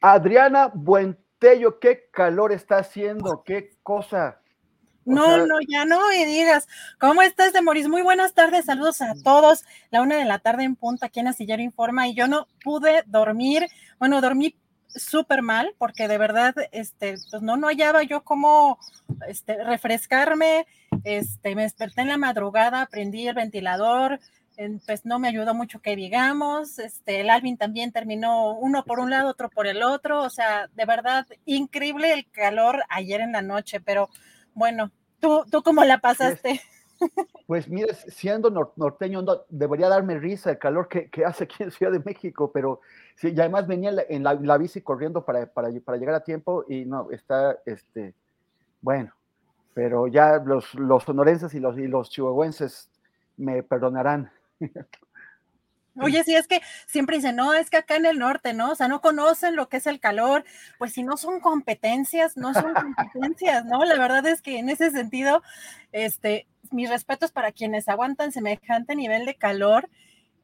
Adriana Buentello, qué calor está haciendo, qué cosa. O No, sea, no, ya no me digas. ¿Cómo estás, de Moris? Muy buenas tardes, saludos a todos. La una de la tarde en punta aquí en Astillero Informa y yo no pude dormir. Bueno, dormí súper mal porque de verdad, este, pues no, no hallaba yo cómo este, refrescarme. Este, me desperté en la madrugada, prendí el ventilador, en- pues no me ayudó mucho que digamos. Este, el Alvin también terminó uno por un lado, otro por el otro. O sea, de verdad, increíble el calor ayer en la noche, pero bueno, ¿tú, tú cómo la pasaste? Pues mire, siendo nor- norteño, no- debería darme risa el calor que, que hace aquí en Ciudad de México, pero sí, y además venía en la, en la- la bici corriendo para, para, para llegar a tiempo y no, está, este, bueno, pero ya los, los sonorenses y los, y los chihuahuenses me perdonarán. Oye, sí, es que siempre dicen, no, es que acá en el norte, ¿no? O sea, no conocen lo que es el calor. Pues si no son competencias, no son competencias, ¿no? La verdad es que en ese sentido, este, mis respetos para quienes aguantan semejante nivel de calor.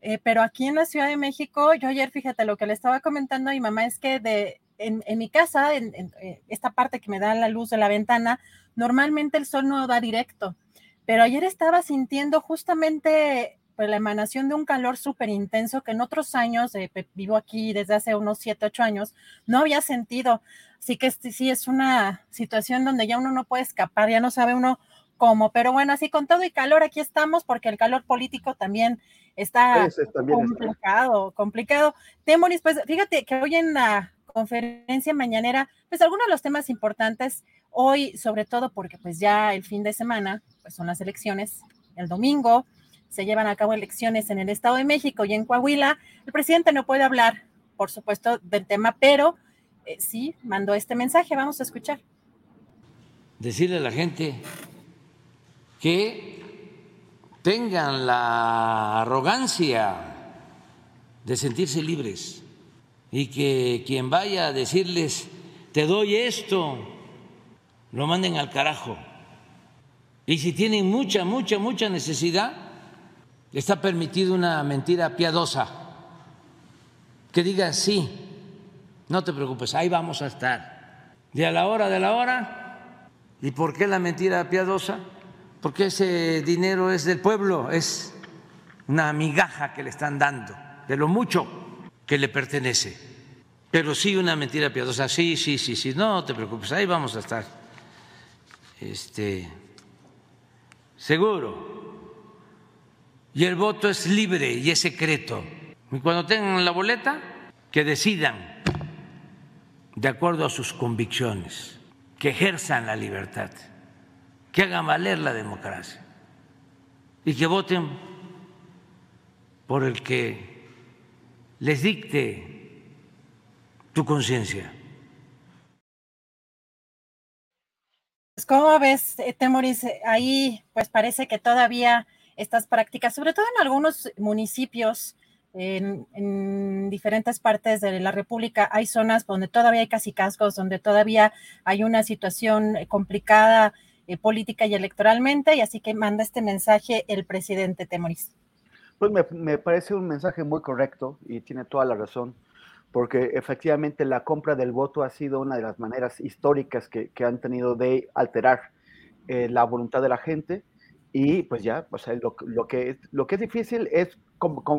eh, pero aquí en la Ciudad de México, yo ayer, fíjate, lo que le estaba comentando a mi mamá es que de, en, mi casa, en, en, eh, esta parte que me da la luz de la ventana, normalmente el sol no da directo. Pero ayer estaba sintiendo justamente pues, la emanación de un calor súper intenso que en otros años, eh, vivo aquí desde hace unos 7, 8 años, no había sentido. Así que este, sí es una situación donde ya uno no puede escapar, ya no sabe uno cómo. Pero bueno, así con todo y calor, aquí estamos porque el calor político también está también está. complicado, complicado. Temoris, pues fíjate que hoy en la conferencia mañanera, pues algunos de los temas importantes, hoy sobre todo porque pues ya el fin de semana, pues son las elecciones, el domingo se llevan a cabo elecciones en el Estado de México y en Coahuila, el presidente no puede hablar, por supuesto, del tema, pero eh, sí mandó este mensaje, vamos a escuchar. decirle a la gente que tengan la arrogancia de sentirse libres y que quien vaya a decirles, te doy esto, lo manden al carajo. Y si tienen mucha, mucha, mucha necesidad, está permitido una mentira piadosa, que diga, sí, no te preocupes, ahí vamos a estar. Y a la hora de la hora, ¿y por qué la mentira piadosa? Porque ese dinero es del pueblo, es una migaja que le están dando, de lo mucho que le pertenece. Pero sí una mentira piadosa, sí, sí, sí, sí, no te preocupes, ahí vamos a estar. Este, seguro. Y el voto es libre y es secreto. Y cuando tengan la boleta, que decidan de acuerdo a sus convicciones, que ejerzan la libertad, que hagan valer la democracia y que voten por el que les dicte tu conciencia. Pues, ¿Cómo ves, eh, Temoris? Ahí pues parece que todavía estas prácticas, sobre todo en algunos municipios, en, diferentes partes de la República, hay zonas donde todavía hay casi cascos, donde todavía hay una situación eh, complicada eh, política y electoralmente, y así que manda este mensaje el presidente Temoris. Pues me, me parece un mensaje muy correcto y tiene toda la razón porque efectivamente la compra del voto ha sido una de las maneras históricas que, han tenido de alterar eh, la voluntad de la gente y pues ya, o lo, que, lo que es difícil es,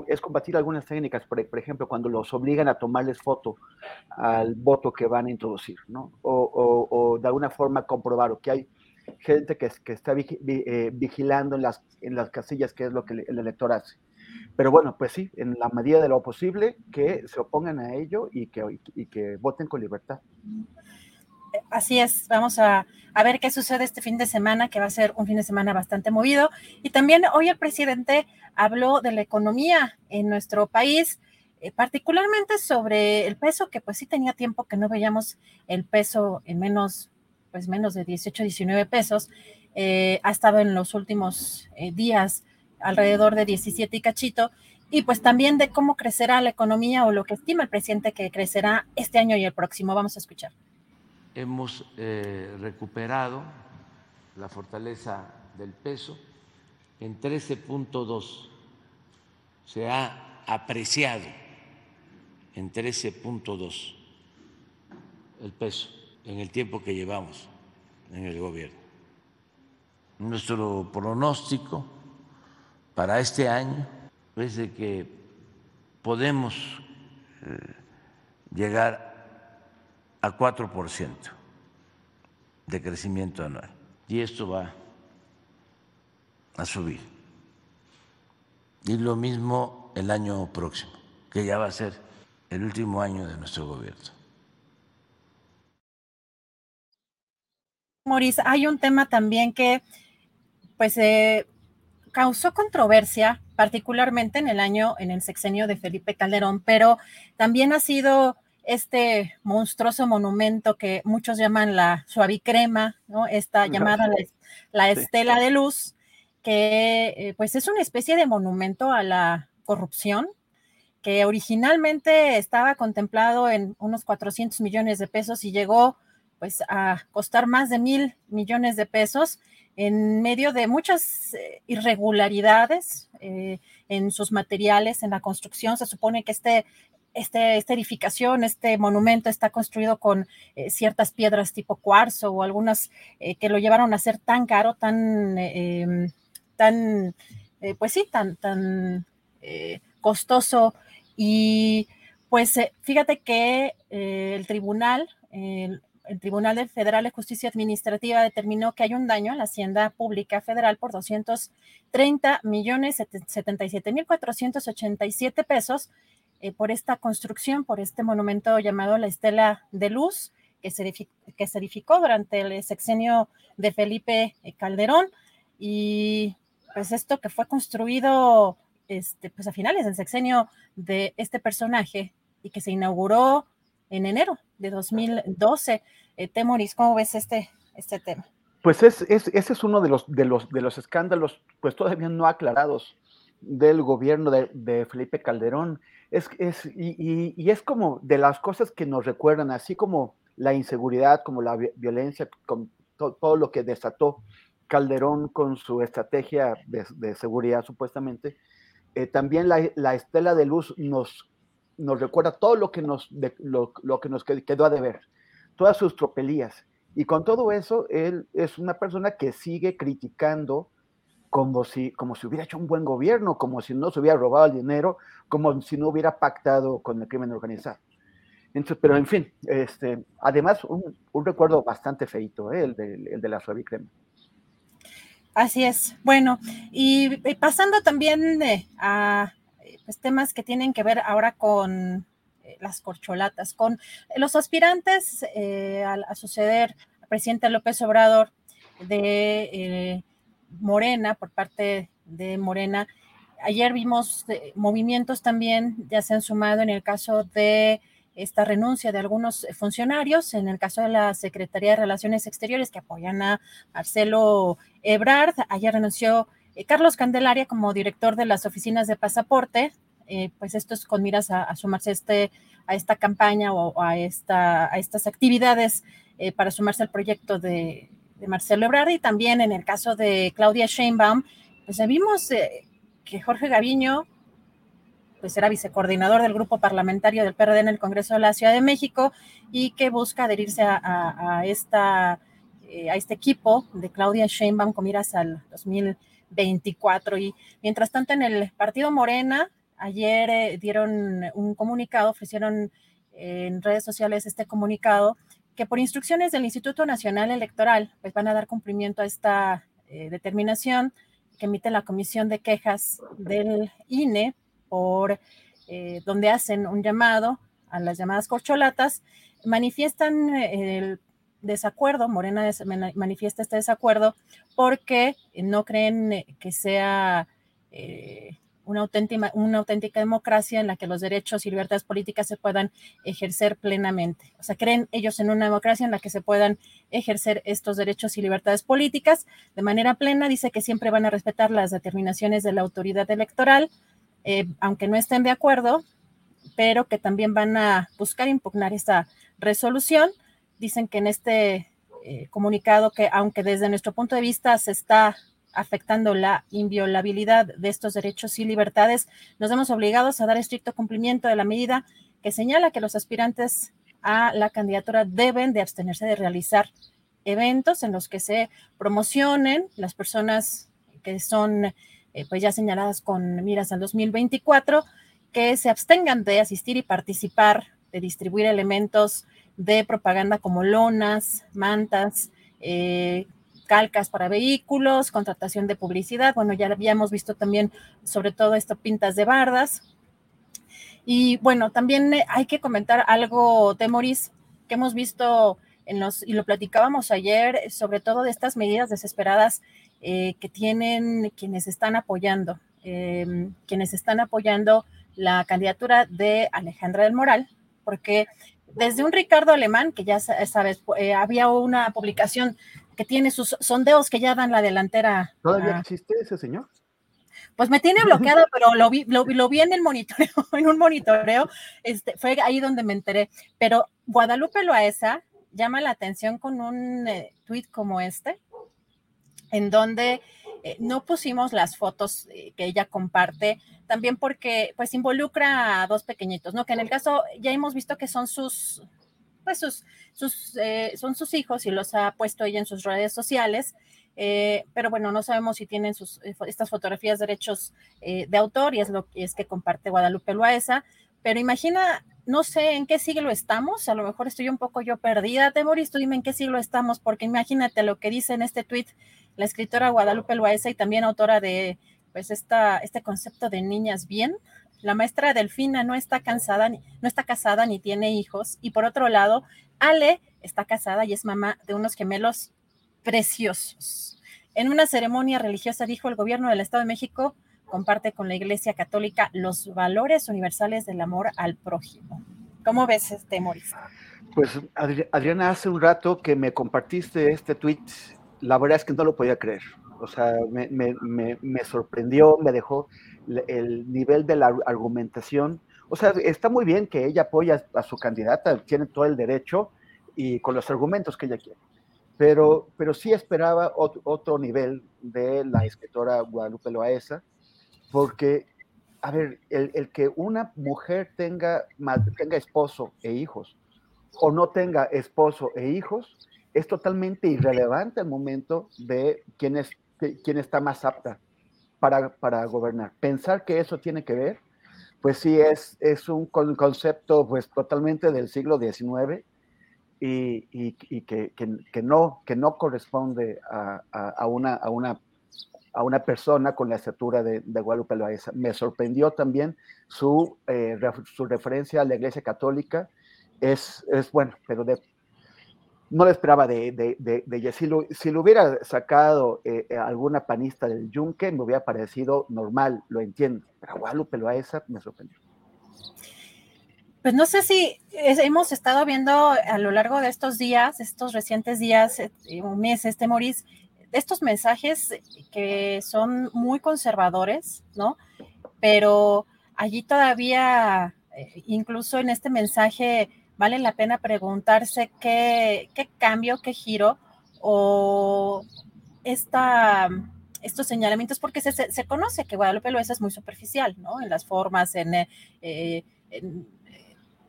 es combatir algunas técnicas, por, ejemplo, cuando los obligan a tomarles foto al voto que van a introducir, ¿no? O, de alguna forma comprobar que hay gente que, que está eh, vigilando en las, en las casillas qué es lo que el elector hace. Pero bueno, pues sí, en la medida de lo posible, que se opongan a ello y que, y que voten con libertad. Así es, vamos a, ver qué sucede este fin de semana, que va a ser un fin de semana bastante movido. Y también hoy el presidente habló de la economía en nuestro país, eh, particularmente sobre el peso, que pues sí tenía tiempo que no veíamos el peso en menos, pues menos de 18, 19 pesos. Eh, ha estado en los últimos eh, días alrededor de 17 y cachito, y pues también de cómo crecerá la economía o lo que estima el presidente que crecerá este año y el próximo. Vamos a escuchar. Hemos eh, recuperado la fortaleza del peso en 13.2. Se ha apreciado en 13.2 el peso en el tiempo que llevamos en el gobierno. Nuestro pronóstico para este año es de que podemos eh, llegar a 4% de crecimiento anual. Y esto va a subir. Y lo mismo el año próximo, que ya va a ser el último año de nuestro gobierno. Maurice, hay un tema también que, pues, causó controversia, particularmente en el año, en el sexenio de Felipe Calderón, pero también ha sido este monstruoso monumento que muchos llaman la suavicrema, ¿no? Esta llamada la, estela de luz, que eh, pues es una especie de monumento a la corrupción, que originalmente estaba contemplado en unos 400 millones de pesos y llegó pues a costar más de mil millones de pesos en medio de muchas eh, irregularidades eh, en sus materiales, en la construcción. Se supone que este, este, esta edificación, este monumento está construido con eh, ciertas piedras tipo cuarzo o algunas que lo llevaron a ser tan caro, tan, em, tan pues sí, tan, tan costoso. Y pues fíjate que el tribunal, el Tribunal Federal de Justicia Administrativa determinó que hay un daño a la hacienda pública federal por 230 millones 77 mil 487 pesos eh, por esta construcción, por este monumento llamado la Estela de Luz, que se, que se edificó durante el sexenio de Felipe eh, Calderón. Y pues esto que fue construido este, pues a finales del sexenio de este personaje y que se inauguró en enero de 2012. Eh, Temoris, ¿cómo ves este, este tema? Pues es, ese es uno de los, de, los, de los escándalos, pues todavía no aclarados del gobierno de, Felipe Calderón. Es, es, y, y, es como de las cosas que nos recuerdan, así como la inseguridad, como la violencia, con todo lo que desató Calderón con su estrategia de, seguridad supuestamente, eh, también la, la, estela de luz nos nos recuerda todo lo que nos, lo, que nos quedó a deber, todas sus tropelías. Y con todo eso, él es una persona que sigue criticando como si, como si hubiera hecho un buen gobierno, como si no se hubiera robado el dinero, como si no hubiera pactado con el crimen organizado. Entonces, pero en fin, este, además un, recuerdo bastante feito, ¿eh? el, de, el de la suavicrema. Así es. Bueno, y, pasando también eh, a pues, temas que tienen que ver ahora con eh, las corcholatas, con los aspirantes eh, a, suceder al presidente López Obrador de Morena, por parte de Morena, Ayer vimos eh, movimientos también, ya se han sumado en el caso de esta renuncia de algunos funcionarios, en el caso de la Secretaría de Relaciones Exteriores que apoyan a Marcelo Ebrard. Ayer renunció eh, Carlos Candelaria como director de las oficinas de pasaporte. Eh, pues esto es con miras a, sumarse este, a esta campaña o, a, esta, a estas actividades para sumarse al proyecto de, de, Marcelo Ebrard. Y también en el caso de Claudia Sheinbaum, pues vimos que Jorge Gaviño pues era vicecoordinador del grupo parlamentario del PRD en el Congreso de la Ciudad de México y que busca adherirse a, esta, eh, a este equipo de Claudia Sheinbaum con miras al 2024. Y mientras tanto en el partido Morena, ayer eh, dieron un comunicado, ofrecieron eh, en redes sociales este comunicado que por instrucciones del Instituto Nacional Electoral pues van a dar cumplimiento a esta determinación que emite la Comisión de Quejas del INE por eh, donde hacen un llamado a las llamadas corcholatas, manifiestan eh, el desacuerdo, Morena manifiesta este desacuerdo porque no creen que sea eh, una, auténtica, democracia en la que los derechos y libertades políticas se puedan ejercer plenamente. O sea, creen ellos en una democracia en la que se puedan ejercer estos derechos y libertades políticas de manera plena. Dice que siempre van a respetar las determinaciones de la autoridad electoral, eh, aunque no estén de acuerdo, pero que también van a buscar impugnar esta resolución. Dicen que en este eh, comunicado que aunque desde nuestro punto de vista se está afectando la inviolabilidad de estos derechos y libertades, nos vemos obligados a dar estricto cumplimiento de la medida que señala que los aspirantes a la candidatura deben de abstenerse de realizar eventos en los que se promocionen las personas que son eh, pues ya señaladas con miras al 2024, que se abstengan de asistir y participar, de distribuir elementos de propaganda como lonas, mantas, eh, calcas para vehículos, contratación de publicidad. Bueno, ya habíamos visto también sobre todo esto, pintas de bardas. Y bueno, también eh, hay que comentar algo, Temoris, que hemos visto en los, y lo platicábamos ayer, sobre todo de estas medidas desesperadas eh, que tienen quienes están apoyando, em, quienes están apoyando la candidatura de Alejandra del Moral, porque desde un Ricardo Alemán, que ya sabes, eh, había una publicación que tiene sus sondeos que ya dan la delantera. ¿Todavía existe ese señor? Pues me tiene bloqueado, pero lo vi, lo, vi en el monitoreo, en un monitoreo, este, fue ahí donde me enteré. Pero Guadalupe Loaesa llama la atención con un eh, tweet como este, en donde eh, no pusimos las fotos eh, que ella comparte, también porque pues involucra a dos pequeñitos, ¿no? Que en el caso ya hemos visto que son sus, pues sus, sus eh, son sus hijos y los ha puesto ella en sus redes sociales. pero bueno, no sabemos si tienen sus, estas fotografías derechos de autor y es lo que es que comparte Guadalupe Loaesa. Pero imagina, no sé en qué siglo estamos, a lo mejor estoy un poco yo perdida, Temoris, tú dime en qué siglo estamos, porque imagínate lo que dice en este tweet la escritora Guadalupe Loaesa y también autora de pues esta, este concepto de niñas bien. La maestra Delfina no está cansada, no está casada ni tiene hijos. Y por otro lado, Ale está casada y es mamá de unos gemelos preciosos. En una ceremonia religiosa dijo el gobierno del Estado de México comparte con la Iglesia Católica los valores universales del amor al prójimo. ¿Cómo ves este, Moris? Pues Adriana, hace un rato que me compartiste este tweet la verdad es que no lo podía creer. O sea, me, me, me, sorprendió, me dejó el nivel de la argumentación. O sea, está muy bien que ella apoya a su candidata, tiene todo el derecho y con los argumentos que ella quiere. Pero, pero sí esperaba otro, otro nivel de la escritora Guadalupe Loaesa, porque, a ver, el, el que una mujer tenga, tenga esposo e hijos o no tenga esposo e hijos, es totalmente irrelevante al momento de quién, es, quién está más apta para, para, gobernar. Pensar que eso tiene que ver, pues sí, es, es un concepto pues totalmente del siglo XIX y, y, que, que, no, que no corresponde a, a, una, a, una, a una persona con la estatura de, de Guadalupe Loaiza. Me sorprendió también su, eh, su referencia a la Iglesia Católica. Es, es bueno, pero de, no lo esperaba de, de, de, ella. Si lo, hubiera sacado eh, eh, alguna panista del Yunque, me hubiera parecido normal, lo entiendo. Pero Guadalupe Loaesa me sorprendió. Pues no sé si hemos estado viendo a lo largo de estos días, estos recientes días, eh, un mes, este Moris, estos mensajes que son muy conservadores, ¿no? Pero allí todavía, incluso en este mensaje, vale la pena preguntarse qué, cambio, qué giro o esta, estos señalamientos, porque se, conoce que Guadalupe Loesa es muy superficial, ¿no? En las formas, en, eh,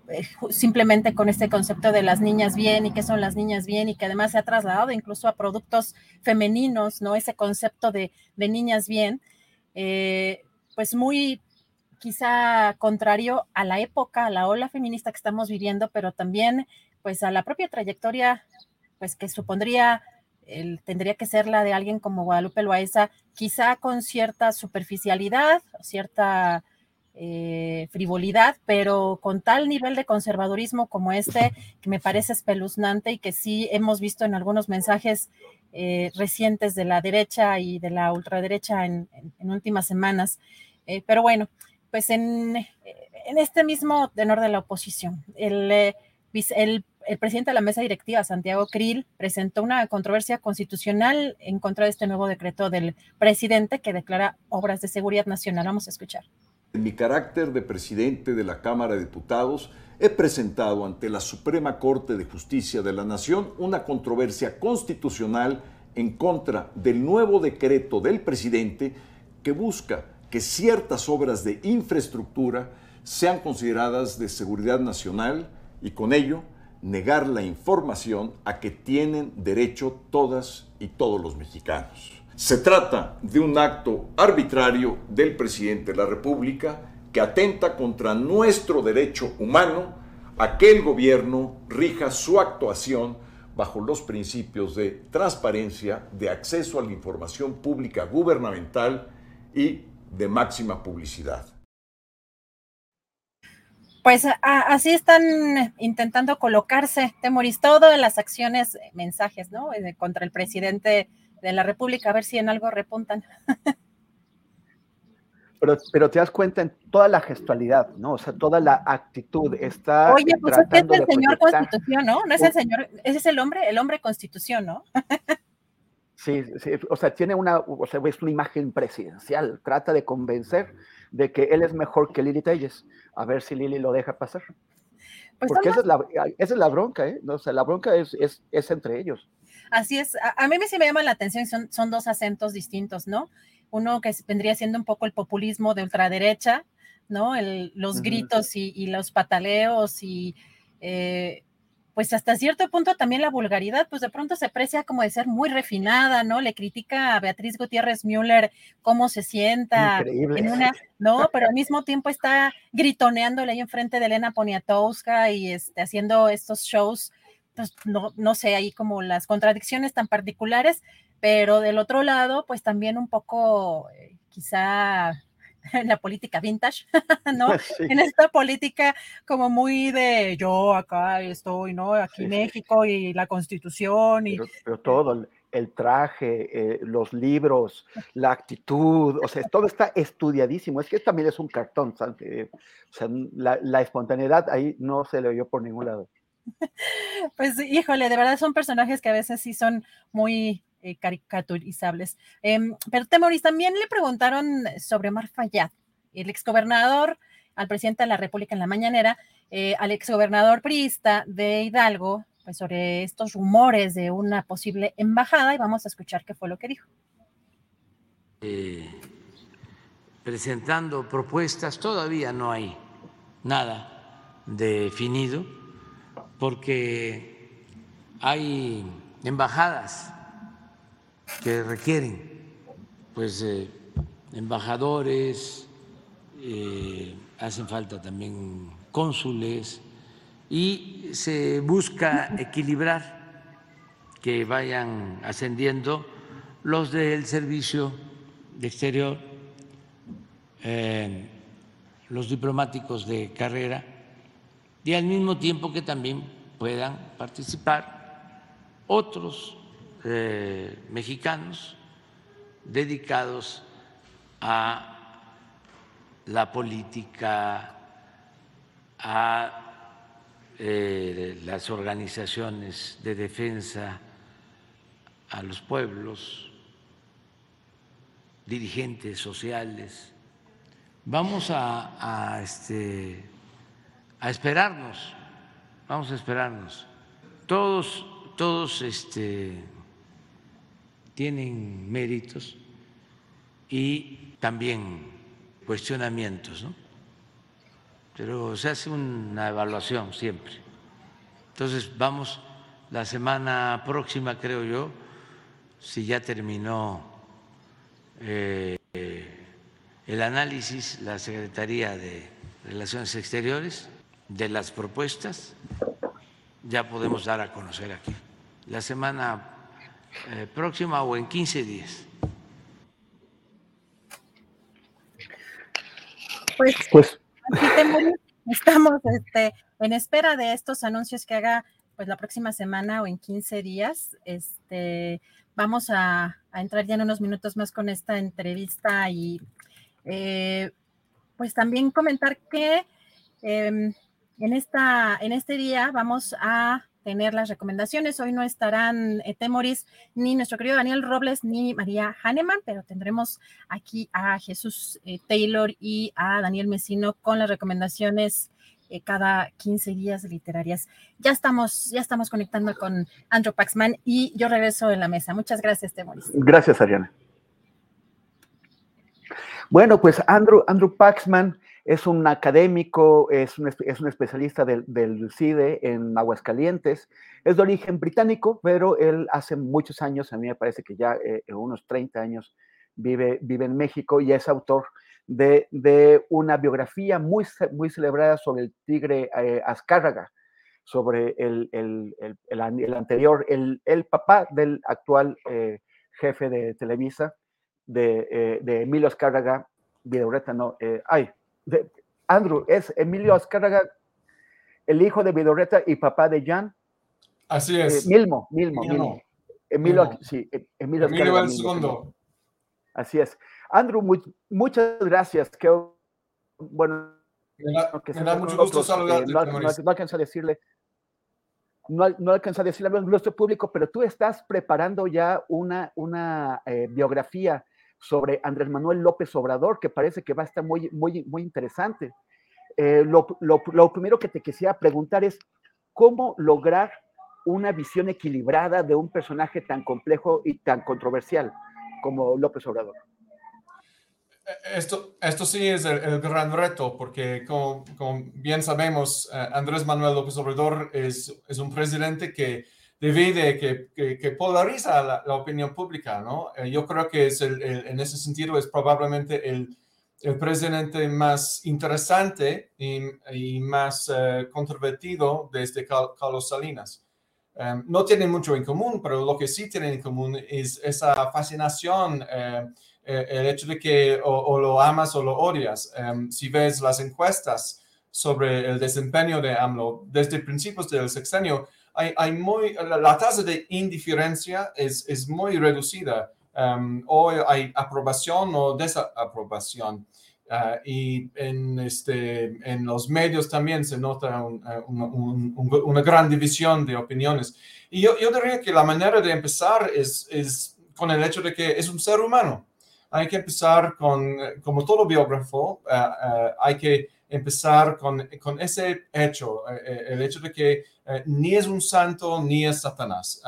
eh, simplemente con este concepto de las niñas bien y qué son las niñas bien y que además se ha trasladado incluso a productos femeninos, ¿no? Ese concepto de, niñas bien, eh, pues muy quizá contrario a la época, a la ola feminista que estamos viviendo, pero también pues a la propia trayectoria pues que supondría tendría que ser la de alguien como Guadalupe Loaiza, quizá con cierta superficialidad, cierta eh, frivolidad, pero con tal nivel de conservadurismo como este, que me parece espeluznante y que sí hemos visto en algunos mensajes eh, recientes de la derecha y de la ultraderecha en, últimas semanas. Eh, pero bueno, pues en, este mismo tenor de la oposición, eh, el, el, presidente de la mesa directiva, Santiago Krill, presentó una controversia constitucional en contra de este nuevo decreto del presidente que declara obras de seguridad nacional. Vamos a escuchar. En mi carácter de presidente de la Cámara de Diputados, he presentado ante la Suprema Corte de Justicia de la Nación una controversia constitucional en contra del nuevo decreto del presidente que busca que ciertas obras de infraestructura sean consideradas de seguridad nacional y con ello negar la información a que tienen derecho todas y todos los mexicanos. Se trata de un acto arbitrario del presidente de la República que atenta contra nuestro derecho humano a que el gobierno rija su actuación bajo los principios de transparencia, de acceso a la información pública gubernamental y de máxima publicidad. Pues así están intentando colocarse, Temoris, todas las acciones, eh, mensajes, ¿no? Eh, contra el presidente de la República, a ver si en algo repuntan. Pero, pero te das cuenta en toda la gestualidad, ¿no? O sea, toda la actitud está. Oye, pues es que es el señor Constitución, ¿no? No es el señor, ese es el hombre, el hombre Constitución, ¿no? Sí, sí, o sea, tiene una, o sea, es una imagen presidencial, trata de convencer de que él es mejor que Lili Telles, a ver si Lili lo deja pasar. Pues Porque esa, es la, esa es la bronca, ¿eh? O sea, la bronca es, es, es entre ellos. Así es, a, mí me sí me llama la atención, son, son dos acentos distintos, ¿no? Uno que vendría siendo un poco el populismo de ultraderecha, ¿no? El, los gritos y, y, los pataleos y eh, pues hasta cierto punto también la vulgaridad, pues de pronto se aprecia como de ser muy refinada, ¿no? Le critica a Beatriz Gutiérrez Müller cómo se sienta en una, no, pero al mismo tiempo está gritoneándole ahí enfrente de Elena Poniatowska y este, haciendo estos shows, pues no, no sé, ahí como las contradicciones tan particulares, pero del otro lado, pues también un poco eh, quizá en la política vintage, ¿no? En esta política como muy de yo acá estoy, ¿no? Aquí México y la constitución y... Pero, todo, el, traje, eh, los libros, la actitud, o sea, todo está estudiadísimo. Es que también es un cartón, ¿sabes? O sea, la, la espontaneidad ahí no se le oyó por ningún lado. Pues híjole, de verdad son personajes que a veces sí son muy eh, caricaturizables. Em, pero Temoris, también le preguntaron sobre Omar el exgobernador, al presidente de la República en la mañanera, eh, al exgobernador priista de Hidalgo, pues sobre estos rumores de una posible embajada y vamos a escuchar qué fue lo que dijo. Eh, presentando propuestas, todavía no hay nada definido porque hay embajadas que requieren pues eh, embajadores, eh, hacen falta también cónsules y se busca equilibrar que vayan ascendiendo los del servicio de exterior, eh, los diplomáticos de carrera y al mismo tiempo que también puedan participar otros eh, mexicanos dedicados a la política, a eh, las organizaciones de defensa a los pueblos, dirigentes sociales. Vamos a, este, a esperarnos, vamos a esperarnos. Todos, todos este, tienen méritos y también cuestionamientos, ¿no? Pero se hace una evaluación siempre. Entonces vamos la semana próxima, creo yo, si ya terminó eh, el análisis, la Secretaría de Relaciones Exteriores, de las propuestas, ya podemos dar a conocer aquí. La semana eh, próxima o en 15 días. Pues, pues. estamos este, en espera de estos anuncios que haga pues la próxima semana o en 15 días. Este, vamos a, entrar ya en unos minutos más con esta entrevista y eh, pues también comentar que em, en, esta, en este día vamos a tener las recomendaciones. Hoy no estarán eh, Temoris ni nuestro querido Daniel Robles ni María Hahnemann, pero tendremos aquí a Jesús eh, Taylor y a Daniel Mesino con las recomendaciones eh, cada 15 días literarias. Ya estamos, ya estamos conectando con Andrew Paxman y yo regreso en la mesa. Muchas gracias, Temoris. Gracias, Ariana. Bueno, pues Andrew, Andrew Paxman es un académico, es un, es un especialista del, del, CIDE en Aguascalientes. Es de origen británico, pero él hace muchos años, a mí me parece que ya eh, unos 30 años, vive, vive en México y es autor de, una biografía muy, muy celebrada sobre el tigre eh, Azcárraga, sobre el, anterior, el, papá del actual eh, jefe de Televisa, de, eh, Emilio Azcárraga, Vidorreta, no, ay, Andrew, es Emilio Azcárraga, el hijo de Vidorreta y papá de Jan. Así es. Milmo, Milmo, Milmo. Emilio, sí, Emilio, Emilio el segundo. Así es. Andrew, muchas gracias. Que, bueno, me da, mucho gusto saludarte. no, no, alcanza a decirle, no, no alcanza a decirle a nuestro público, pero tú estás preparando ya una, una eh, biografía sobre Andrés Manuel López Obrador, que parece que va a estar muy, muy, muy interesante. Eh, lo, lo, primero que te quisiera preguntar es, ¿cómo lograr una visión equilibrada de un personaje tan complejo y tan controversial como López Obrador? Esto, esto sí es el, gran reto, porque como, bien sabemos, eh, Andrés Manuel López Obrador es, es un presidente que divide, que, que, polariza la, opinión pública, ¿no? Eh, yo creo que es el, en ese sentido es probablemente el, el presidente más interesante y, y más eh, controvertido desde Carlos Salinas. no tienen mucho en común, pero lo que sí tienen en común es esa fascinación eh, el hecho de que o, lo amas o lo odias. Em, si ves las encuestas sobre el desempeño de AMLO desde principios del sexenio, hay, hay muy, la, tasa de indiferencia es, es muy reducida. Um, o hay aprobación o desaprobación. Uh, y en, este, en los medios también se nota eh, una gran división de opiniones. Y yo, yo diría que la manera de empezar es, es con el hecho de que es un ser humano hay que empezar con, como todo biógrafo, eh, eh, hay que empezar con, con ese hecho, eh, el hecho de que ni es un santo ni es Satanás.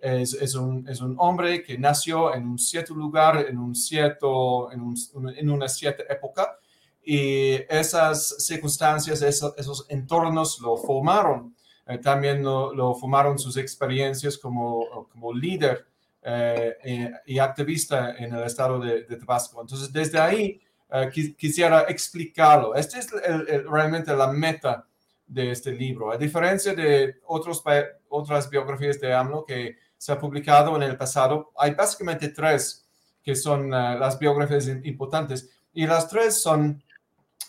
Es, es, un, es, un, hombre que nació en un cierto lugar, en, un cierto, en, un, en una cierta época, y esas circunstancias, esos, esos entornos lo formaron. también lo, lo, formaron sus experiencias como, como líder eh, eh, y activista en el estado de, Tabasco. Entonces, desde ahí eh, quisiera explicarlo. Esta es realmente la meta de este libro. A diferencia de otros, otras biografías de AMLO que se ha publicado en el pasado, hay básicamente tres que son las biografías importantes y las tres son,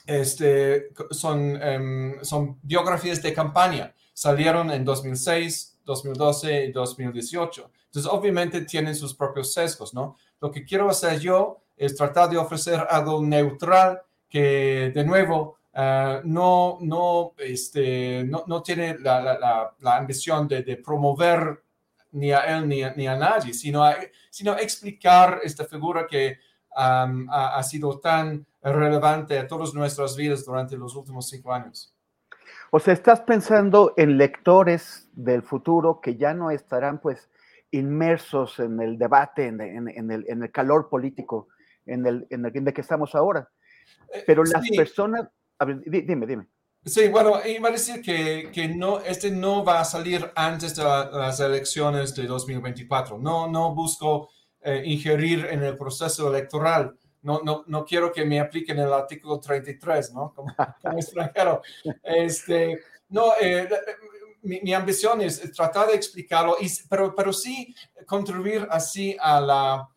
este, son, em, son biografías de campaña. Salieron en 2006, 2012 y 2018. Entonces, obviamente tienen sus propios sesgos, ¿no? Lo que quiero hacer yo es tratar de ofrecer algo neutral que, de nuevo, uh, no, no, este, no, no, tiene la, la, la ambición de, de, promover ni a él ni a, ni a nadie, sino, a, sino explicar esta figura que um, ha, ha sido tan relevante a todas nuestras vidas durante los últimos cinco años. O sea, estás pensando en lectores del futuro que ya no estarán pues inmersos en el debate, en, en, en, el, en el, calor político en el, en el que estamos ahora. Pero las sí. personas, a ver, dime, dime. Sí, bueno, iba a decir que, que no, este no va a salir antes de la, las elecciones de 2024. No, no busco eh, ingerir en el proceso electoral no, no, no quiero que me apliquen el artículo 33, ¿no? Como, como extranjero. Este, no, eh, mi, mi, ambición es tratar de explicarlo, y, pero, pero sí contribuir así a, la,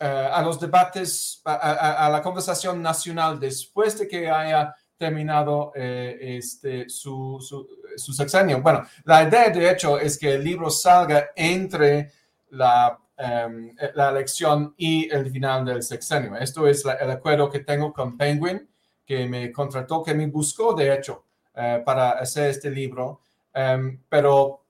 uh, a los debates, a, a, a, la conversación nacional después de que haya terminado eh, este, su, su, su sexenio. Bueno, la idea de hecho es que el libro salga entre la Um, la elección y el final del sexenio. Esto es la, el acuerdo que tengo con Penguin, que me contrató, que me buscó, de hecho, uh, para hacer este libro. Um, pero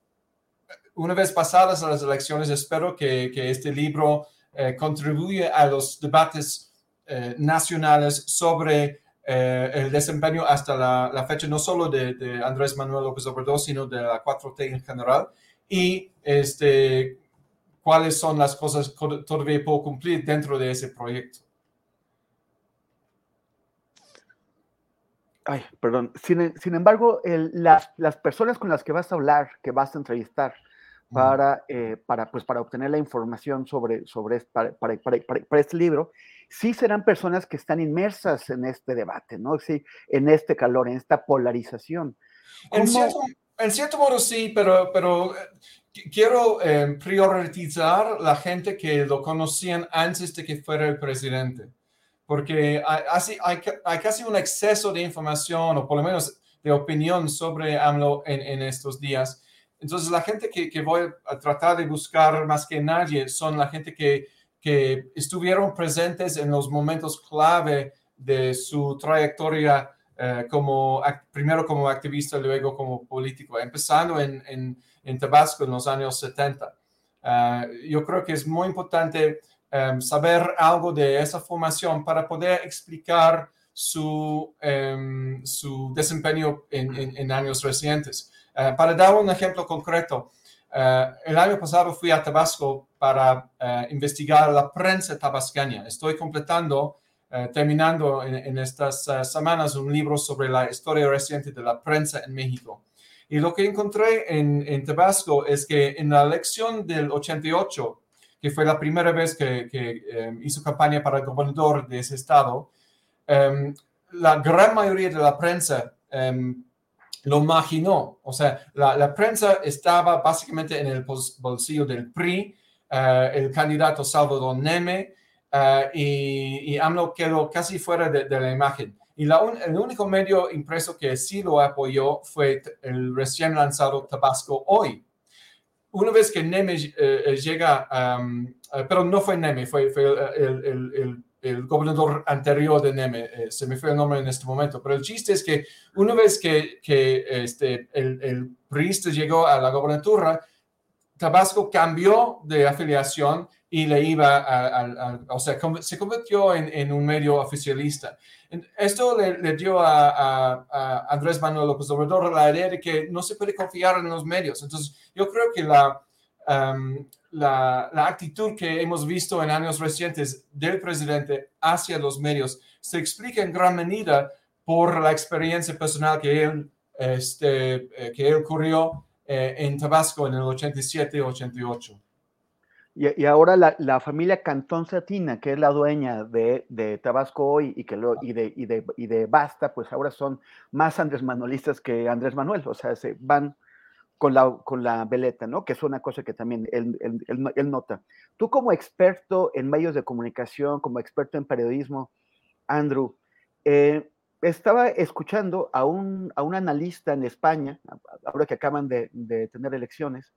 una vez pasadas las elecciones, espero que, que este libro uh, contribuya a los debates uh, nacionales sobre el desempeño hasta la, la, fecha, no solo de, de Andrés Manuel López Obrador, sino de la 4T en general. Y este, cuáles son las cosas que todavía puedo cumplir dentro de ese proyecto. Ay, perdón. Sin, sin embargo, el, las, las, personas con las que vas a hablar, que vas a entrevistar para, eh, para, pues, para obtener la información sobre, sobre para, para, para, este libro, sí serán personas que están inmersas en este debate, ¿no? Sí, en este calor, en esta polarización. En cierto, en cierto, modo sí, pero, pero quiero eh, priorizar la gente que lo conocían antes de que fuera el presidente, porque hay, hay, hay, hay, casi un exceso de información o por lo menos de opinión sobre AMLO en, en estos días. Entonces, la gente que, voy a tratar de buscar más que nadie son la gente que, que estuvieron presentes en los momentos clave de su trayectoria eh, como, primero como activista, luego como político, empezando en, Tabasco en los años 70. Uh, yo creo que es muy importante um, saber algo de esa formación para poder explicar su, um, su desempeño en, en, años recientes. Uh, para dar un ejemplo concreto, uh, el año pasado fui a Tabasco para investigar la prensa tabasqueña. Estoy completando, terminando en, estas semanas un libro sobre la historia reciente de la prensa en México. Y lo que encontré en, Tabasco es que en la elección del 88, que fue la primera vez que, um, hizo campaña para el gobernador de ese estado, um, la gran mayoría de la prensa um, lo imaginó. O sea, la, prensa estaba básicamente en el bolsillo del PRI, uh, el candidato Salvador Neme, uh, y, y AMLO quedó casi fuera de, la imagen. Y el único medio impreso que sí lo apoyó fue el recién lanzado Tabasco Hoy. Una vez que Neme eh, llega, pero no fue Neme, fue, el, el, gobernador anterior de Neme, eh, se me fue el nombre en este momento, pero el chiste es que una vez que, que este, el, el llegó a la gobernatura, Tabasco cambió de afiliación y le iba a, a, a o sea, se convirtió en, en, un medio oficialista. Esto le, le dio a, a, Andrés Manuel López Obrador la idea de que no se puede confiar en los medios. Entonces, yo creo que la, um, la, actitud que hemos visto en años recientes del presidente hacia los medios se explica en gran medida por la experiencia personal que él, este, eh, que él ocurrió eh, en Tabasco en el 87-88. Y, y, ahora la, la, familia Cantón Satina, que es la dueña de, de Tabasco hoy y, que y, de, y, de, y de Basta, pues ahora son más Andrés Manuelistas que Andrés Manuel, o sea, se van con la, con la veleta, ¿no? Que es una cosa que también él, él, él, nota. Tú como experto en medios de comunicación, como experto en periodismo, Andrew, eh, estaba escuchando a un, a un analista en España, ahora que acaban de, de tener elecciones,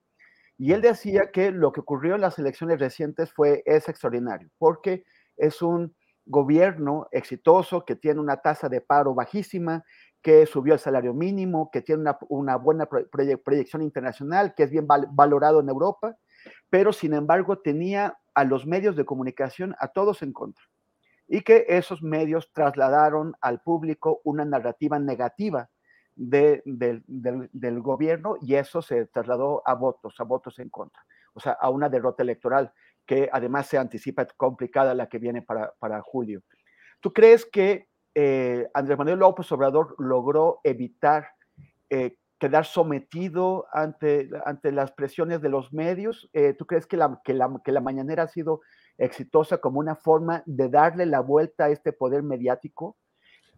Y él decía que lo que ocurrió en las elecciones recientes fue, es extraordinario, porque es un gobierno exitoso que tiene una tasa de paro bajísima, que subió el salario mínimo, que tiene una, buena proyección internacional, que es bien valorado en Europa, pero sin embargo tenía a los medios de comunicación a todos en contra y que esos medios trasladaron al público una narrativa negativa del, gobierno y eso se trasladó a votos, a votos en contra, o sea, a una derrota electoral que además se anticipa complicada la que viene para, julio. ¿Tú crees que eh, Andrés Manuel López Obrador logró evitar eh, quedar sometido ante, ante las presiones de los medios? Eh, ¿Tú crees que la, que, la, que la mañanera ha sido exitosa como una forma de darle la vuelta a este poder mediático?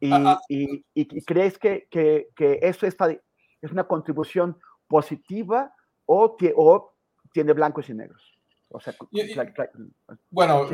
¿Y, ah, ah. y, crees que, que, que, eso está, es una contribución positiva o, o tiene blancos y negros? O sea, bueno,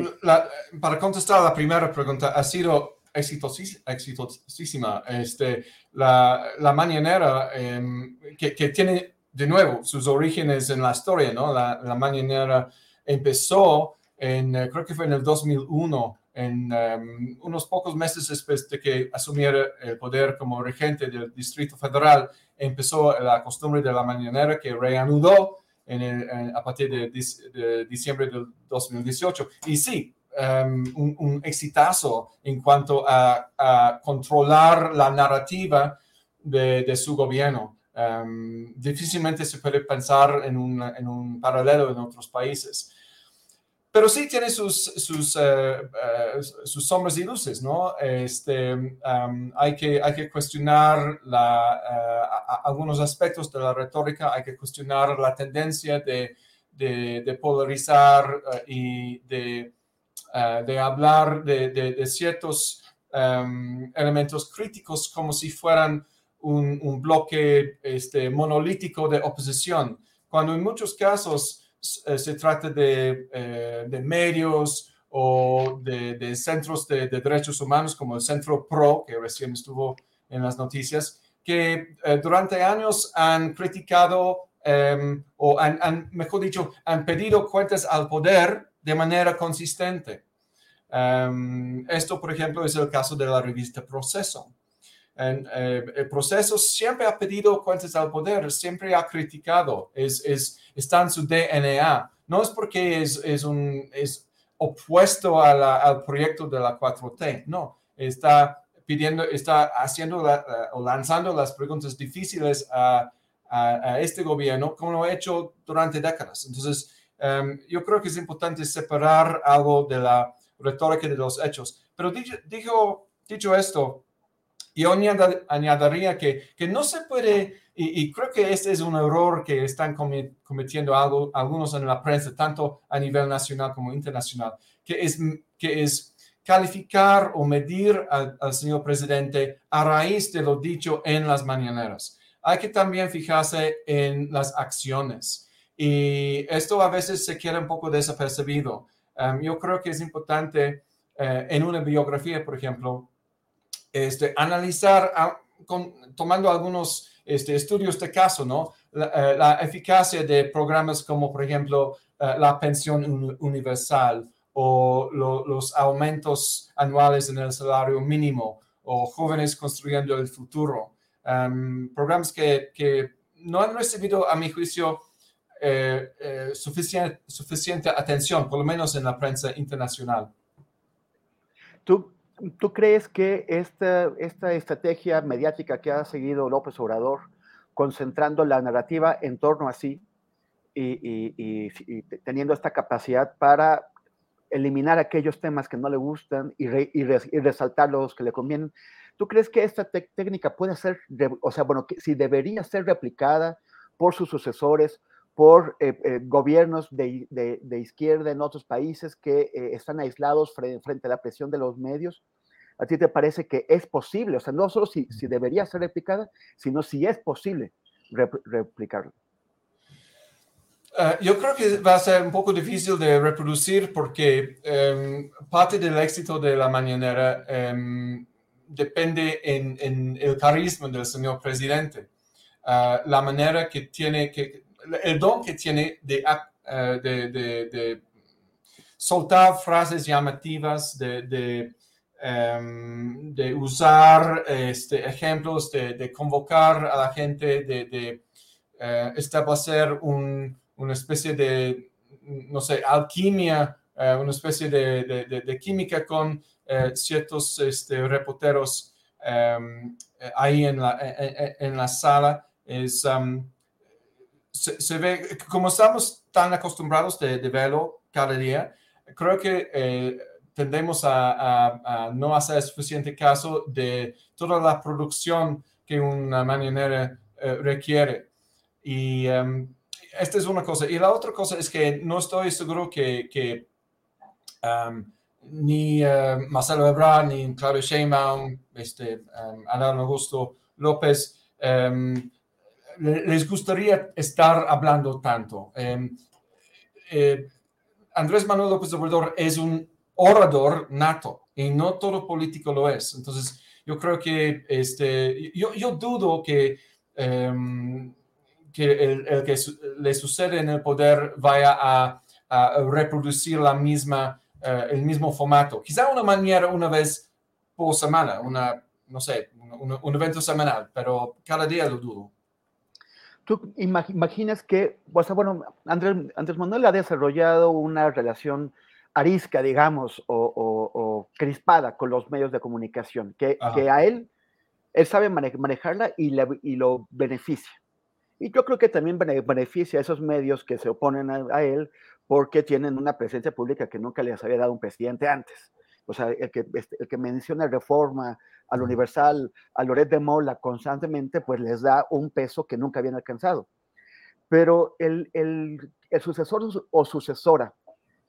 para contestar a la primera pregunta, ha sido exitosísima. Este, la, la mañanera em, que, que, tiene de nuevo sus orígenes en la historia, ¿no? La, la mañanera empezó en, eh, creo que fue en el 2001, en em, unos pocos meses después de que asumiera el poder como regente del Distrito Federal, empezó la costumbre de la mañanera que reanudó en el, a partir de, diciembre del 2018. Y sí, em, un, un, exitazo en cuanto a, controlar la narrativa de, su gobierno. Um, difícilmente se puede pensar en un, en un paralelo en otros países pero sí tiene sus, sus, eh, eh, sus sombras y luces, ¿no? Este, hay, que, hay que cuestionar la, eh, algunos aspectos de la retórica, hay que cuestionar la tendencia de, de, polarizar y de, de hablar de, de ciertos elementos críticos como si fueran un, bloque este, monolítico de oposición, cuando en muchos casos eh, se trata de, eh, de medios o de, de centros de, derechos humanos como el Centro PRO, que recién estuvo en las noticias, que eh, durante años han criticado em, o han, mejor dicho, han pedido cuentas al poder de manera consistente. Em, esto, por ejemplo, es el caso de la revista Proceso. En, el proceso siempre ha pedido cuentas al poder, siempre ha criticado, es, es, está en su DNA. No es porque es, es, un, es opuesto al proyecto de la 4T, no, está pidiendo, está haciendo o lanzando las preguntas difíciles a, a, este gobierno, como lo ha hecho durante décadas. Entonces, em, yo creo que es importante separar algo de la retórica de los hechos. Pero dicho, dijo, dicho esto, yo añadiría que, que no se puede y, creo que este es un error que están cometiendo algo, algunos en la prensa, tanto a nivel nacional como internacional, que es, que es calificar o medir al, señor presidente a raíz de lo dicho en las mañaneras. Hay que también fijarse en las acciones. Y esto a veces se queda un poco desapercibido. Um, yo creo que es importante eh, en una biografía, por ejemplo, este, analizar, tomando algunos este, estudios de caso, ¿no? La, eh, eficacia de programas como, por ejemplo, eh, la pensión universal o los aumentos anuales en el salario mínimo o jóvenes construyendo el futuro. Em, programas que, que, no han recibido, a mi juicio, eh, suficiente, suficiente atención, por lo menos en la prensa internacional. ¿Tú, ¿Tú crees que esta, esta estrategia mediática que ha seguido López Obrador, concentrando la narrativa en torno a sí y, teniendo esta capacidad para eliminar aquellos temas que no le gustan y, resaltar los que le convienen, ¿tú crees que esta técnica puede ser, o sea, bueno, si debería ser replicada por sus sucesores, por eh, eh, gobiernos de, izquierda en otros países que eh, están aislados frente, a la presión de los medios. ¿A ti te parece que es posible? O sea, no solo si, si debería ser replicada, sino si es posible replicarlo. yo creo que va a ser un poco difícil de reproducir porque em, parte del éxito de la mañanera em, depende en, en, el carisma del señor presidente. Ah, la manera que tiene que el don que tiene de, uh, de, de, de soltar frases llamativas, de, um, usar este, ejemplos, de, convocar a la gente, de, uh, establecer un, una especie de, no sé, alquimia, uh, una especie de, química con ciertos este, reporteros um, ahí en la, en, la sala. Es, um, se, ve, como estamos tan acostumbrados de, de verlo cada día, creo que eh, tendemos a, no hacer suficiente caso de toda la producción que una mañanera eh, requiere. Y em, esta es una cosa. Y la otra cosa es que no estoy seguro que, que em, ni uh, Marcelo Ebrard, ni Claudio Sheinbaum, este, um, Adán Augusto López, les gustaría estar hablando tanto. Eh, Andrés Manuel López Obrador es un orador nato y no todo político lo es. Entonces, yo creo que este, yo, yo dudo que, em, que el, que le sucede en el poder vaya a, reproducir la misma, eh, el mismo formato. Quizá una manera una vez por semana, una, no sé, un, un evento semanal, pero cada día lo dudo. ¿Tú imaginas que, o sea, bueno, Andrés, Andrés Manuel ha desarrollado una relación arisca, digamos, o, crispada con los medios de comunicación, que, que, a él, él sabe manejarla y, y, lo beneficia. Y yo creo que también beneficia a esos medios que se oponen a, él porque tienen una presencia pública que nunca les había dado un presidente antes. O sea, el que, este, el que menciona reforma, al Universal, a Loret de Mola constantemente, pues les da un peso que nunca habían alcanzado. Pero el, el, el sucesor o sucesora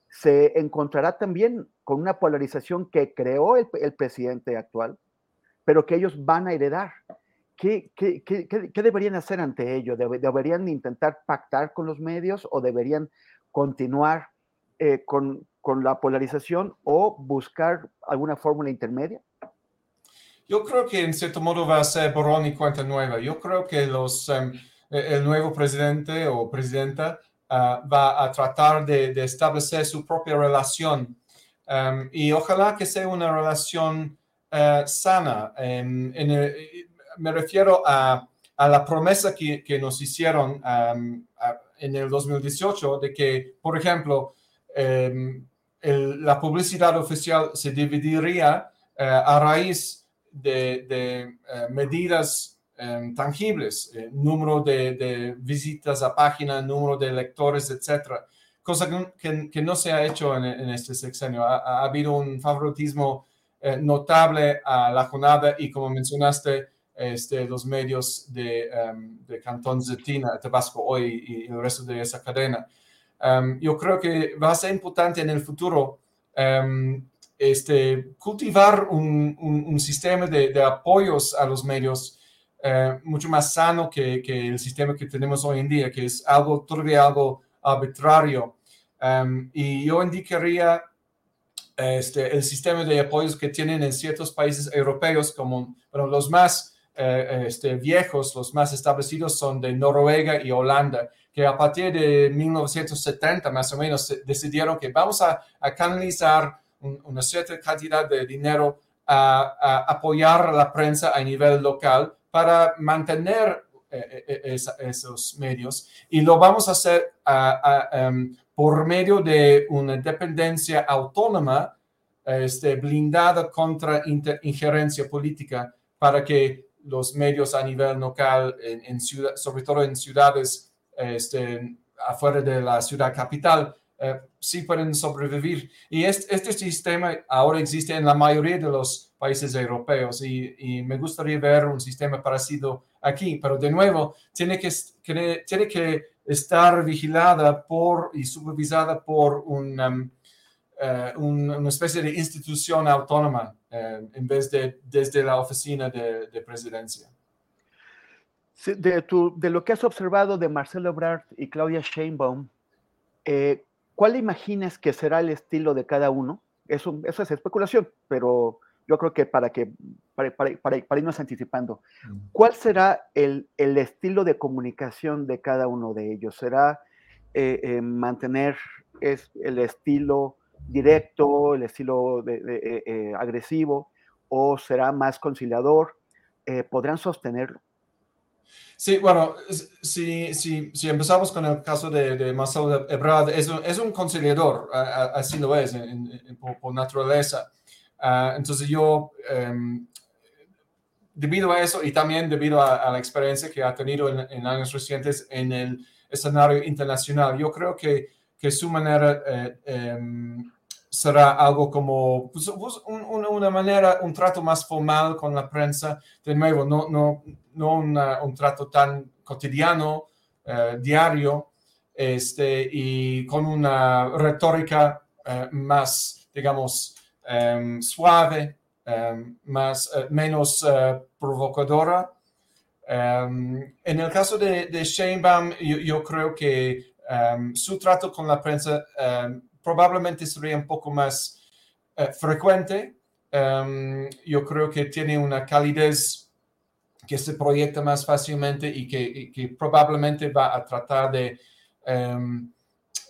se encontrará también con una polarización que creó el, el presidente actual, pero que ellos van a heredar. ¿Qué, qué, qué, qué deberían hacer ante ello? ¿Deberían intentar pactar con los medios o deberían continuar eh, con, con la polarización o buscar alguna fórmula intermedia? Yo creo que en cierto modo va a ser borrón y cuenta nueva. Yo creo que los, em, e-, el nuevo presidente o presidenta ah, va a tratar de, establecer su propia relación em, y ojalá que sea una relación eh, sana. En, me refiero a, a la promesa que, que nos hicieron em, en el 2018 de que, por ejemplo, la publicidad oficial se dividiría eh, a raíz de, eh, medidas em, tangibles, eh, número de, visitas a página, número de lectores, etcétera, cosa que, no se ha hecho en, este sexenio. Ha, habido un favoritismo eh, notable a la jornada y como mencionaste, este, los medios de, um, de Cantón Zetina, Tabasco Hoy y, el resto de esa cadena. Em, yo creo que va a ser importante en el futuro este, cultivar un, un, sistema de, de, apoyos a los medios eh, mucho más sano que, que, el sistema que tenemos hoy en día, que es algo todavía algo arbitrario. Um, y yo indicaría este, el sistema de apoyos que tienen en ciertos países europeos, como bueno, los más eh, este, viejos, los más establecidos son de Noruega y Holanda, que a partir de 1970 más o menos decidieron que vamos a, a canalizar una cierta cantidad de dinero a, apoyar a la prensa a nivel local para mantener eh, eh, eh, esos medios. Y lo vamos a hacer em, por medio de una dependencia autónoma este, blindada contra injerencia política para que los medios a nivel local, en, ciudad, sobre todo en ciudades este, afuera de la ciudad capital, eh, sí pueden sobrevivir. Y este, este, sistema ahora existe en la mayoría de los países europeos y, me gustaría ver un sistema parecido aquí, pero de nuevo, tiene que, tiene que estar vigilada por y supervisada por um, eh, una especie de institución autónoma eh, en vez de desde la oficina de, presidencia. De, de, lo que has observado de Marcelo Ebrard y Claudia Sheinbaum, ¿Cuál imaginas que será el estilo de cada uno? Eso, eso es especulación, pero yo creo que para que para, para, irnos anticipando, ¿cuál será el, el, estilo de comunicación de cada uno de ellos? ¿Será eh, eh, mantener es, el estilo directo, el estilo de, eh, agresivo, o será más conciliador? ¿Podrán sostenerlo? Sí, bueno, si, si, si, empezamos con el caso de, de Marcelo Ebrard, es, es, un conciliador, así lo es por, naturaleza. Ah, entonces yo, em, debido a eso y también debido a, la experiencia que ha tenido en, años recientes en el escenario internacional, yo creo que, que su manera eh, em, será algo como pues, pues, una manera, un trato más formal con la prensa, de nuevo, no, no, no un trato tan cotidiano, eh, diario, este, y con una retórica eh, más, digamos, em, suave, em, más, eh, menos provocadora. Em, en el caso de, Sheinbaum, yo, yo creo que su trato con la prensa probablemente sería un poco más eh, frecuente. Em, yo creo que tiene una calidez que se proyecta más fácilmente y que, probablemente va a tratar de, em,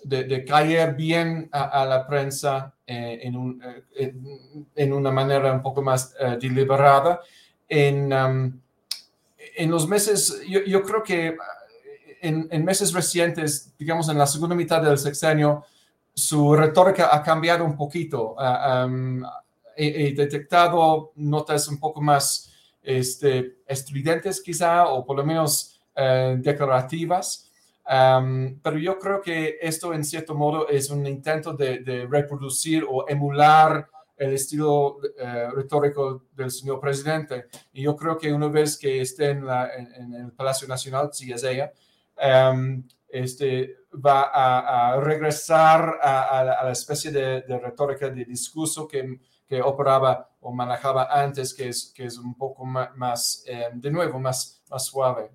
de, caer bien a, la prensa eh, eh, en, una manera un poco más deliberada. En, em, en los meses, yo, yo creo que en, en, meses recientes, digamos en la segunda mitad del sexenio, su retórica ha cambiado un poquito. Ah, he, detectado notas un poco más este, estridentes quizá, o por lo menos eh, declarativas. pero yo creo que esto en cierto modo es un intento de, reproducir o emular el estilo eh, retórico del señor presidente. Y yo creo que una vez que esté en, el Palacio Nacional, si es ella, este, va a, regresar a, la especie de, retórica de discurso que, que, operaba o manejaba antes, que es, que es un poco más, eh, de nuevo, más, más suave.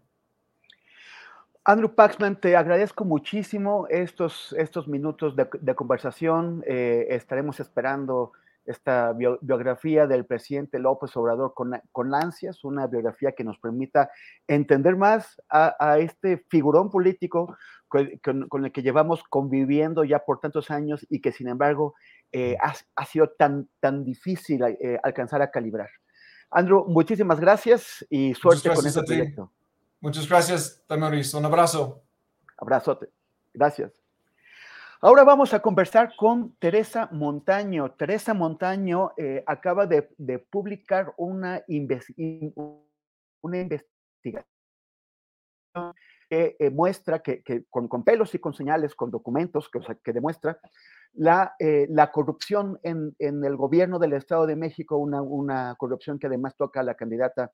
Andrew Paxman, te agradezco muchísimo estos, estos minutos de, conversación. Eh, estaremos esperando esta biografía del presidente López Obrador con, con, ansias, una biografía que nos permita entender más a, este figurón político con, el que llevamos conviviendo ya por tantos años y que sin embargo eh, ha, sido tan, tan difícil eh, alcanzar a calibrar. Andrew, muchísimas gracias y suerte con este proyecto. Muchas gracias, Tamaris. Un abrazo. Abrazote. Gracias. Ahora vamos a conversar con Teresa Montaño. Teresa Montaño eh, acaba de, publicar una, una investigación que eh, muestra que, con, pelos y con señales, con documentos, que, demuestra la, eh, la corrupción en, el gobierno del Estado de México, una, corrupción que además toca a la candidata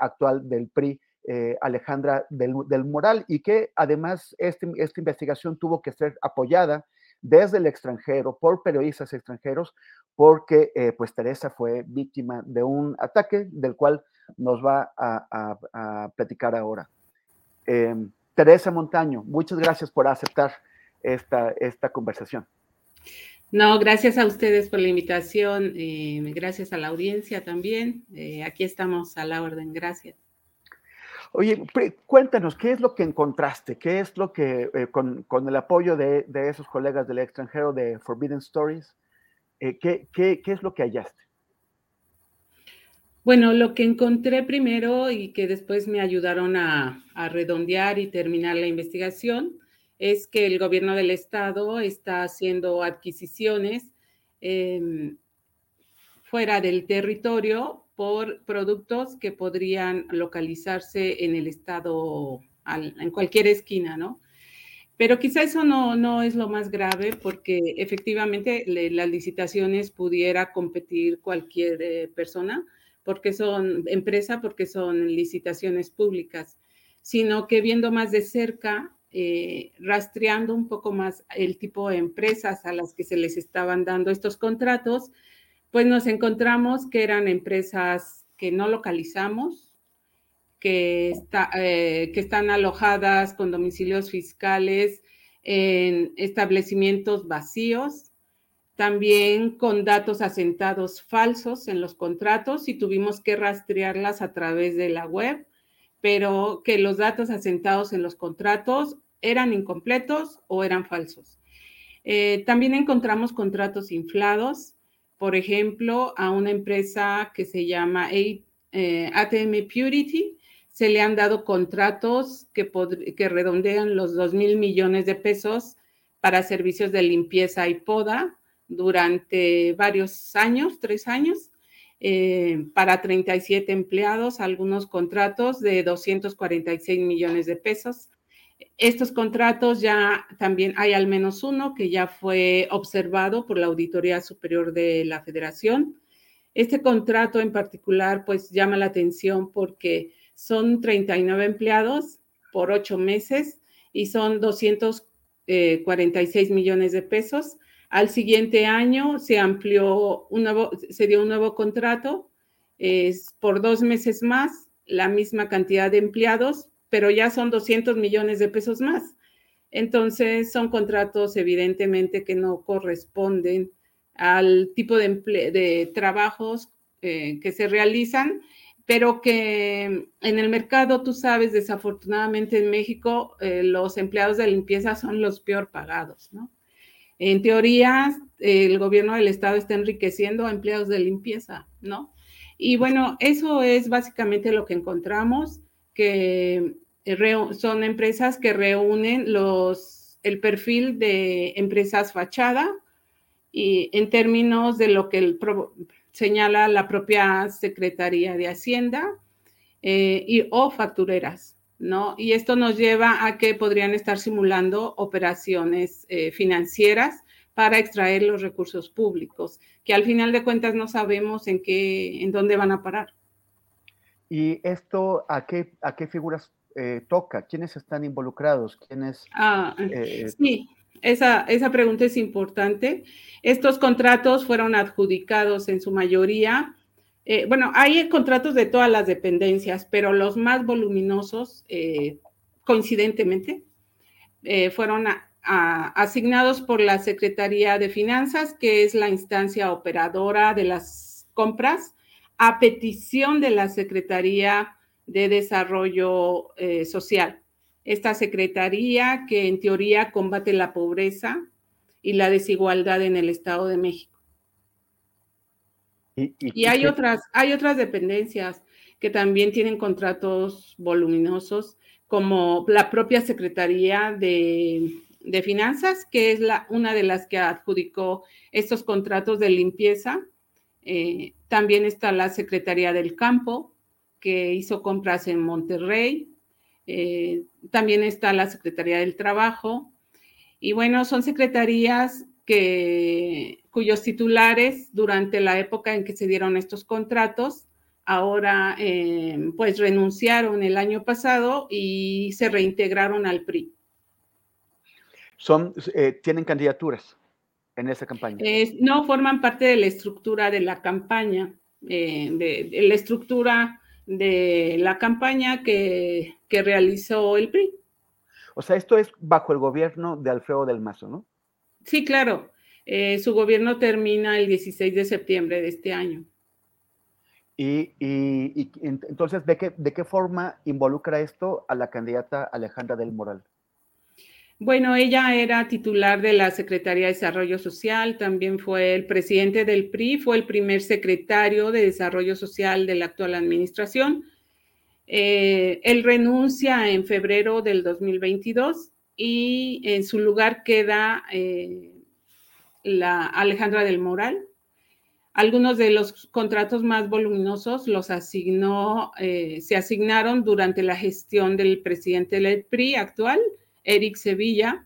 actual del PRI, eh, Alejandra del, Moral y que además este, esta investigación tuvo que ser apoyada desde el extranjero por periodistas extranjeros porque eh, pues Teresa fue víctima de un ataque del cual nos va a, platicar ahora. Em, Teresa Montaño, muchas gracias por aceptar esta, esta conversación. No, gracias a ustedes por la invitación, eh, gracias a la audiencia también. aquí estamos a la orden, gracias. Oye, cuéntanos, ¿qué es lo que encontraste? ¿Qué es lo que, eh, con, el apoyo de, esos colegas del extranjero de Forbidden Stories, eh, ¿qué, es lo que hallaste? Bueno, lo que encontré primero y que después me ayudaron a, redondear y terminar la investigación es que el gobierno del estado está haciendo adquisiciones eh, fuera del territorio por productos que podrían localizarse en el estado, en cualquier esquina, ¿no? Pero quizá eso no, no es lo más grave porque efectivamente las licitaciones pudiera competir cualquier eh, persona porque son empresa, porque son licitaciones públicas, sino que viendo más de cerca, eh, rastreando un poco más el tipo de empresas a las que se les estaban dando estos contratos, pues nos encontramos que eran empresas que no localizamos, que, eh, que están alojadas con domicilios fiscales en establecimientos vacíos, también con datos asentados falsos en los contratos y tuvimos que rastrearlas a través de la web, pero que los datos asentados en los contratos eran incompletos o eran falsos. Eh, también encontramos contratos inflados, por ejemplo, a una empresa que se llama eh, ATM Purity, se le han dado contratos que, que redondean los 2 mil millones de pesos para servicios de limpieza y poda durante varios años, tres años, eh, para 37 empleados, algunos contratos de 246 millones de pesos. Estos contratos ya también hay al menos uno que ya fue observado por la Auditoría Superior de la Federación. Este contrato en particular pues llama la atención porque son 39 empleados por ocho meses y son 246 millones de pesos. Al siguiente año se amplió un nuevo, se dio un nuevo contrato es por dos meses más, la misma cantidad de empleados, pero ya son 200 millones de pesos más. Entonces, son contratos evidentemente que no corresponden al tipo de, trabajos eh, que se realizan pero que en el mercado, tú sabes, desafortunadamente en México, eh, los empleados de limpieza son los peor pagados, ¿no? En teoría, el gobierno del estado está enriqueciendo a empleados de limpieza, ¿no? Y bueno, eso es básicamente lo que encontramos, que son empresas que reúnen los, el perfil de empresas fachada y en términos de lo que el señala la propia Secretaría de Hacienda eh, y, o factureras, ¿no? Y esto nos lleva a que podrían estar simulando operaciones eh, financieras para extraer los recursos públicos, que al final de cuentas no sabemos en qué, en dónde van a parar. ¿Y esto a qué, a qué figuras eh, toca? ¿Quiénes están involucrados? ¿Quiénes? Ah, sí, esa, esa pregunta es importante. Estos contratos fueron adjudicados en su mayoría. Eh, bueno, hay contratos de todas las dependencias, pero los más voluminosos, eh, coincidentemente, eh, fueron asignados por la Secretaría de Finanzas, que es la instancia operadora de las compras, a petición de la Secretaría de Desarrollo Social esta secretaría que en teoría combate la pobreza y la desigualdad en el Estado de México. Y, hay, otras, hay otras dependencias que también tienen contratos voluminosos, como la propia Secretaría de, Finanzas, que es la, una de las que adjudicó estos contratos de limpieza. Eh, también está la Secretaría del Campo, que hizo compras en Monterrey. Eh, también está la Secretaría del Trabajo. Y bueno, son secretarías que, cuyos titulares durante la época en que se dieron estos contratos, ahora eh, pues renunciaron el año pasado y se reintegraron al PRI. Son, eh, ¿Tienen candidaturas en esa campaña? no forman parte de la estructura de la campaña, de, la estructura de la campaña que, realizó el PRI. O sea, esto es bajo el gobierno de Alfredo del Mazo, ¿no? Sí, claro. Eh, su gobierno termina el 16 de septiembre de este año. Y, entonces, ¿de qué, ¿de qué forma involucra esto a la candidata Alejandra del Moral? Bueno, ella era titular de la Secretaría de Desarrollo Social, también fue el presidente del PRI, fue el primer secretario de Desarrollo Social de la actual administración. Eh, él renuncia en febrero del 2022 y en su lugar queda eh, la Alejandra del Moral. Algunos de los contratos más voluminosos los asignó, eh, se asignaron durante la gestión del presidente del PRI actual, Eric Sevilla,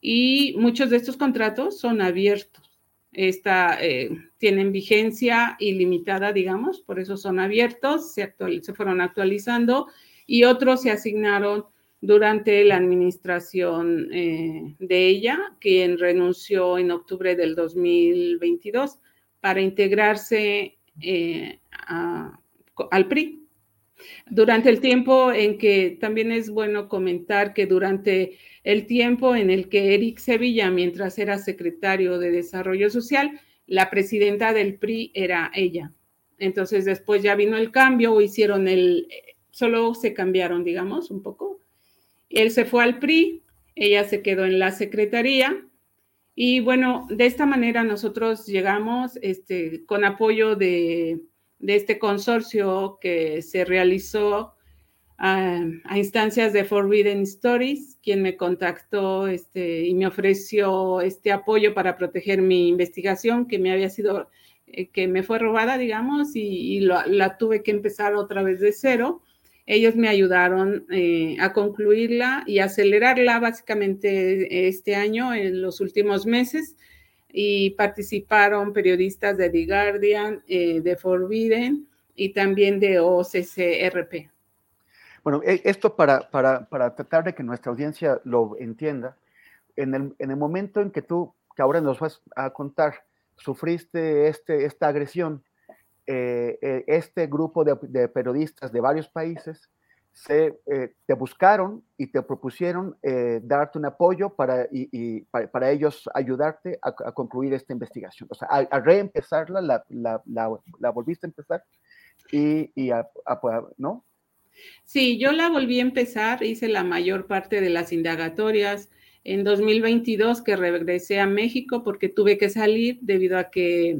y muchos de estos contratos son abiertos. Esta, eh, tienen vigencia ilimitada, digamos, por eso son abiertos, se, fueron actualizando y otros se asignaron durante la administración eh, de ella, quien renunció en octubre del 2022 para integrarse eh, al PRI. Durante el tiempo en que también es bueno comentar que durante el tiempo en el que Eric Sevilla, mientras era secretario de Desarrollo Social, la presidenta del PRI era ella. Entonces después ya vino el cambio o hicieron el, solo se cambiaron, digamos, un poco. Él se fue al PRI, ella se quedó en la secretaría y bueno, de esta manera nosotros llegamos este, con apoyo de, este consorcio que se realizó a, instancias de Forbidden Stories, quien me contactó este, y me ofreció este apoyo para proteger mi investigación que me había sido, eh, que me fue robada, digamos, y, la tuve que empezar otra vez de cero. Ellos me ayudaron eh, a concluirla y acelerarla básicamente este año, en los últimos meses, y participaron periodistas de The Guardian, eh, de Forbidden y también de OCCRP. Bueno, e, esto para, para, para, tratar de que nuestra audiencia lo entienda, en el, en el momento en que tú, que ahora nos vas a contar, sufriste este, esta agresión, eh, eh, este grupo de, periodistas de varios países se, eh, te buscaron y te propusieron darte un apoyo para, y, para, ellos ayudarte a, concluir esta investigación. O sea, a, reempezarla, la, la, la, volviste a empezar y, y ¿no? Sí, yo la volví a empezar, hice la mayor parte de las indagatorias en 2022 que regresé a México porque tuve que salir debido a que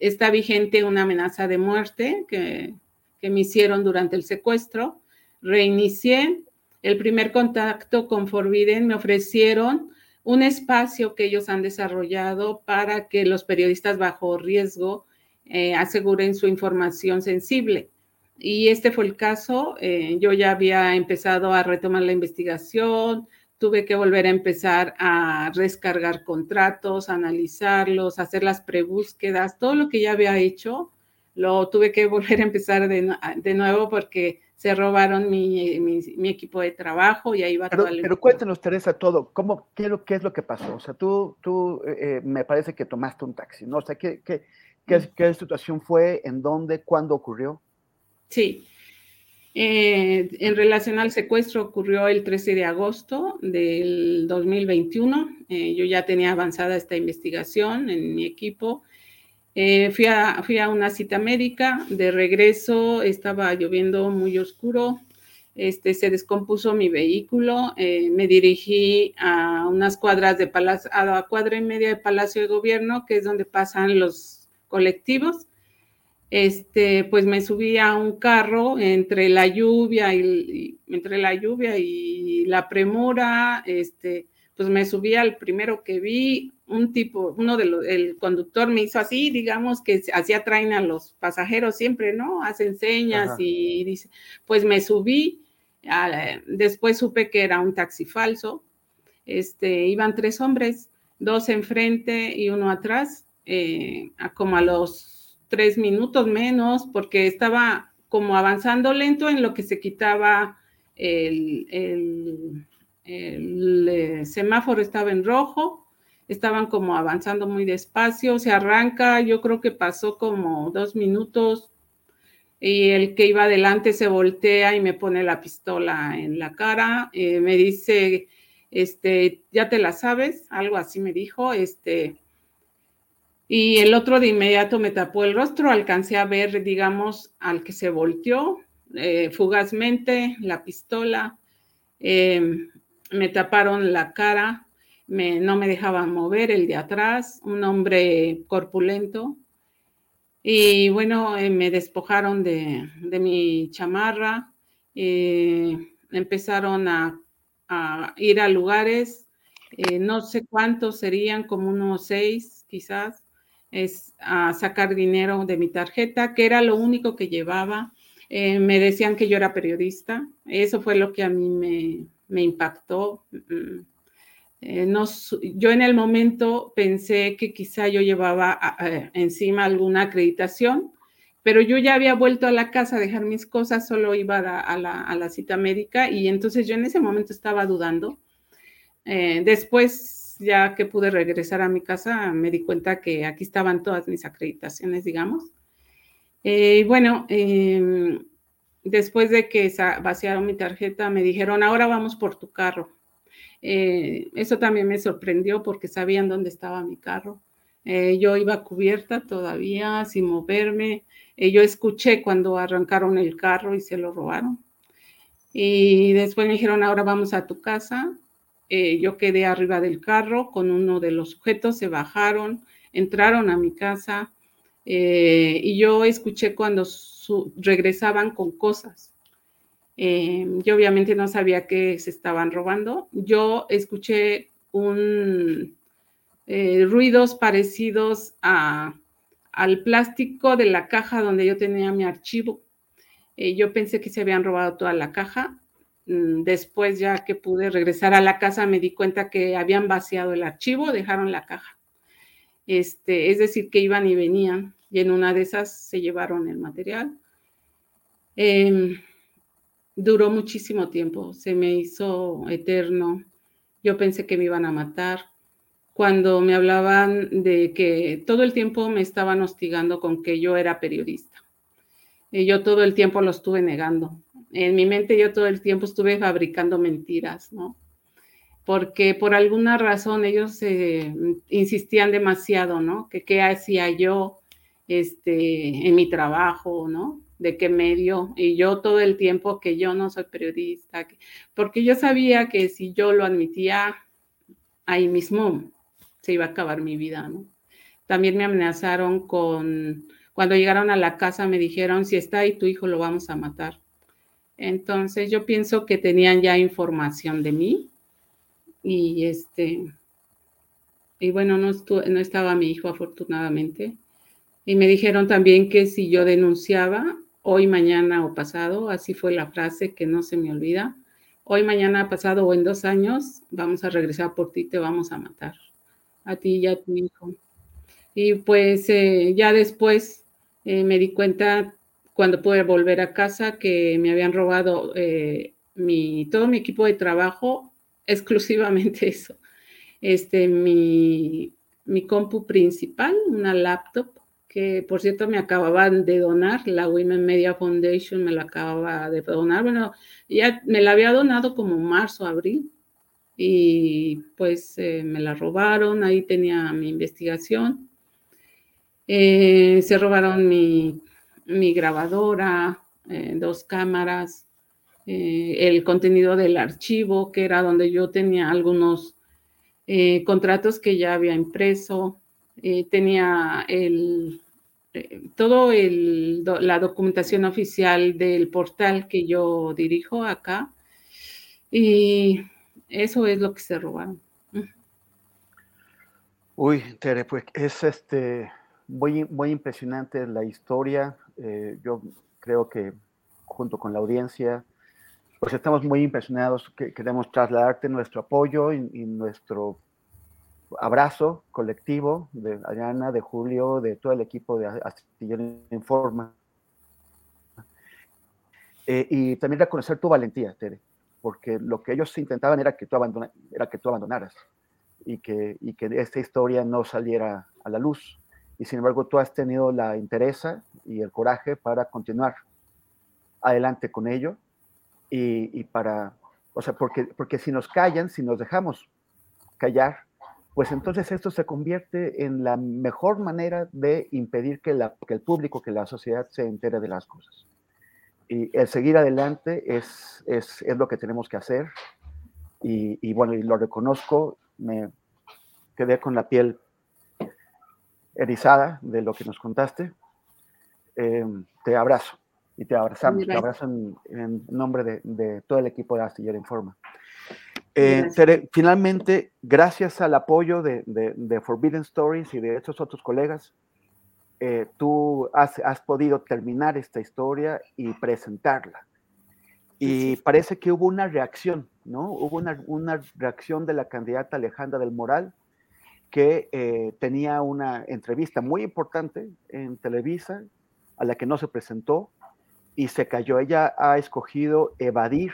está vigente una amenaza de muerte que, me hicieron durante el secuestro. Reinicié el primer contacto con Forbidden, me ofrecieron un espacio que ellos han desarrollado para que los periodistas bajo riesgo eh, aseguren su información sensible. Y este fue el caso. Eh, yo ya había empezado a retomar la investigación, tuve que volver a empezar a descargar contratos, analizarlos, hacer las prebúsquedas, todo lo que ya había hecho, lo tuve que volver a empezar de, nuevo porque se robaron mi, equipo de trabajo y ahí va pero, Pero cuéntanos, Teresa, todo, ¿cómo, qué, qué, es lo que pasó? O sea, tú, tú eh, eh, me parece que tomaste un taxi, ¿no? O sea, ¿qué, qué, qué, mm. qué situación fue? ¿En dónde? ¿Cuándo ocurrió? Sí, eh, en relación al secuestro ocurrió el 13 de agosto del 2021. Eh, yo ya tenía avanzada esta investigación en mi equipo. Eh, fui, a, fui, a, una cita médica. De regreso estaba lloviendo muy oscuro. Este, se descompuso mi vehículo. me dirigí a unas cuadras de Palacio, a cuadra y media de Palacio de Gobierno, que es donde pasan los colectivos este, pues me subí a un carro entre la lluvia y, entre la lluvia y la premura, este, pues me subí al primero que vi, un tipo, uno de los, el conductor me hizo así, digamos que así atraen a los pasajeros siempre, ¿no? Hacen señas y dice, pues me subí, después supe que era un taxi falso, este, iban tres hombres, dos enfrente y uno atrás, eh, como a los tres minutos menos, porque estaba como avanzando lento en lo que se quitaba el, el, eh, semáforo, estaba en rojo, estaban como avanzando muy despacio, se arranca, yo creo que pasó como dos minutos y el que iba adelante se voltea y me pone la pistola en la cara, eh, me dice, este, ya te la sabes, algo así me dijo, este, y el otro de inmediato me tapó el rostro, alcancé a ver, digamos, al que se volteó eh, fugazmente la pistola, em, me taparon la cara, no me dejaban mover el de atrás, un hombre corpulento. Y bueno, eh, me despojaron de, mi chamarra, eh, empezaron a, ir a lugares, no sé cuántos serían, como unos seis quizás, es a sacar dinero de mi tarjeta, que era lo único que llevaba. Eh, me decían que yo era periodista. Eso fue lo que a mí me, impactó. Mm, eh, yo en el momento pensé que quizá yo llevaba encima alguna acreditación, pero yo ya había vuelto a la casa a dejar mis cosas, solo iba a la, cita médica y entonces yo en ese momento estaba dudando. Eh, después ya que pude regresar a mi casa, me di cuenta que aquí estaban todas mis acreditaciones, digamos. Eh, bueno, em, después de que vaciaron mi tarjeta, me dijeron, ahora vamos por tu carro. Eh, eso también me sorprendió porque sabían dónde estaba mi carro. Eh, yo iba cubierta todavía, sin moverme. Eh, yo escuché cuando arrancaron el carro y se lo robaron. Y después me dijeron, ahora vamos a tu casa. yo quedé arriba del carro con uno de los sujetos, se bajaron, entraron a mi casa y yo escuché cuando regresaban con cosas. Eh, yo obviamente no sabía que se estaban robando. Yo escuché un, eh, ruidos parecidos al plástico de la caja donde yo tenía mi archivo. Eh, yo pensé que se habían robado toda la caja. Mm, después, ya que pude regresar a la casa, me di cuenta que habían vaciado el archivo, dejaron la caja. Este, es decir, que iban y venían y en una de esas se llevaron el material. Em, duró muchísimo tiempo, se me hizo eterno. Yo pensé que me iban a matar. Cuando me hablaban de que todo el tiempo me estaban hostigando con que yo era periodista. Y yo todo el tiempo lo estuve negando. En mi mente yo todo el tiempo estuve fabricando mentiras, ¿no? Porque por alguna razón ellos eh, insistían demasiado, ¿no? Que qué hacía yo este, en mi trabajo, ¿no? De qué medio, y yo todo el tiempo que yo no soy periodista, porque yo sabía que si yo lo admitía, ahí mismo se iba a acabar mi vida, ¿no? También me amenazaron con, cuando llegaron a la casa me dijeron, si está ahí tu hijo lo vamos a matar. Entonces yo pienso que tenían ya información de mí y este, y bueno, no, no estaba mi hijo afortunadamente. Y me dijeron también que si yo denunciaba, hoy, mañana o pasado, así fue la frase que no se me olvida. Hoy, mañana, pasado o en dos años, vamos a regresar por ti, te vamos a matar, a ti y a tu hijo. Y pues eh, ya después eh, me di cuenta cuando pude volver a casa que me habían robado eh, todo mi equipo de trabajo, exclusivamente eso. Este, mi, mi compu principal, una laptop, que por cierto me acababan de donar, la Women Media Foundation me la acababa de donar, bueno, ya me la había donado como marzo, abril, y pues eh, me la robaron, ahí tenía mi investigación, eh, se robaron mi, grabadora, eh, dos cámaras, el contenido del archivo, que era donde yo tenía algunos contratos que ya había impreso, tenía el todo el, la documentación oficial del portal que yo dirijo acá. Y eso es lo que se robaron. Uy, Tere, pues es este muy, muy impresionante la historia. Eh, yo creo que junto con la audiencia, pues estamos muy impresionados, que queremos trasladarte nuestro apoyo y nuestro abrazo colectivo de Ariana, de Julio, de todo el equipo de Astillero Informa. Eh, y también reconocer tu valentía, Tere, porque lo que ellos intentaban era que tú, era que tú abandonaras y que, y que esta historia no saliera a la luz. Y sin embargo, tú has tenido la interés y el coraje para continuar adelante con ello y, y para, o sea, porque, porque si nos callan, si nos dejamos callar, pues entonces esto se convierte en la mejor manera de impedir que, el público, que la sociedad se entere de las cosas. Y el seguir adelante es, es, lo que tenemos que hacer. Y, bueno, y lo reconozco, me quedé con la piel erizada de lo que nos contaste. Em, te abrazo y te abrazamos, te abrazo en, nombre de, de, todo el equipo de Astillero Informa. Eh, finalmente, gracias al apoyo de, Forbidden Stories y de estos otros colegas, eh, tú has, podido terminar esta historia y presentarla. Y parece que hubo una reacción, ¿no? Hubo una, reacción de la candidata Alejandra del Moral, que eh, tenía una entrevista muy importante en Televisa, a la que no se presentó y se cayó. Ella ha escogido evadir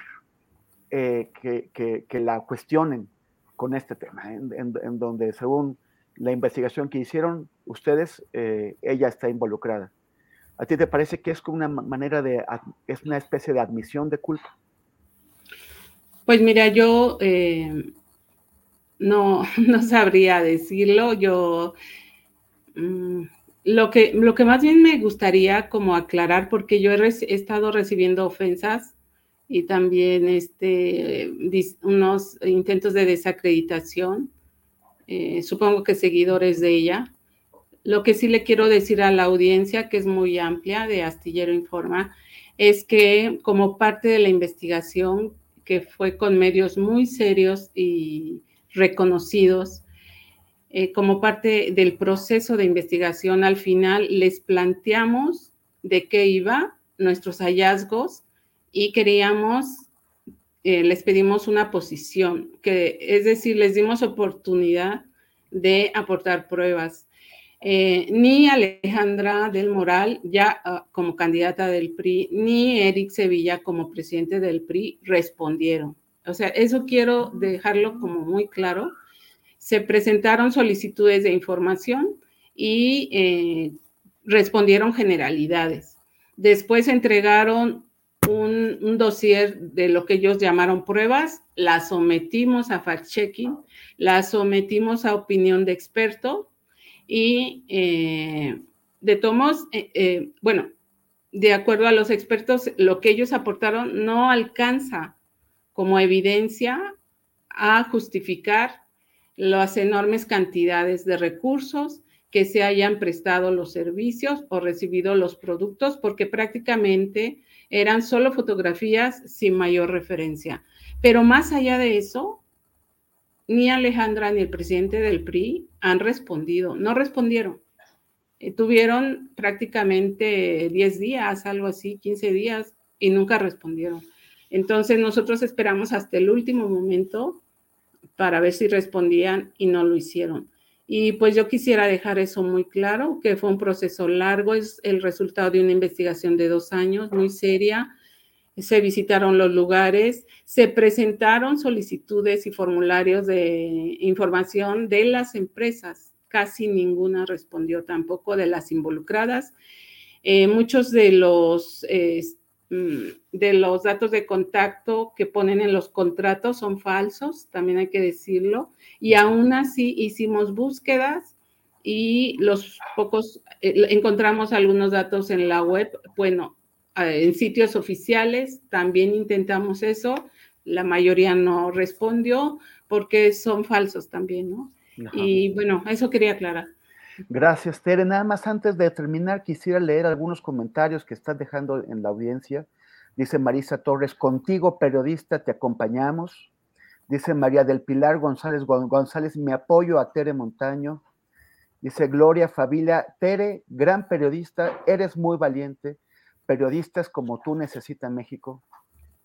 eh, que, la cuestionen con este tema, en, donde según la investigación que hicieron ustedes, eh, ella está involucrada. ¿A ti te parece que es una manera de, es una especie de admisión de culpa? Pues mira, yo eh, no, no sabría decirlo. Yo mm, lo, que, lo que más bien me gustaría como aclarar, porque yo he, estado recibiendo ofensas y también este, unos intentos de desacreditación, eh, supongo que seguidores de ella. Lo que sí le quiero decir a la audiencia, que es muy amplia de Astillero Informa, es que como parte de la investigación que fue con medios muy serios y reconocidos, eh, como parte del proceso de investigación, al final les planteamos de qué iba nuestros hallazgos y queríamos, eh, les pedimos una posición, que es decir, les dimos oportunidad de aportar pruebas. Eh, ni Alejandra del Moral, ya ah, como candidata del PRI, ni Eric Sevilla como presidente del PRI respondieron. O sea, eso quiero dejarlo como muy claro. Se presentaron solicitudes de información y eh, respondieron generalidades. Después entregaron un, un, dossier de lo que ellos llamaron pruebas, la sometimos a fact-checking, la sometimos a opinión de experto y eh, de tomos, eh, eh, bueno, de acuerdo a los expertos, lo que ellos aportaron no alcanza como evidencia a justificar las enormes cantidades de recursos que se hayan prestado los servicios o recibido los productos, porque prácticamente eran solo fotografías sin mayor referencia. Pero más allá de eso, ni Alejandra ni el presidente del PRI han respondido, no respondieron. Eh, tuvieron prácticamente 10 días, algo así, 15 días, y nunca respondieron. Entonces nosotros esperamos hasta el último momento para ver si respondían y no lo hicieron. Y pues yo quisiera dejar eso muy claro, que fue un proceso largo, es el resultado de una investigación de dos años, muy seria, se visitaron los lugares, se presentaron solicitudes y formularios de información de las empresas. Casi ninguna respondió tampoco de las involucradas. Eh, muchos de los, mm, de los datos de contacto que ponen en los contratos son falsos, también hay que decirlo. Y aún así hicimos búsquedas y los pocos, eh, encontramos algunos datos en la web. Bueno, en sitios oficiales también intentamos eso, la mayoría no respondió porque son falsos también, ¿no? Y bueno, eso quería aclarar. Gracias, Tere. Nada más antes de terminar, quisiera leer algunos comentarios que estás dejando en la audiencia. Dice Marisa Torres, contigo, periodista, te acompañamos. Dice María del Pilar González González, me apoyo a Tere Montaño. Dice Gloria Favila, Tere, gran periodista, eres muy valiente periodistas como tú necesita México.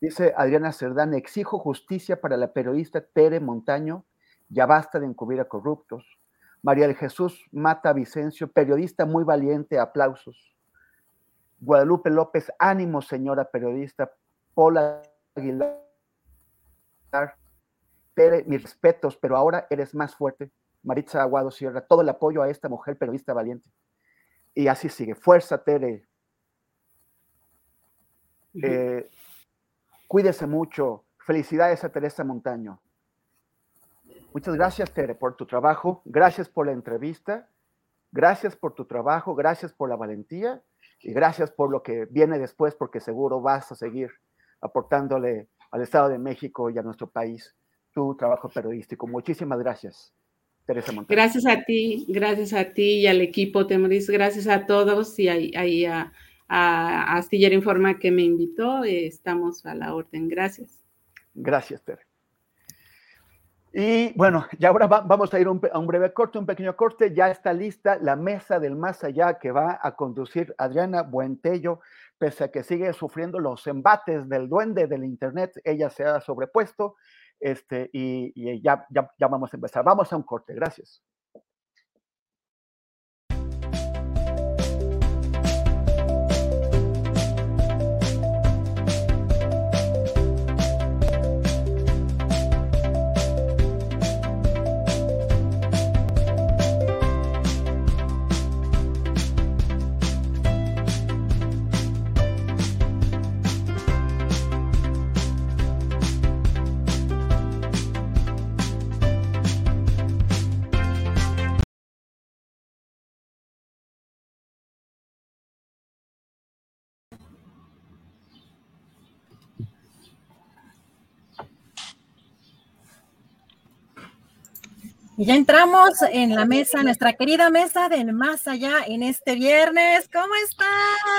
Dice Adriana Cerdán, exijo justicia para la periodista Tere Montaño, ya basta de encubrir a corruptos. María del Jesús Mata Vicencio, periodista muy valiente, aplausos. Guadalupe López, ánimo señora periodista. Paula Aguilar, Tere, mis respetos, pero ahora eres más fuerte. Maritza Aguado Sierra, todo el apoyo a esta mujer periodista valiente. Y así sigue. Fuerza, Tere, eh, cuídese mucho. Felicidades a Teresa Montaño. Muchas gracias, Tere, por tu trabajo. Gracias por la entrevista. Gracias por tu trabajo. Gracias por la valentía. Y gracias por lo que viene después, porque seguro vas a seguir aportándole al Estado de México y a nuestro país tu trabajo periodístico. Muchísimas gracias. Teresa Montaño. Gracias a ti, gracias a ti y al equipo Temoris, gracias a todos y ahí a, a Astillero Informa que me invitó. estamos a la orden. Gracias. Gracias, Tere. Y bueno, ya ahora vamos a ir a un breve corte, un pequeño corte. Ya está lista la mesa del más allá que va a conducir Adriana Buentello, pese a que sigue sufriendo los embates del duende del Internet, ella se ha sobrepuesto este, y, y ya, ya, ya vamos a empezar. Vamos a un corte, gracias. Y ya entramos en la mesa, nuestra querida mesa del más allá en este viernes. ¿Cómo están?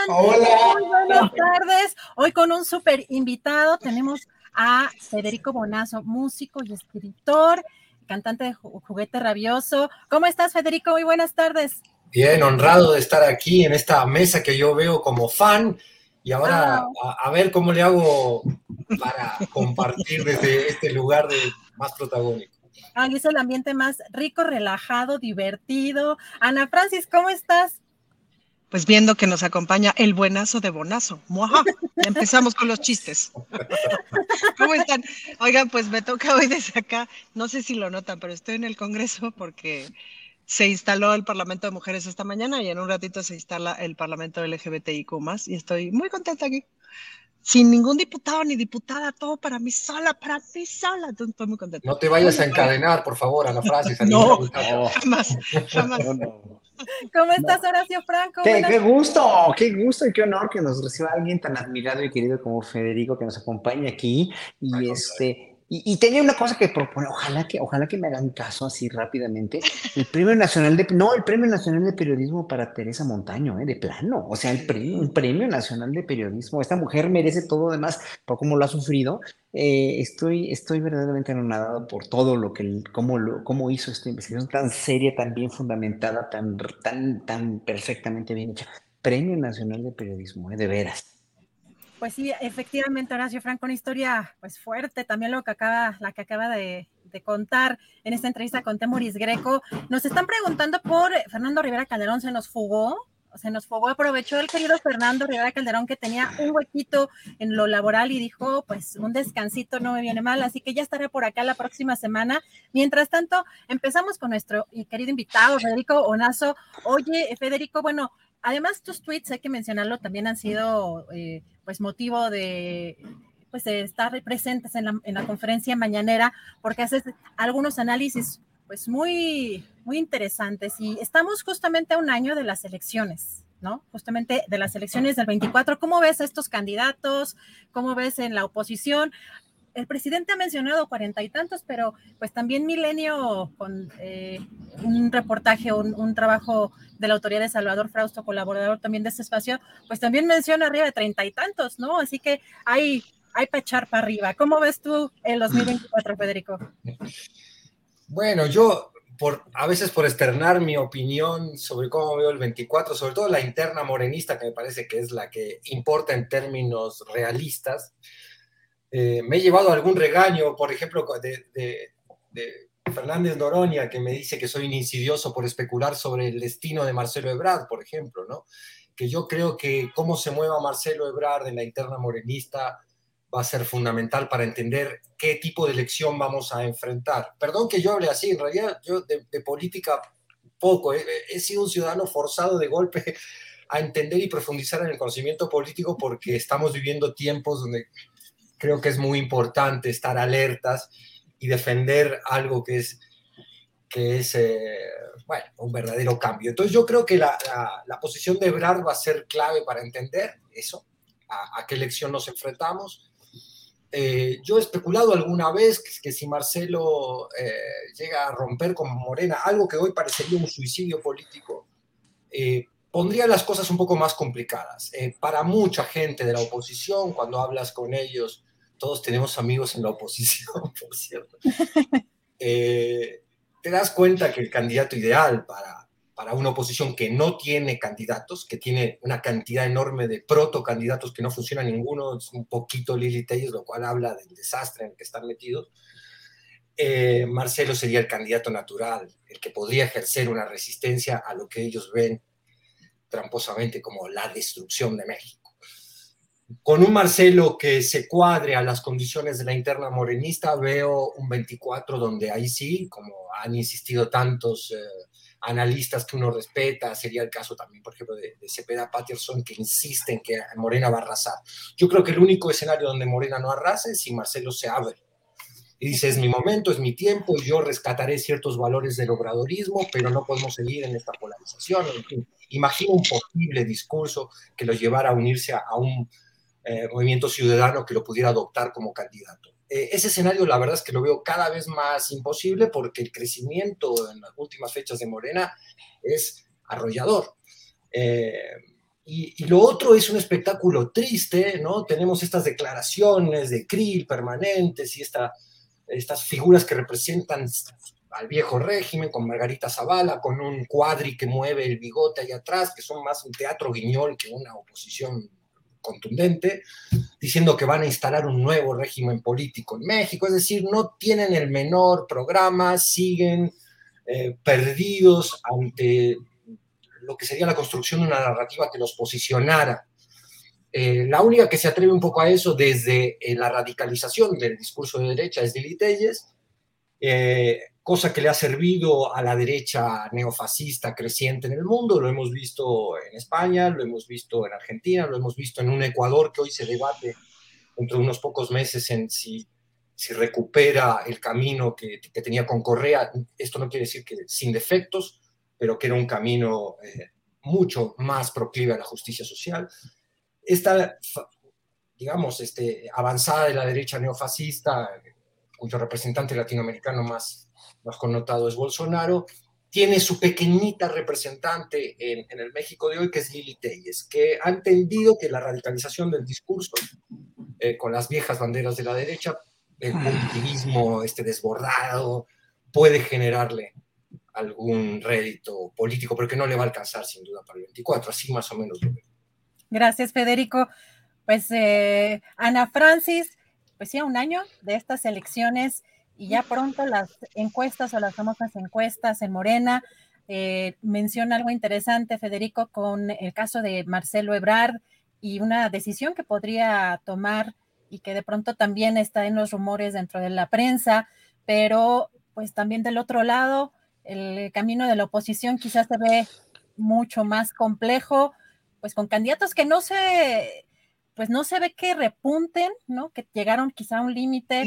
Hola. Muy buenas tardes. Hoy con un súper invitado tenemos a Federico Bonazo, músico y escritor, cantante de Juguete Rabioso. ¿Cómo estás, Federico? Muy buenas tardes. Bien, honrado de estar aquí en esta mesa que yo veo como fan y ahora a, a ver cómo le hago para compartir desde este lugar de más protagónico. Ah, es el ambiente más rico, relajado, divertido. Ana Francis, ¿cómo estás? Pues viendo que nos acompaña el buenazo de Bonazo. ¡Muaja! Empezamos con los chistes. ¿Cómo están? Oigan, pues me toca hoy desde acá, no sé si lo notan, pero estoy en el Congreso porque se instaló el Parlamento de Mujeres esta mañana y en un ratito se instala el Parlamento LGBTIQ y estoy muy contenta aquí sin ningún diputado ni diputada, todo para mí sola, para mí sola. Entonces estoy muy contenta. No te vayas a encadenar, por favor, a la frase. no, jamás, jamás. ¿Cómo estás, Horacio Franco? Qué, qué, gusto, qué gusto y qué honor que nos reciba alguien tan admirado y querido como Federico que nos acompañe aquí. Y este, y, y, tenía una cosa que propone, ojalá que, ojalá que me hagan caso así rápidamente. El Premio Nacional de, no, el Premio Nacional de Periodismo para Teresa Montaño, ¿eh? de plano. O sea, el premio, un Premio Nacional de Periodismo. Esta mujer merece todo demás por cómo lo ha sufrido. Eh, estoy, estoy verdaderamente anonadado por todo lo que, cómo, lo, cómo hizo esta investigación tan seria, tan bien fundamentada, tan, tan, tan perfectamente bien hecha. Premio Nacional de Periodismo, ¿eh? de veras. Pues sí, efectivamente, Horacio Franco, una historia pues fuerte, también lo que acaba, la que acaba de, contar en esta entrevista con Temoris Greco. Nos están preguntando por Fernando Rivera Calderón, ¿se nos fugó? Se nos fugó, aprovechó el querido Fernando Rivera Calderón que tenía un huequito en lo laboral y dijo, pues un descansito no me viene mal, así que ya estaré por acá la próxima semana. Mientras tanto, empezamos con nuestro querido invitado, Federico Onazo. Oye, Federico, bueno, además tus tweets, hay que mencionarlo, también han sido eh, pues motivo de pues de estar presentes en la, en la, conferencia mañanera porque haces algunos análisis pues muy muy interesantes y estamos justamente a un año de las elecciones, ¿no? Justamente de las elecciones del 24. ¿Cómo ves a estos candidatos? ¿Cómo ves en la oposición? El presidente ha mencionado cuarenta y tantos, pero pues también Milenio, con eh, un reportaje, un, trabajo de la autoridad de Salvador Frausto, colaborador también de este espacio, pues también menciona arriba de treinta y tantos, ¿no? Así que hay, hay para echar para arriba. ¿Cómo ves tú el 2024, Federico? Bueno, yo por, a veces por externar mi opinión sobre cómo veo el 24, sobre todo la interna morenista, que me parece que es la que importa en términos realistas, eh, me he llevado algún regaño, por ejemplo, de, de, de, Fernández Noroña, que me dice que soy un insidioso por especular sobre el destino de Marcelo Ebrard, por ejemplo, ¿no? Que yo creo que cómo se mueva Marcelo Ebrard en la interna morenista va a ser fundamental para entender qué tipo de elección vamos a enfrentar. Perdón que yo hable así, en realidad yo de, política poco, he, he sido un ciudadano forzado de golpe a entender y profundizar en el conocimiento político porque estamos viviendo tiempos donde creo que es muy importante estar alertas y defender algo que es, que es eh, bueno, un verdadero cambio. Entonces yo creo que la, la, la, posición de Ebrard va a ser clave para entender eso, a, a qué elección nos enfrentamos. Eh, yo he especulado alguna vez que, que si Marcelo eh, llega a romper con Morena, algo que hoy parecería un suicidio político, eh, pondría las cosas un poco más complicadas. para mucha gente de la oposición, cuando hablas con ellos, todos tenemos amigos en la oposición, por cierto, eh, te das cuenta que el candidato ideal para, para una oposición que no tiene candidatos, que tiene una cantidad enorme de protocandidatos que no funciona ninguno, es un poquito Lili Telles, lo cual habla del desastre en el que están metidos, eh, Marcelo sería el candidato natural, el que podría ejercer una resistencia a lo que ellos ven tramposamente como la destrucción de México con un Marcelo que se cuadre a las condiciones de la interna morenista, veo un 24 donde ahí sí, como han insistido tantos eh, analistas que uno respeta, sería el caso también, por ejemplo, de, de Cepeda Patterson, que insisten que Morena va a arrasar. Yo creo que el único escenario donde Morena no arrasa es si Marcelo se abre. Y dice, es mi momento, es mi tiempo, yo rescataré ciertos valores del obradorismo, pero no podemos seguir en esta polarización. En fin, imagino un posible discurso que lo llevara a unirse a, a un eh, movimiento ciudadano que lo pudiera adoptar como candidato. eh, ese escenario la verdad es que lo veo cada vez más imposible porque el crecimiento en las últimas fechas de Morena es arrollador. Eh, y, lo otro es un espectáculo triste, ¿no? Tenemos estas declaraciones de Krill permanentes y esta, estas figuras que representan al viejo régimen, con Margarita Zavala, con un cuadri que mueve el bigote ahí atrás, que son más un teatro guiñol que una oposición contundente, diciendo que van a instalar un nuevo régimen político en México, es decir, no tienen el menor programa, siguen eh, perdidos ante lo que sería la construcción de una narrativa que los posicionara. Eh, la única que se atreve un poco a eso desde eh, la radicalización del discurso de derecha es Lili Telles, cosa que le ha servido a la derecha neofascista creciente en el mundo. Lo hemos visto en España, lo hemos visto en Argentina, lo hemos visto en un Ecuador que hoy se debate dentro de unos pocos meses en si, si recupera el camino que, que, tenía con Correa. Esto no quiere decir que sin defectos, pero que era un camino eh, mucho más proclive a la justicia social. Esta, digamos, este, avanzada de la derecha neofascista, cuyo representante latinoamericano más más connotado es Bolsonaro, tiene su pequeñita representante en, el México de hoy, que es Lili Telles, que ha entendido que la radicalización del discurso eh, con las viejas banderas de la derecha, el positivismo este desbordado, puede generarle algún rédito político, pero que no le va a alcanzar sin duda para el 24, así más o menos lo veo. Gracias, Federico. Pues eh, Ana Francis, pues ya un año de estas elecciones y ya pronto las encuestas o las famosas encuestas en Morena eh, menciona algo interesante, Federico, con el caso de Marcelo Ebrard y una decisión que podría tomar y que de pronto también está en los rumores dentro de la prensa, pero pues también del otro lado, el camino de la oposición quizás se ve mucho más complejo, pues con candidatos que no se pues no se ve que repunten, ¿no? Que llegaron quizá a un límite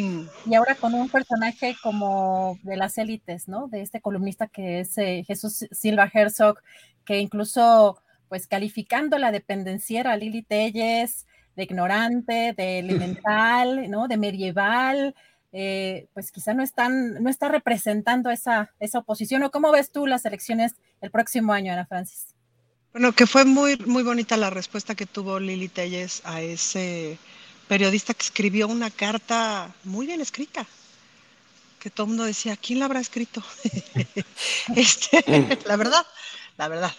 y ahora con un personaje como de las élites, ¿no? De este columnista que es eh, Jesús Silva Herzog, que incluso, pues calificando la dependenciera a Lili Telles de ignorante, de elemental, ¿no? De medieval, eh, pues quizá no están, no está representando esa, esa oposición. ¿O cómo ves tú las elecciones el próximo año, Ana Francis? Bueno, que fue muy, muy bonita la respuesta que tuvo Lili Telles a ese periodista que escribió una carta muy bien escrita, que todo el mundo decía, ¿quién la habrá escrito? este, la verdad, la verdad.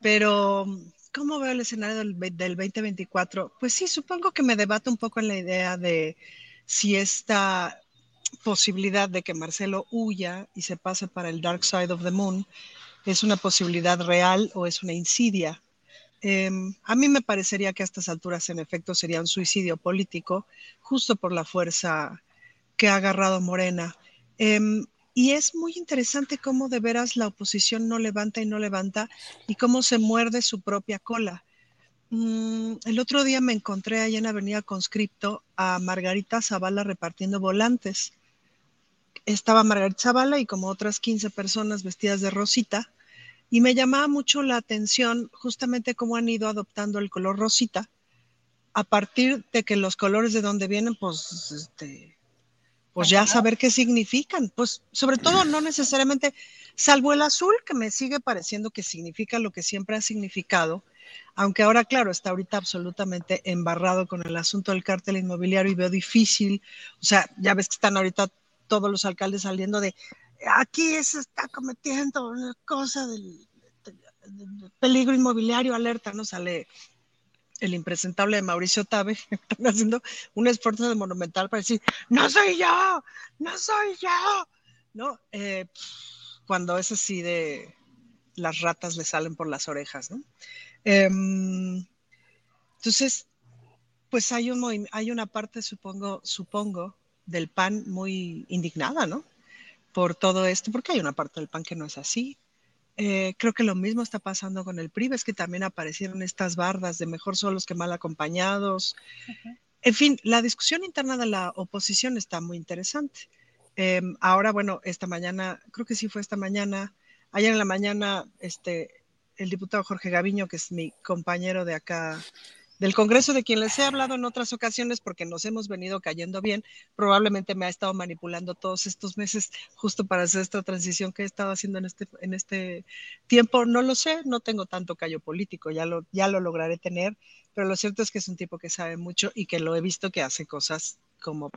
Pero, ¿cómo veo el escenario del, del 2024? Pues sí, supongo que me debato un poco en la idea de si esta posibilidad de que Marcelo huya y se pase para el Dark Side of the Moon es una posibilidad real o es una insidia. Em, a mí me parecería que a estas alturas, en efecto, sería un suicidio político, justo por la fuerza que ha agarrado Morena. Em, y es muy interesante cómo de veras la oposición no levanta y no levanta y cómo se muerde su propia cola. Mm, el otro día me encontré allá en Avenida Conscripto a Margarita Zavala repartiendo volantes estaba Margarita Zavala y como otras 15 personas vestidas de rosita, y me llamaba mucho la atención justamente cómo han ido adoptando el color rosita, a partir de que los colores de donde vienen, pues, este, pues ya saber qué significan, pues sobre todo no necesariamente, salvo el azul, que me sigue pareciendo que significa lo que siempre ha significado, aunque ahora, claro, está ahorita absolutamente embarrado con el asunto del cártel inmobiliario y veo difícil, o sea, ya ves que están ahorita todos los alcaldes saliendo de aquí se está cometiendo una cosa del, peligro inmobiliario, alerta, ¿no? Sale el impresentable de Mauricio Tabe, haciendo un esfuerzo de monumental para decir, no soy yo, no soy yo, ¿no? Eh, cuando es así de las ratas le salen por las orejas, ¿no? Em, entonces, pues hay, un, hay una parte, supongo, supongo, del PAN muy indignada, ¿no? Por todo esto, porque hay una parte del PAN que no es así. Eh, creo que lo mismo está pasando con el PRI, es que también aparecieron estas bardas de mejor solos que mal acompañados. En fin, la discusión interna de la oposición está muy interesante. Em, ahora, bueno, esta mañana, creo que sí fue esta mañana, ayer en la mañana, este, el diputado Jorge Gaviño, que es mi compañero de acá del Congreso de quien les he hablado en otras ocasiones porque nos hemos venido cayendo bien, probablemente me ha estado manipulando todos estos meses justo para hacer esta transición que he estado haciendo en este, en este tiempo. No lo sé, no tengo tanto callo político, ya lo, ya lo lograré tener, pero lo cierto es que es un tipo que sabe mucho y que lo he visto que hace cosas como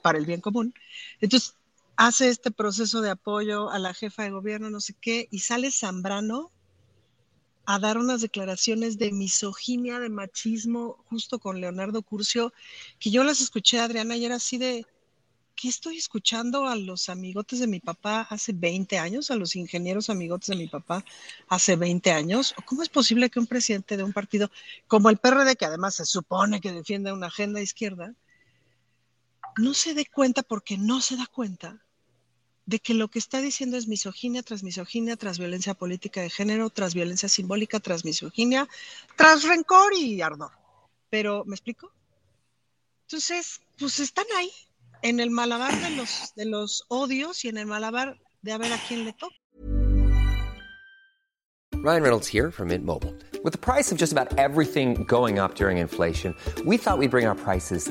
para el bien común. Entonces, hace este proceso de apoyo a la jefa de gobierno, no sé qué, y sale Zambrano a dar unas declaraciones de misoginia, de machismo, justo con Leonardo Curcio, que yo las escuché, Adriana, y era así de, ¿qué estoy escuchando a los amigotes de mi papá hace 20 años, a los ingenieros amigotes de mi papá hace 20 años? ¿Cómo es posible que un presidente de un partido como el PRD, que además se supone que defiende una agenda izquierda, no se dé cuenta porque no se da cuenta de que lo que está diciendo es misoginia tras misoginia, tras violencia política de género, tras violencia simbólica, tras misoginia, tras rencor y ardor. Pero, ¿me explico? Entonces, pues están ahí, en el malabar de los, de los odios y en el malabar de a ver a quién le toca. Ryan Reynolds here from Mint Mobile. With the price of just about everything going up during inflation, we thought we'd bring our prices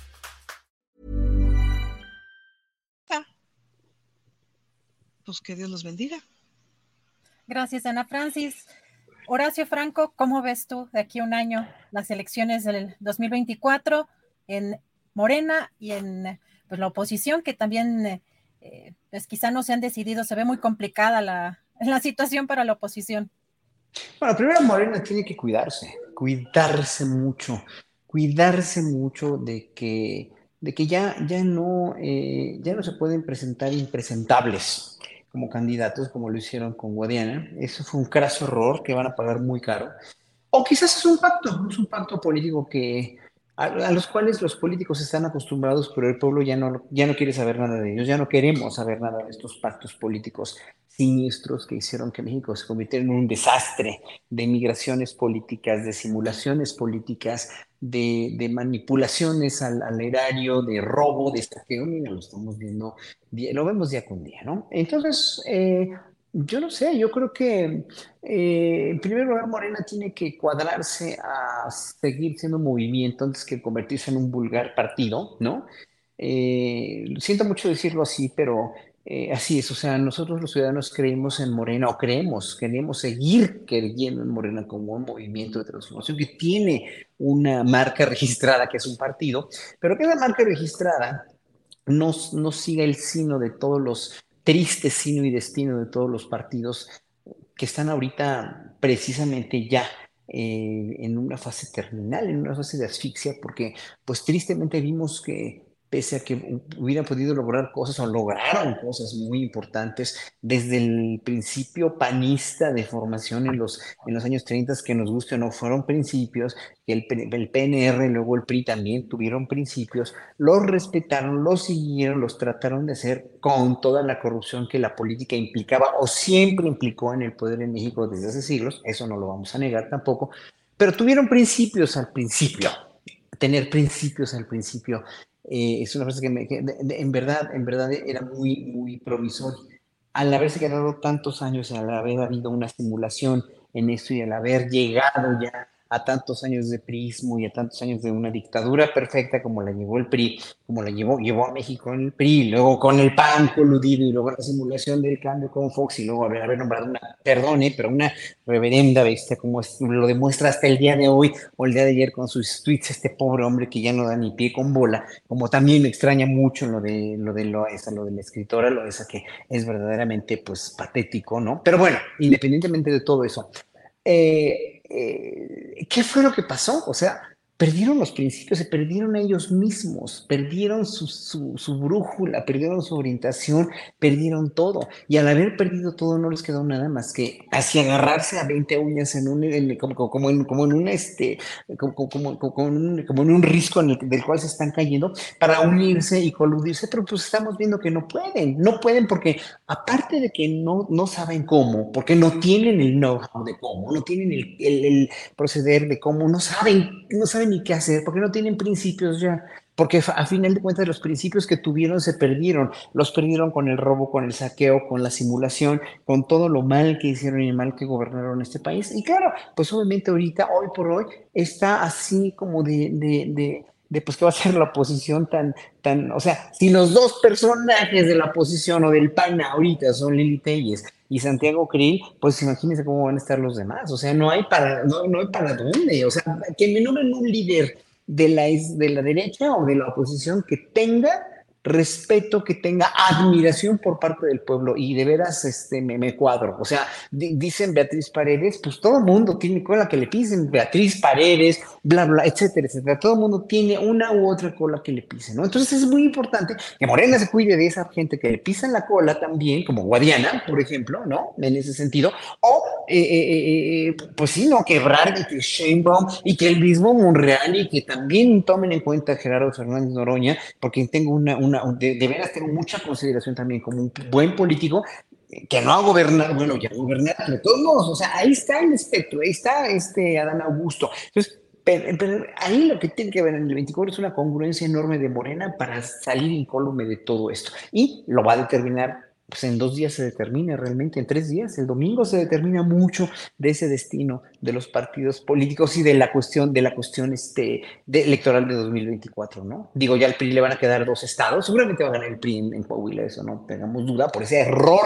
Pues que Dios los bendiga. Gracias, Ana Francis. Horacio Franco, ¿cómo ves tú de aquí a un año las elecciones del 2024 en Morena y en pues, la oposición, que también eh, pues quizá no se han decidido, se ve muy complicada la, la situación para la oposición? Bueno, primero Morena tiene que cuidarse, cuidarse mucho, cuidarse mucho de que, de que ya, ya, no, eh, ya no se pueden presentar impresentables como candidatos, como lo hicieron con Guadiana. Eso fue un craso error que van a pagar muy caro. O quizás es un pacto, es un pacto político que, a, los cuales los políticos están acostumbrados, pero el pueblo ya no, ya no quiere saber nada de ellos, ya no queremos saber nada de estos pactos políticos siniestros que hicieron que México se convirtiera en un desastre de migraciones políticas, de simulaciones políticas, de, de manipulaciones al, al, erario, de robo, de saqueo. Mira, lo estamos viendo, lo vemos día con día, ¿no? Entonces, eh, yo no sé, yo creo que eh, en primer lugar Morena tiene que cuadrarse a seguir siendo movimiento antes que convertirse en un vulgar partido, ¿no? Eh, siento mucho decirlo así, pero eh, así es, o sea, nosotros los ciudadanos creemos en Morena o creemos, queremos seguir creyendo en Morena como un movimiento de transformación que tiene una marca registrada, que es un partido, pero que esa marca registrada no, no siga el sino de todos los tristes sino y destino de todos los partidos que están ahorita precisamente ya eh, en una fase terminal, en una fase de asfixia, porque pues tristemente vimos que pese a que hubieran podido lograr cosas o lograron cosas muy importantes desde el principio panista de formación en los, en los años 30, que nos guste o no, fueron principios, el, el PNR, luego el PRI también tuvieron principios, los respetaron, los siguieron, los trataron de hacer con toda la corrupción que la política implicaba o siempre implicó en el poder en México desde hace siglos, eso no lo vamos a negar tampoco, pero tuvieron principios al principio, tener principios al principio eh, es una frase que, me, en verdad, en verdad era muy, muy provisoria. Al haberse quedado tantos años, al haber habido una simulación en esto y al haber llegado ya a tantos años de prismo y a tantos años de una dictadura perfecta como la llevó el PRI, como la llevó, llevó a México en el PRI, luego con el PAN coludido y luego la simulación del cambio con Fox y luego haber, nombrado una, perdone, pero una reverenda bestia como lo demuestra hasta el día de hoy o el día de ayer con sus tweets este pobre hombre que ya no da ni pie con bola, como también me extraña mucho lo de lo de lo, esa, lo de la escritora, lo de esa que es verdaderamente pues patético, ¿no? Pero bueno, independientemente de todo eso, eh, eh, ¿qué fue lo que pasó? O sea, perdieron los principios, se perdieron ellos mismos, perdieron su, su, brújula, perdieron su orientación, perdieron todo. Y al haber perdido todo no les quedó nada más que así agarrarse a 20 uñas en un, como, como, en, como en un, este, como, como, como, en un risco en el, del cual se están cayendo para unirse y coludirse, pero pues estamos viendo que no pueden, no pueden porque aparte de que no, no saben cómo, porque no tienen el know-how de cómo, no tienen el, el, el proceder de cómo, no saben, no saben ni qué hacer, porque no tienen principios ya, porque a final de cuentas los principios que tuvieron se perdieron, los perdieron con el robo, con el saqueo, con la simulación, con todo lo mal que hicieron y el mal que gobernaron este país. Y claro, pues obviamente ahorita, hoy por hoy, está así como de, pues que va a ser la oposición tan, tan, o sea, si los dos personajes de la oposición o del PAN ahorita son Lili Telles y Santiago Krill, pues imagínense cómo van a estar los demás. O sea, no hay para, no, no hay para dónde. O sea, que me nombren un líder de la, de la derecha o de la oposición que tenga respeto, que tenga admiración por parte del pueblo y de veras este, me, cuadro. O sea, dicen Beatriz Paredes, pues todo el mundo tiene cola que le pisen, Beatriz Paredes, bla, bla, etcétera, etcétera. Todo el mundo tiene una u otra cola que le pisen, ¿no? Entonces es muy importante que Morena se cuide de esa gente que le pisan la cola también, como Guadiana, por ejemplo, ¿no? En ese sentido. O, eh, eh, eh, pues sí, ¿no? Quebrar y que Sheinbaum y que el mismo Monreal y que también tomen en cuenta Gerardo Fernández Noroña, porque tengo una de, veras tengo mucha consideración también como un buen político que no ha gobernado, bueno, ya gobernar, de todos modos, o sea, ahí está el espectro, ahí está este Adán Augusto. Entonces, pero, ahí lo que tiene que ver en el 24 es una congruencia enorme de Morena para salir incólume de todo esto. Y lo va a determinar pues en dos días se determina realmente, en tres días, el domingo se determina mucho de ese destino de los partidos políticos y de la cuestión, de la cuestión este, de electoral de 2024, ¿no? Digo, ya al PRI le van a quedar dos estados, seguramente va a ganar el PRI en, en Coahuila, eso no tengamos duda, por ese error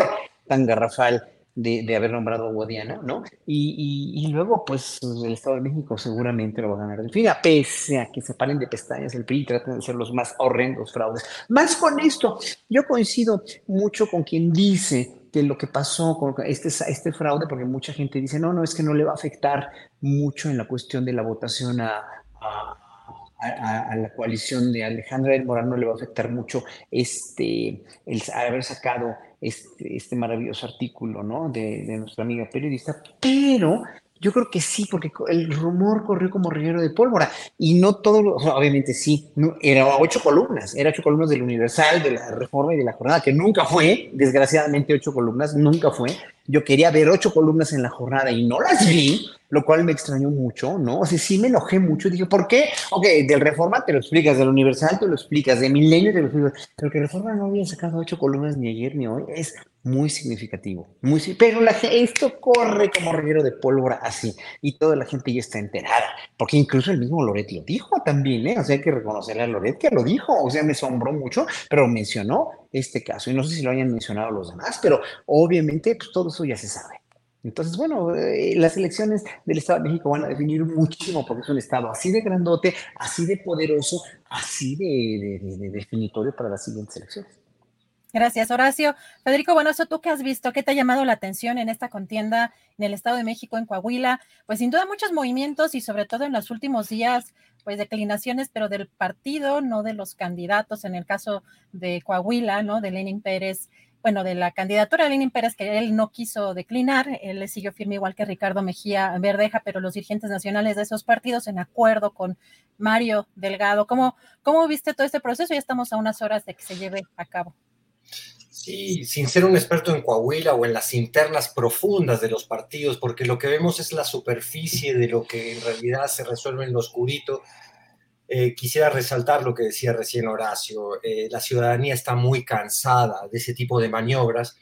tan garrafal de, haber nombrado a Guadiana, ¿no? Y, luego, pues, el Estado de México seguramente lo va a ganar el fin, pese a que se paren de pestañas el PRI y traten de ser los más horrendos fraudes. Más con esto, yo coincido mucho con quien dice que lo que pasó con este, este fraude, porque mucha gente dice, no, no, es que no le va a afectar mucho en la cuestión de la votación a, la coalición de Alejandra del Morán no le va a afectar mucho este, el haber sacado este, este maravilloso artículo, ¿no? De, de, nuestra amiga periodista, pero yo creo que sí, porque el rumor corrió como reguero de pólvora y no todo, obviamente sí, era ocho columnas, era ocho columnas del Universal, de la Reforma y de la Jornada, que nunca fue, desgraciadamente ocho columnas, nunca fue. Yo quería ver ocho columnas en la jornada y no las vi, lo cual me extrañó mucho, ¿no? O sea, sí me enojé mucho. Dije, ¿por qué? Ok, del Reforma te lo explicas, del Universal te lo explicas, de Milenio te lo explicas, pero que Reforma no había sacado ocho columnas ni ayer ni hoy es muy significativo. Muy, pero la, esto corre como reguero de pólvora así y toda la gente ya está enterada, porque incluso el mismo Loret lo dijo también, ¿eh? O sea, hay que reconocerle a Loret que lo dijo, o sea, me asombró mucho, pero mencionó este caso y no sé si lo hayan mencionado los demás, pero obviamente pues, todo eso ya se sabe. Entonces, bueno, eh, las elecciones del Estado de México van a definir muchísimo porque es un Estado así de grandote, así de poderoso, así de, definitorio para las siguientes elecciones. Gracias, Horacio. Federico bueno, eso ¿tú qué has visto? ¿Qué te ha llamado la atención en esta contienda en el Estado de México, en Coahuila? Pues sin duda muchos movimientos y sobre todo en los últimos días, pues declinaciones, pero del partido, no de los candidatos. En el caso de Coahuila, ¿no? De Lenin Pérez bueno, de la candidatura de Lenin Pérez, que él no quiso declinar, él le siguió firme igual que Ricardo Mejía Verdeja, pero los dirigentes nacionales de esos partidos en acuerdo con Mario Delgado. ¿Cómo, cómo viste todo este proceso? Ya estamos a unas horas de que se lleve a cabo. Sí, sin ser un experto en Coahuila o en las internas profundas de los partidos, porque lo que vemos es la superficie de lo que en realidad se resuelve en lo oscurito eh, quisiera resaltar lo que decía recién Horacio. Eh, la ciudadanía está muy cansada de ese tipo de maniobras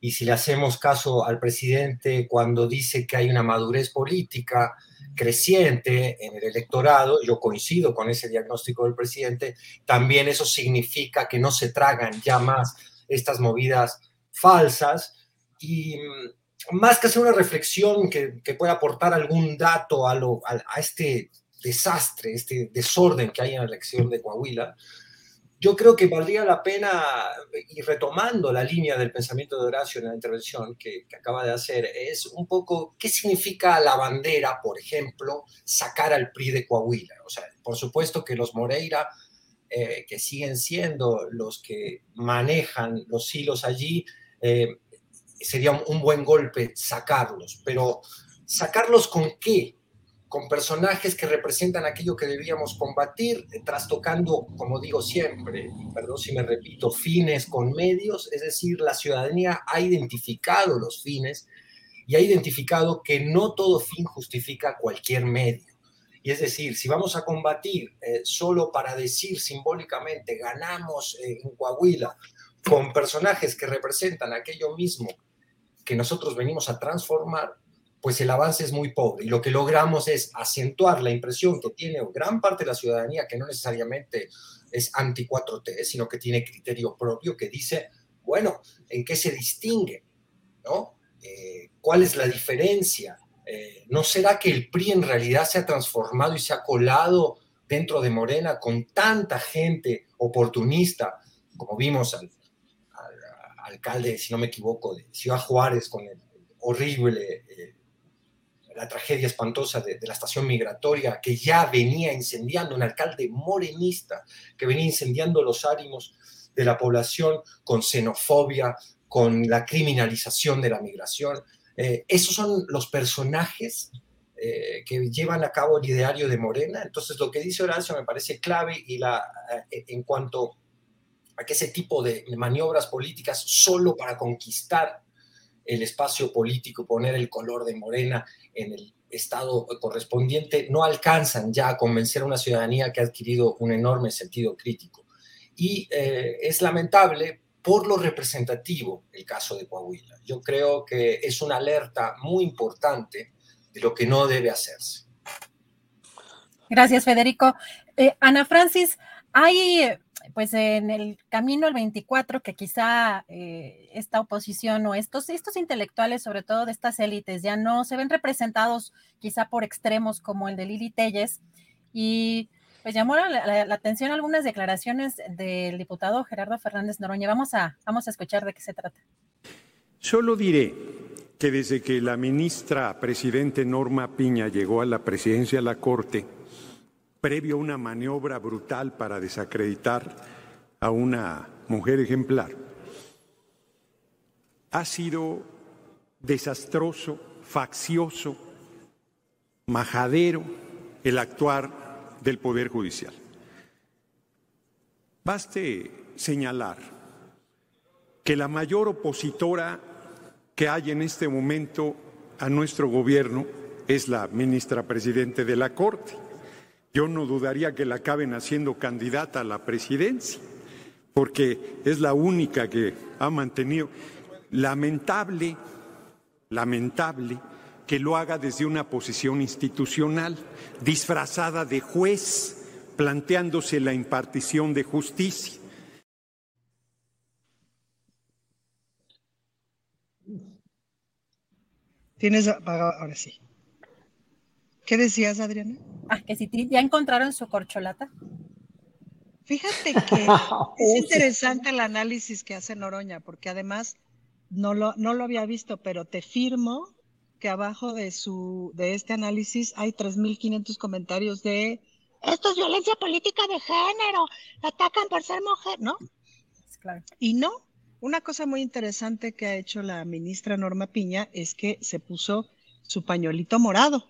y si le hacemos caso al presidente cuando dice que hay una madurez política, creciente en el electorado, yo coincido con ese diagnóstico del presidente, también eso significa que no se tragan ya más estas movidas falsas y mm, más que hacer una reflexión que, pueda aportar algún dato a, lo, a este desastre, este desorden que hay en la elección de Coahuila, yo creo que valdría la pena, y retomando la línea del pensamiento de Horacio en la intervención que, acaba de hacer, es un poco qué significa la bandera, por ejemplo, sacar al PRI de Coahuila. O sea, por supuesto que los Moreira, eh, que siguen siendo los que manejan los hilos allí, eh, sería un buen golpe sacarlos, pero sacarlos con qué? con personajes que representan aquello que debíamos combatir, eh, trastocando, como digo siempre, perdón si me repito, fines con medios, es decir, la ciudadanía ha identificado los fines y ha identificado que no todo fin justifica cualquier medio. Y es decir, si vamos a combatir eh, solo para decir simbólicamente ganamos eh, en Coahuila con personajes que representan aquello mismo que nosotros venimos a transformar, pues el avance es muy pobre y lo que logramos es acentuar la impresión que tiene gran parte de la ciudadanía, que no necesariamente es anti-4T, sino que tiene criterio propio, que dice, bueno, ¿en qué se distingue? ¿No? Eh, ¿Cuál es la diferencia? Eh, ¿No será que el PRI en realidad se ha transformado y se ha colado dentro de Morena con tanta gente oportunista, como vimos al, alcalde, si no me equivoco, de Ciudad Juárez con el horrible eh, la tragedia espantosa de, la estación migratoria que ya venía incendiando, un alcalde morenista que venía incendiando los ánimos de la población con xenofobia, con la criminalización de la migración. Eh, esos son los personajes eh, que llevan a cabo el ideario de Morena. Entonces, lo que dice Horacio me parece clave y la, eh, en cuanto a que ese tipo de maniobras políticas solo para conquistar el espacio político, poner el color de Morena en el estado correspondiente, no alcanzan ya a convencer a una ciudadanía que ha adquirido un enorme sentido crítico. Y es lamentable por lo representativo el caso de Coahuila. Yo creo que es una alerta muy importante de lo que no debe hacerse. Gracias, Federico. Eh, Ana Francis, hay pues en el camino al 24, que quizá eh, esta oposición o estos, estos intelectuales, sobre todo de estas élites, ya no se ven representados quizá por extremos como el de Lili Telles. Y pues llamó la, atención algunas declaraciones del diputado Gerardo Fernández Noroña. Vamos a, vamos a escuchar de qué se trata. Solo diré que desde que la ministra presidente Norma Piña llegó a la presidencia de la Corte, previo a una maniobra brutal para desacreditar a una mujer ejemplar. Ha sido desastroso, faccioso, majadero el actuar del Poder Judicial. Baste señalar que la mayor opositora que hay en este momento a nuestro gobierno es la ministra presidente de la Corte yo no dudaría que la acaben haciendo candidata a la presidencia, porque es la única que ha mantenido. Lamentable, lamentable que lo haga desde una posición institucional, disfrazada de juez, planteándose la impartición de justicia. Tienes ahora sí. ¿Qué decías, Adriana? Ah, que si ya encontraron su corcholata. Fíjate que es interesante el análisis que hace Noroña, porque además no lo, no lo había visto, pero te firmo que abajo de su de este análisis hay 3.500 comentarios de esto es violencia política de género, atacan por ser mujer, ¿no? Claro. Y no, una cosa muy interesante que ha hecho la ministra Norma Piña es que se puso su pañuelito morado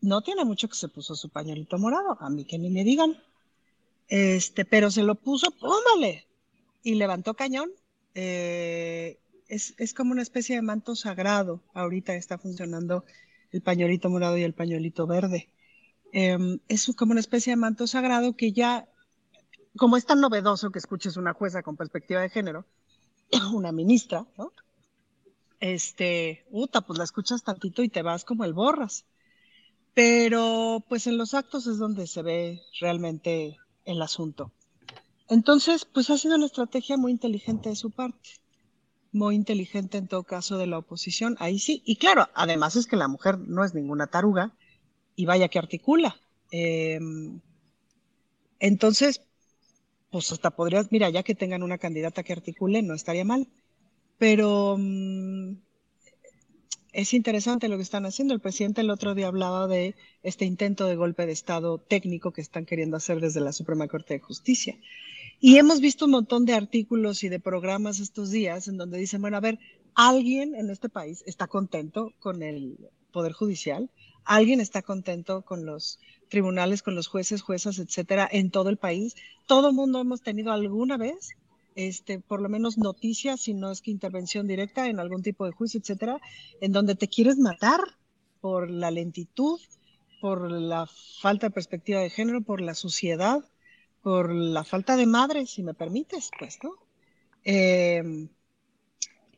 no tiene mucho que se puso su pañuelito morado, a mí que ni me digan. Este, pero se lo puso, póngale, y levantó cañón. Eh, es, es, como una especie de manto sagrado. Ahorita está funcionando el pañuelito morado y el pañuelito verde. Em, es como una especie de manto sagrado que ya, como es tan novedoso que escuches una jueza con perspectiva de género, una ministra, ¿no? Este, puta, pues la escuchas tantito y te vas como el borras. pero pues en los actos es donde se ve realmente el asunto. Entonces, pues ha sido una estrategia muy inteligente de su parte, muy inteligente en todo caso de la oposición, ahí sí. Y claro, además es que la mujer no es ninguna taruga y vaya que articula. Em, entonces, pues hasta podrías, mira, ya que tengan una candidata que articule, no estaría mal. Pero mm, es interesante lo que están haciendo. El presidente el otro día hablaba de este intento de golpe de Estado técnico que están queriendo hacer desde la Suprema Corte de Justicia. Y hemos visto un montón de artículos y de programas estos días en donde dicen, bueno, a ver, alguien en este país está contento con el Poder Judicial, alguien está contento con los tribunales, con los jueces, juezas, etcétera, en todo el país. Todo mundo hemos tenido alguna vez este, por lo menos noticias, si no es que intervención directa en algún tipo de juicio, etcétera, en donde te quieres matar por la lentitud, por la falta de perspectiva de género, por la suciedad, por la falta de madre, si me permites, pues, ¿no? Em,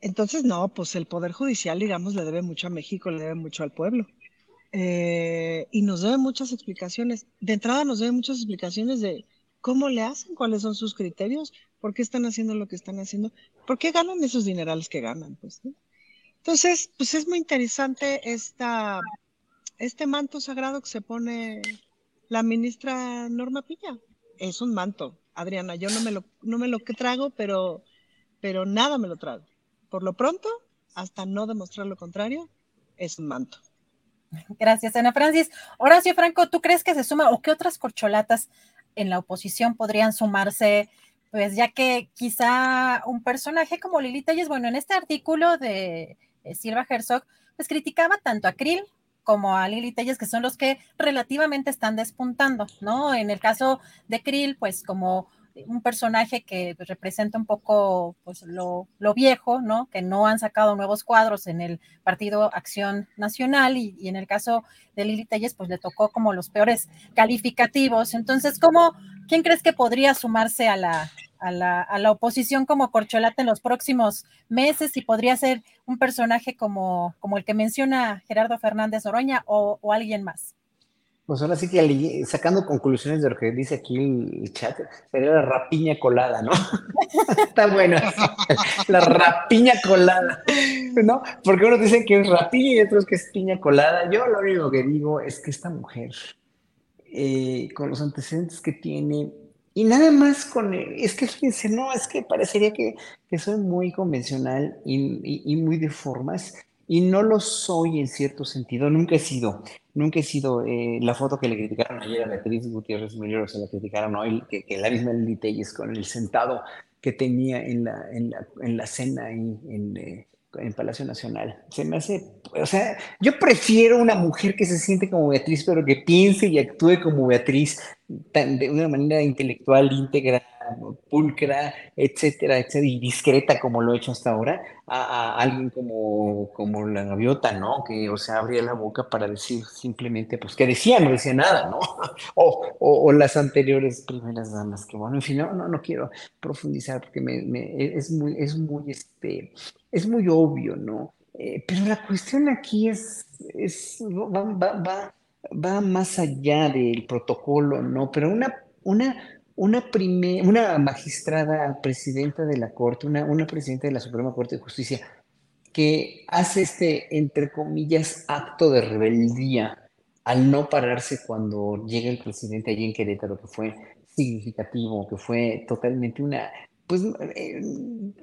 entonces, no, pues el Poder Judicial, digamos, le debe mucho a México, le debe mucho al pueblo. Eh, y nos debe muchas explicaciones. De entrada nos debe muchas explicaciones de cómo le hacen, cuáles son sus criterios, por qué están haciendo lo que están haciendo, por qué ganan esos dinerales que ganan, pues. Entonces, pues es muy interesante esta, este manto sagrado que se pone la ministra Norma Piña. Es un manto, Adriana. Yo no me lo, no me lo trago, pero, pero nada me lo trago. Por lo pronto, hasta no demostrar lo contrario, es un manto. Gracias, Ana Francis. Horacio Franco, ¿tú crees que se suma o qué otras corcholatas en la oposición podrían sumarse pues ya que quizá un personaje como Lili Telles, bueno, en este artículo de Silva Herzog, pues criticaba tanto a Krill como a Lili Telles, que son los que relativamente están despuntando, ¿no? En el caso de Krill, pues como un personaje que representa un poco pues lo, viejo, ¿no? Que no han sacado nuevos cuadros en el Partido Acción Nacional y, y, en el caso de Lili Telles, pues le tocó como los peores calificativos. Entonces, ¿cómo, quién crees que podría sumarse a la, a la, oposición como corcholata en los próximos meses y podría ser un personaje como, como el que menciona Gerardo Fernández Oroña o, alguien más. Pues ahora sí que sacando conclusiones de lo que dice aquí el chat, sería la rapiña colada, ¿no? Está buena. la rapiña colada, ¿no? Porque unos dicen que es rapiña y otros que es piña colada. Yo lo único que digo es que esta mujer, eh, con los antecedentes que tiene, y nada más con, es que fíjense, no, es que parecería que, que soy muy convencional y, y, muy de formas, y no lo soy en cierto sentido, nunca he sido, nunca he sido, eh, la foto que le criticaron ayer a Beatriz Gutiérrez Melero, se la criticaron hoy, que, que la misma Lili Telles con el sentado que tenía en la, en la, en la cena en, en, eh, en Palacio Nacional. Se me hace, o sea, yo prefiero una mujer que se siente como Beatriz, pero que piense y actúe como Beatriz de una manera intelectual, íntegra, pulcra, etcétera, etcétera, y discreta como lo he hecho hasta ahora, a, alguien como, como la gaviota, ¿no? Que, o sea, abría la boca para decir simplemente, pues, que decía, no decía nada, ¿no? o, o, las anteriores primeras damas, que bueno, en fin, no, no, no quiero profundizar porque me, me, es muy, es muy, este, es muy obvio, ¿no? Eh, pero la cuestión aquí es, es va, va, va va más allá del protocolo, ¿no? Pero una, una, una, una magistrada presidenta de la Corte, una, una presidenta de la Suprema Corte de Justicia, que hace este, entre comillas, acto de rebeldía al no pararse cuando llega el presidente allí en Querétaro, que fue significativo, que fue totalmente una, pues eh,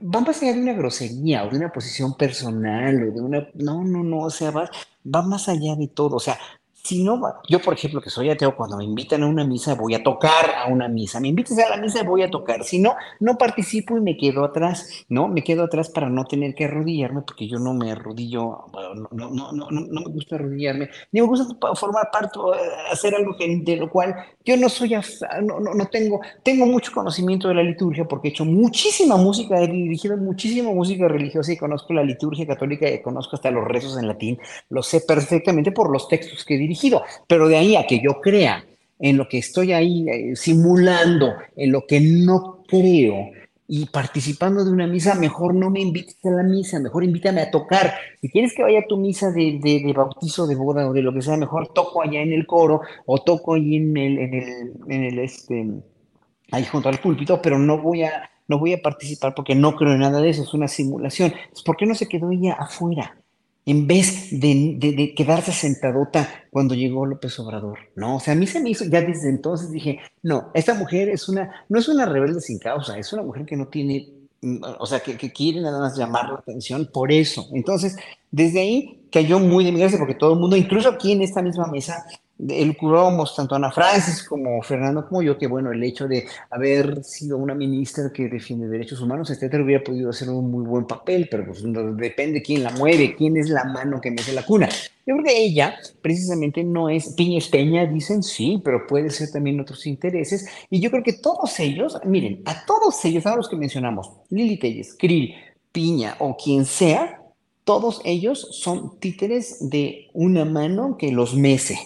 va más allá de una grosería o de una posición personal o de una, no, no, no, o sea, va, va más allá de todo, o sea, si no, yo por ejemplo que soy ateo, cuando me invitan a una misa voy a tocar a una misa, me invitas a la misa voy a tocar, si no, no participo y me quedo atrás, ¿no? Me quedo atrás para no tener que arrodillarme porque yo no me arrodillo, no, no, no, no, me gusta arrodillarme, ni me gusta formar parte, eh, hacer algo de lo cual yo no soy, no, no, tengo, tengo mucho conocimiento de la liturgia porque he hecho muchísima música, he dirigido muchísima música religiosa y conozco la liturgia católica y conozco hasta los rezos en latín, lo sé perfectamente por los textos que he dirigido, pero de ahí a que yo crea en lo que estoy ahí eh, simulando, en lo que no creo, y participando de una misa, mejor no me invites a la misa, mejor invítame a tocar. Si quieres que vaya a tu misa de, bautizo, de boda o de lo que sea, mejor toco allá en el coro o toco ahí en el, en el, este, ahí junto al púlpito, pero no voy a, no voy a participar porque no creo en nada de eso, es una simulación. ¿Por qué no se quedó ella afuera? En vez de, quedarse sentadota cuando llegó López Obrador, ¿no? O sea, a mí se me hizo, ya desde entonces dije, no, esta mujer es una, no es una rebelde sin causa, es una mujer que no tiene, o sea, que, que quiere nada más llamar la atención por eso. Entonces, desde ahí cayó muy de mi gracia porque todo el mundo, incluso aquí en esta misma mesa, elucubrábamos tanto Ana Francis como Fernando como yo que bueno, el hecho de haber sido una ministra que defiende derechos humanos, etcétera, hubiera podido hacer un muy buen papel, pero pues depende quién la mueve, quién es la mano que mete la cuna. Yo creo que ella precisamente no es piña peña, dicen sí, pero puede ser también otros intereses. Y yo creo que todos ellos, miren, a todos ellos, a los que mencionamos, Lili Telles, Krill, Piña o quien sea, todos ellos son títeres de una mano que los mece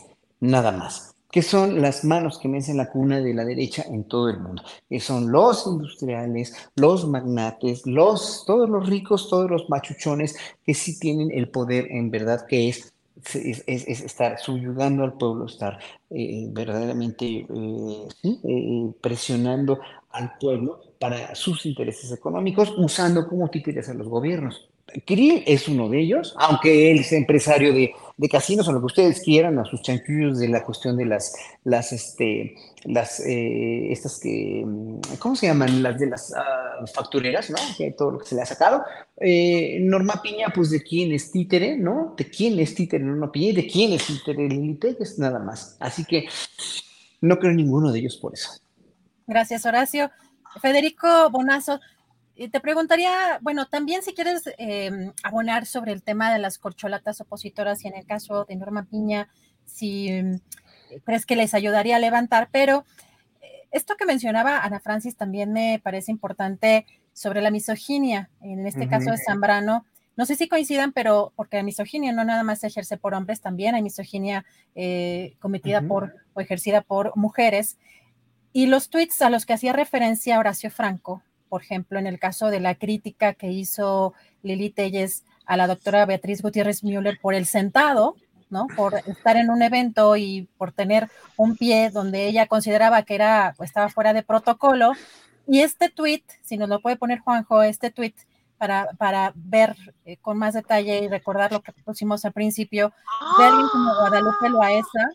nada más, que son las manos que mecen la cuna de la derecha en todo el mundo, que son los industriales, los magnates, los, todos los ricos, todos los machuchones que sí tienen el poder en verdad que es es, es, estar subyugando al pueblo, estar eh, verdaderamente eh, eh, presionando al pueblo para sus intereses económicos, usando como títeres a los gobiernos. Krill es uno de ellos, aunque él es empresario de, de, casinos o lo que ustedes quieran, a sus chanchullos de la cuestión de las, las, este, las, eh, estas que, ¿cómo se llaman? Las de las uh, factureras, ¿no? Todo lo que se le ha sacado. Eh, Norma Piña, pues de quién es títere, ¿no? De quién es títere Norma Piña y de quién es títere Lili es nada más. Así que no creo ninguno de ellos por eso. Gracias, Horacio. Federico Bonazo, te preguntaría, bueno, también si quieres eh, abonar sobre el tema de las corcholatas opositoras y en el caso de Norma Piña, si eh, crees que les ayudaría a levantar, pero eh, esto que mencionaba Ana Francis también me parece importante sobre la misoginia, en este uh -huh. caso de Zambrano. No sé si coincidan, pero porque la misoginia no nada más se ejerce por hombres, también hay misoginia eh, cometida uh -huh. por o ejercida por mujeres. Y los tweets a los que hacía referencia Horacio Franco, por ejemplo, en el caso de la crítica que hizo Lili Telles a la doctora Beatriz Gutiérrez Müller por el sentado, ¿no? Por estar en un evento y por tener un pie donde ella consideraba que era, estaba fuera de protocolo. Y este tweet, si nos lo puede poner Juanjo, este tweet para, para ver eh, con más detalle y recordar lo que pusimos al principio, de alguien como Guadalupe Loaesa,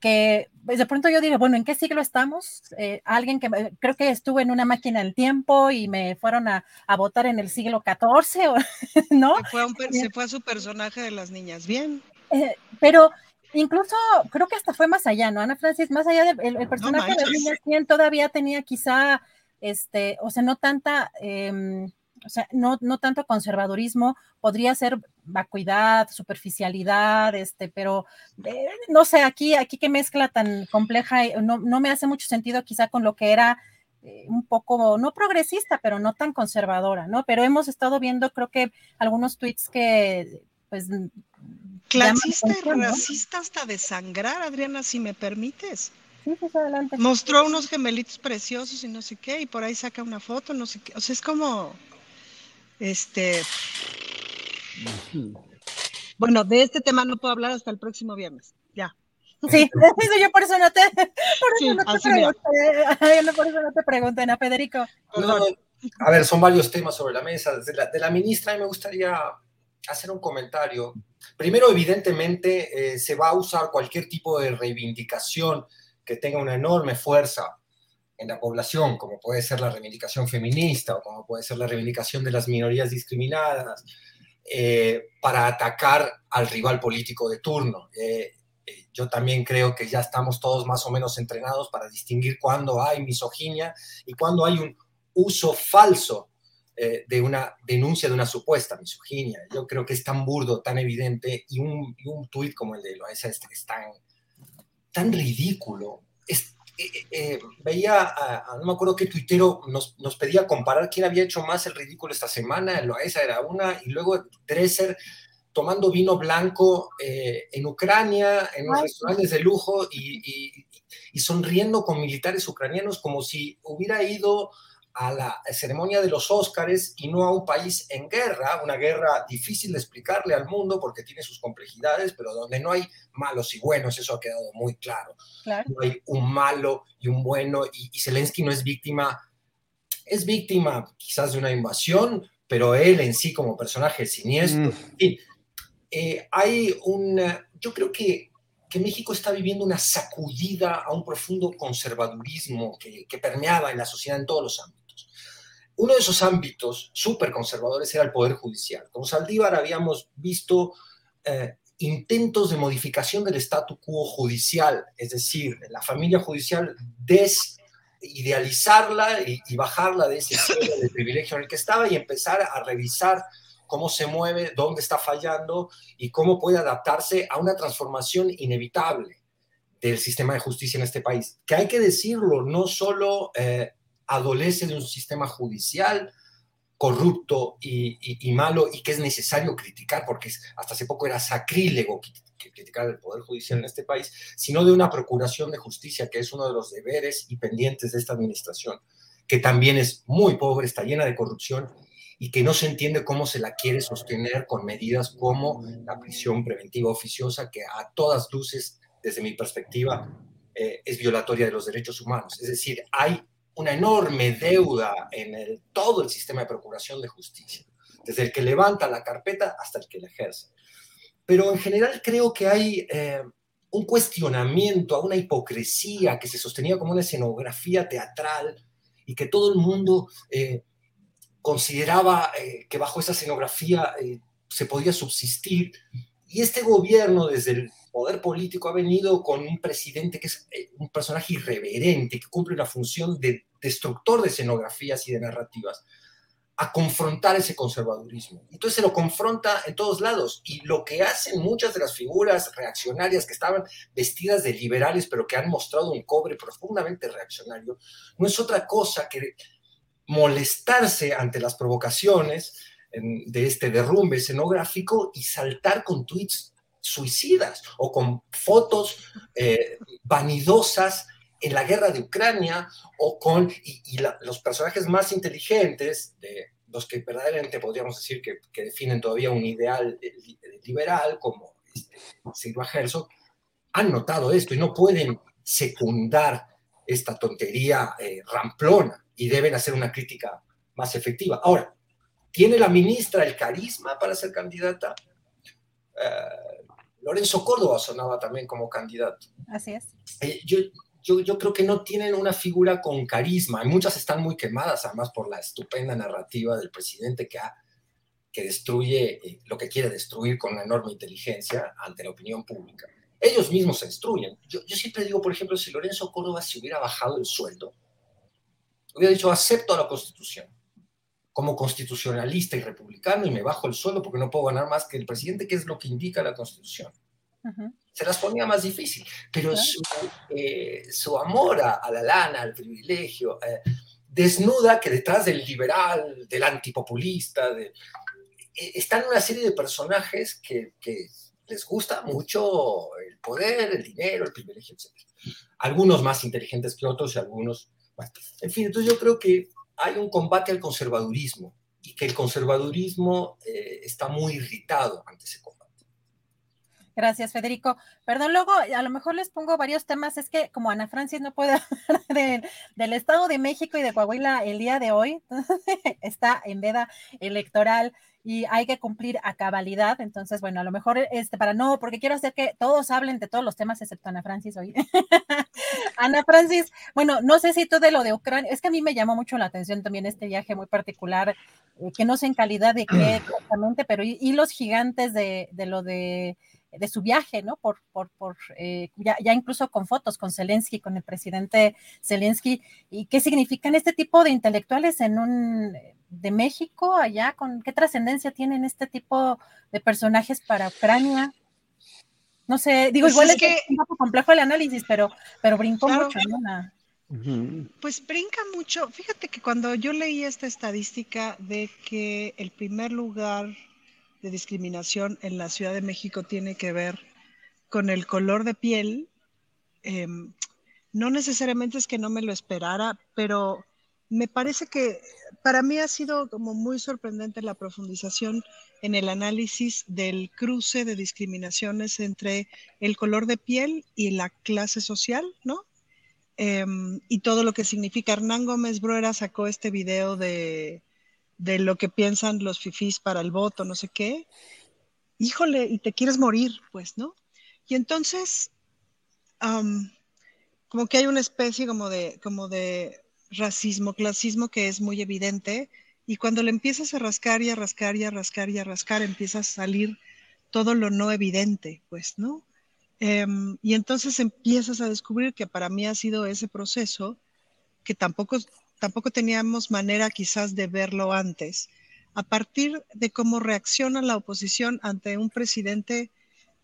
que de pronto yo dije, bueno, ¿en qué siglo estamos? Eh, alguien que creo que estuvo en una máquina del tiempo y me fueron a, a votar en el siglo XIV, ¿no? Se fue, un, se fue, a su personaje de las niñas, bien. Eh, pero incluso creo que hasta fue más allá, ¿no? Ana Francis, más allá del el, el personaje no de las niñas, quien todavía tenía quizá, este, o sea, no tanta... Eh, o sea, no, no tanto conservadurismo, podría ser vacuidad, superficialidad, este, pero eh, no sé, aquí, aquí qué mezcla tan compleja, no, no, me hace mucho sentido quizá con lo que era eh, un poco, no progresista, pero no tan conservadora, ¿no? Pero hemos estado viendo, creo que algunos tweets que, pues... Clasista y racista hasta desangrar, Adriana, si me permites. Sí, pues adelante. Mostró unos gemelitos preciosos y no sé qué, y por ahí saca una foto, no sé qué. O sea, es como este. Bueno, de este tema no puedo hablar hasta el próximo viernes. Ya. Sí, yo por eso no te, por eso sí, no te pregunté, por eso no te pregunté, ¿no, Federico? No, a ver, son varios temas sobre la mesa. De la, de la ministra, me gustaría hacer un comentario. Primero, evidentemente, eh, se va a usar cualquier tipo de reivindicación que tenga una enorme fuerza en la población, como puede ser la reivindicación feminista o como puede ser la reivindicación de las minorías discriminadas, eh, para atacar al rival político de turno. Eh, eh, yo también creo que ya estamos todos más o menos entrenados para distinguir cuándo hay misoginia y cuándo hay un uso falso eh, de una denuncia de una supuesta misoginia. Yo creo que es tan burdo, tan evidente y un, un tuit como el de Loesa es, es tan, tan ridículo. Es, eh, eh, veía, a, a, no me acuerdo qué tuitero nos, nos, pedía comparar quién había hecho más el ridículo esta semana, Loesa era una, y luego Dresser tomando vino blanco eh, en Ucrania, en los restaurantes de lujo y, y, y, sonriendo con militares ucranianos como si hubiera ido a la ceremonia de los Óscares y no a un país en guerra, una guerra difícil de explicarle al mundo porque tiene sus complejidades, pero donde no hay malos y buenos, eso ha quedado muy claro. No hay un malo y un bueno, y, y Zelensky no es víctima, es víctima quizás de una invasión, pero él en sí como personaje siniestro. Eh, hay un, yo creo que, que, México está viviendo una sacudida a un profundo conservadurismo que, que permeaba en la sociedad en todos los ámbitos uno de esos ámbitos súper conservadores era el Poder Judicial. Con Saldívar habíamos visto eh, intentos de modificación del statu quo judicial, es decir, la familia judicial desidealizarla y, y bajarla de ese de privilegio en el que estaba y empezar a revisar cómo se mueve, dónde está fallando y cómo puede adaptarse a una transformación inevitable del sistema de justicia en este país. Que hay que decirlo, no solo eh, adolece de un sistema judicial corrupto y, malo y que es necesario criticar, porque hasta hace poco era sacrílego criticar el Poder Judicial en este país, sino de una procuración de justicia, que es uno de los deberes y pendientes de esta administración, que también es muy pobre, está llena de corrupción y que no se entiende cómo se la quiere sostener con medidas como la prisión preventiva oficiosa, que a todas luces, desde mi perspectiva, eh, es violatoria de los derechos humanos. Es decir, hay una enorme deuda en el, todo el sistema de procuración de justicia, desde el que levanta la carpeta hasta el que la ejerce. Pero en general creo que hay eh, un cuestionamiento a una hipocresía que se sostenía como una escenografía teatral y que todo el mundo eh, consideraba eh, que bajo esa escenografía se podía subsistir. Y este gobierno, desde el poder político, ha venido con un presidente que es un personaje irreverente, que cumple una función de destructor de escenografías y de narrativas, a confrontar ese conservadurismo. Entonces se lo confronta en todos lados. Y lo que hacen muchas de las figuras reaccionarias que estaban vestidas de liberales, pero que han mostrado un cobre profundamente reaccionario, no es otra cosa que molestarse ante las provocaciones de este derrumbe escenográfico y saltar con tweets suicidas o con fotos eh, vanidosas en la guerra de Ucrania o con, y, los personajes más inteligentes, de los que verdaderamente podríamos decir que, definen todavía un ideal liberal, como este, Silva Herzog, han notado esto y no pueden secundar esta tontería eh, ramplona y deben hacer una crítica más efectiva. Ahora, ¿tiene la ministra el carisma para ser candidata? Eh, Lorenzo Córdoba sonaba también como candidato. Así es. Eh, yo, yo, creo que no tienen una figura con carisma. Muchas están muy quemadas, además, por la estupenda narrativa del presidente que, ha, que destruye eh, lo que quiere destruir con una enorme inteligencia ante la opinión pública. Ellos mismos se destruyen. Yo, yo siempre digo, por ejemplo, si Lorenzo Córdoba se hubiera bajado el sueldo, hubiera dicho, acepto la constitución como constitucionalista y republicano y me bajo el sueldo porque no puedo ganar más que el presidente, que es lo que indica la constitución se las ponía más difícil. Pero eh, su, amor a, la lana, al privilegio, eh, desnuda que detrás del liberal, del antipopulista, de, eh, están una serie de personajes que, les gusta mucho el poder, el dinero, el privilegio, etc. Algunos más inteligentes que otros y algunos... en fin, entonces yo creo que hay un combate al conservadurismo y que el conservadurismo está muy irritado ante ese combate. Gracias, Federico. Perdón, luego a lo mejor les pongo varios temas. Es que como Ana Francis no puede hablar del Estado de México y de Coahuila el día de hoy, está en veda electoral y hay que cumplir a cabalidad. Entonces, bueno, a lo mejor este para no, porque quiero hacer que todos hablen de todos los temas excepto Ana Francis hoy. Ana Francis, bueno, no sé si tú de lo de Ucrania, es que a mí me llamó mucho la atención también este viaje muy particular, eh, que no sé en calidad de qué exactamente, pero y, los gigantes de, de lo de de su viaje, ¿no? Por, por, por eh, ya, ya, incluso con fotos con Zelensky, con el presidente Zelensky, y qué significan este tipo de intelectuales en un de México allá, con qué trascendencia tienen este tipo de personajes para Ucrania. No sé, digo, pues igual es, que... un poco complejo el análisis, pero, pero brincó mucho, ¿no? Pues brinca mucho. Fíjate que cuando yo leí esta estadística de que el primer lugar de discriminación en la Ciudad de México tiene que ver con el color de piel. Em, no necesariamente es que no me lo esperara, pero me parece que para mí ha sido como muy sorprendente la profundización en el análisis del cruce de discriminaciones entre el color de piel y la clase social, ¿no? Em, y todo lo que significa. Hernán Gómez Bruera sacó este video de, de lo que piensan los fifís para el voto, no sé qué. Híjole, y te quieres morir, pues, ¿no? Y entonces, como que hay una especie como de, como de racismo, clasismo que es muy evidente y cuando le empiezas a rascar y a rascar y a rascar y a rascar, empieza a salir todo lo no evidente, pues, ¿no? Em, y entonces empiezas a descubrir que para mí ha sido ese proceso que tampoco, tampoco teníamos manera quizás de verlo antes, a partir de cómo reacciona la oposición ante un presidente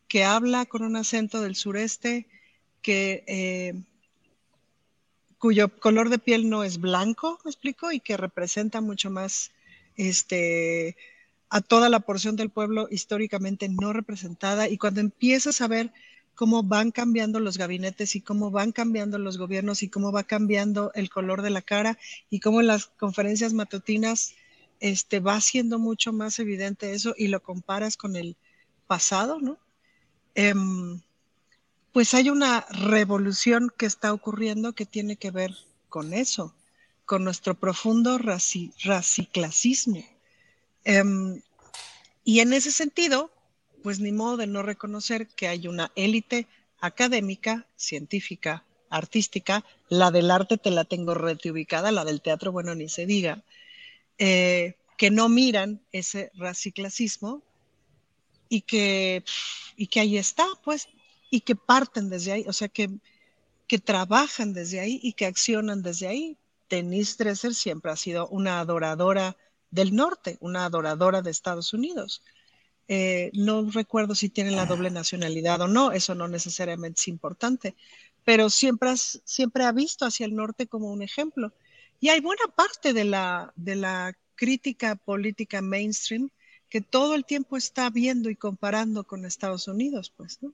que habla con un acento del sureste, que eh, cuyo color de piel no es blanco, ¿me explico? Y que representa mucho más este, a toda la porción del pueblo históricamente no representada. Y cuando empiezas a ver cómo van cambiando los gabinetes y cómo van cambiando los gobiernos y cómo va cambiando el color de la cara y cómo las conferencias matutinas este, va siendo mucho más evidente eso y lo comparas con el pasado, ¿no? Em, pues hay una revolución que está ocurriendo que tiene que ver con eso, con nuestro profundo raciclasismo. Em, y en ese sentido, pues ni modo de no reconocer que hay una élite académica, científica, artística, la del arte te la tengo reubicada, la del teatro, bueno, ni se diga, eh, que no miran ese raciclasismo y que, y que ahí está, pues y que parten desde ahí, o sea, que, que trabajan desde ahí y que accionan desde ahí. Denise Dresser siempre ha sido una adoradora del norte, una adoradora de Estados Unidos. Eh, no recuerdo si tiene la doble nacionalidad o no, eso no necesariamente es importante, pero siempre, siempre ha visto hacia el norte como un ejemplo. Y hay buena parte de la, de la crítica política mainstream que todo el tiempo está viendo y comparando con Estados Unidos, pues, ¿no?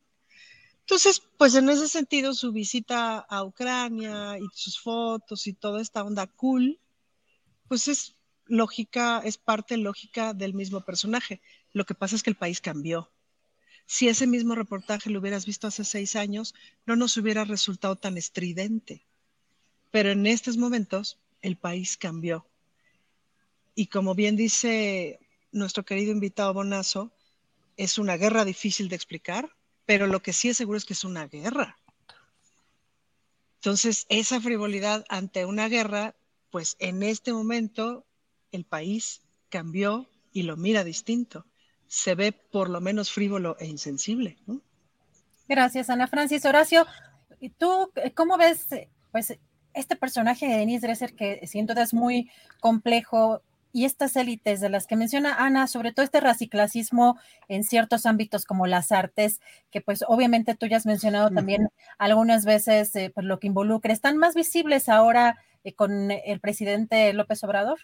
Entonces, pues en ese sentido, su visita a Ucrania y sus fotos y toda esta onda cool, pues es lógica, es parte lógica del mismo personaje. Lo que pasa es que el país cambió. Si ese mismo reportaje lo hubieras visto hace seis años, no nos hubiera resultado tan estridente. Pero en estos momentos, el país cambió. Y como bien dice nuestro querido invitado Bonazo, es una guerra difícil de explicar, pero lo que sí es seguro es que es una guerra. Entonces, esa frivolidad ante una guerra, pues en este momento el país cambió y lo mira distinto. Se ve por lo menos frívolo e insensible. Gracias, Ana Francis. Horacio, ¿tú cómo ves pues, este personaje de Denise Dresser que siento es muy complejo y estas élites de las que menciona Ana, sobre todo este raciclasismo en ciertos ámbitos como las artes, que pues obviamente tú ya has mencionado también algunas veces eh, pues, lo que involucra, ¿están más visibles ahora eh, con el presidente López Obrador?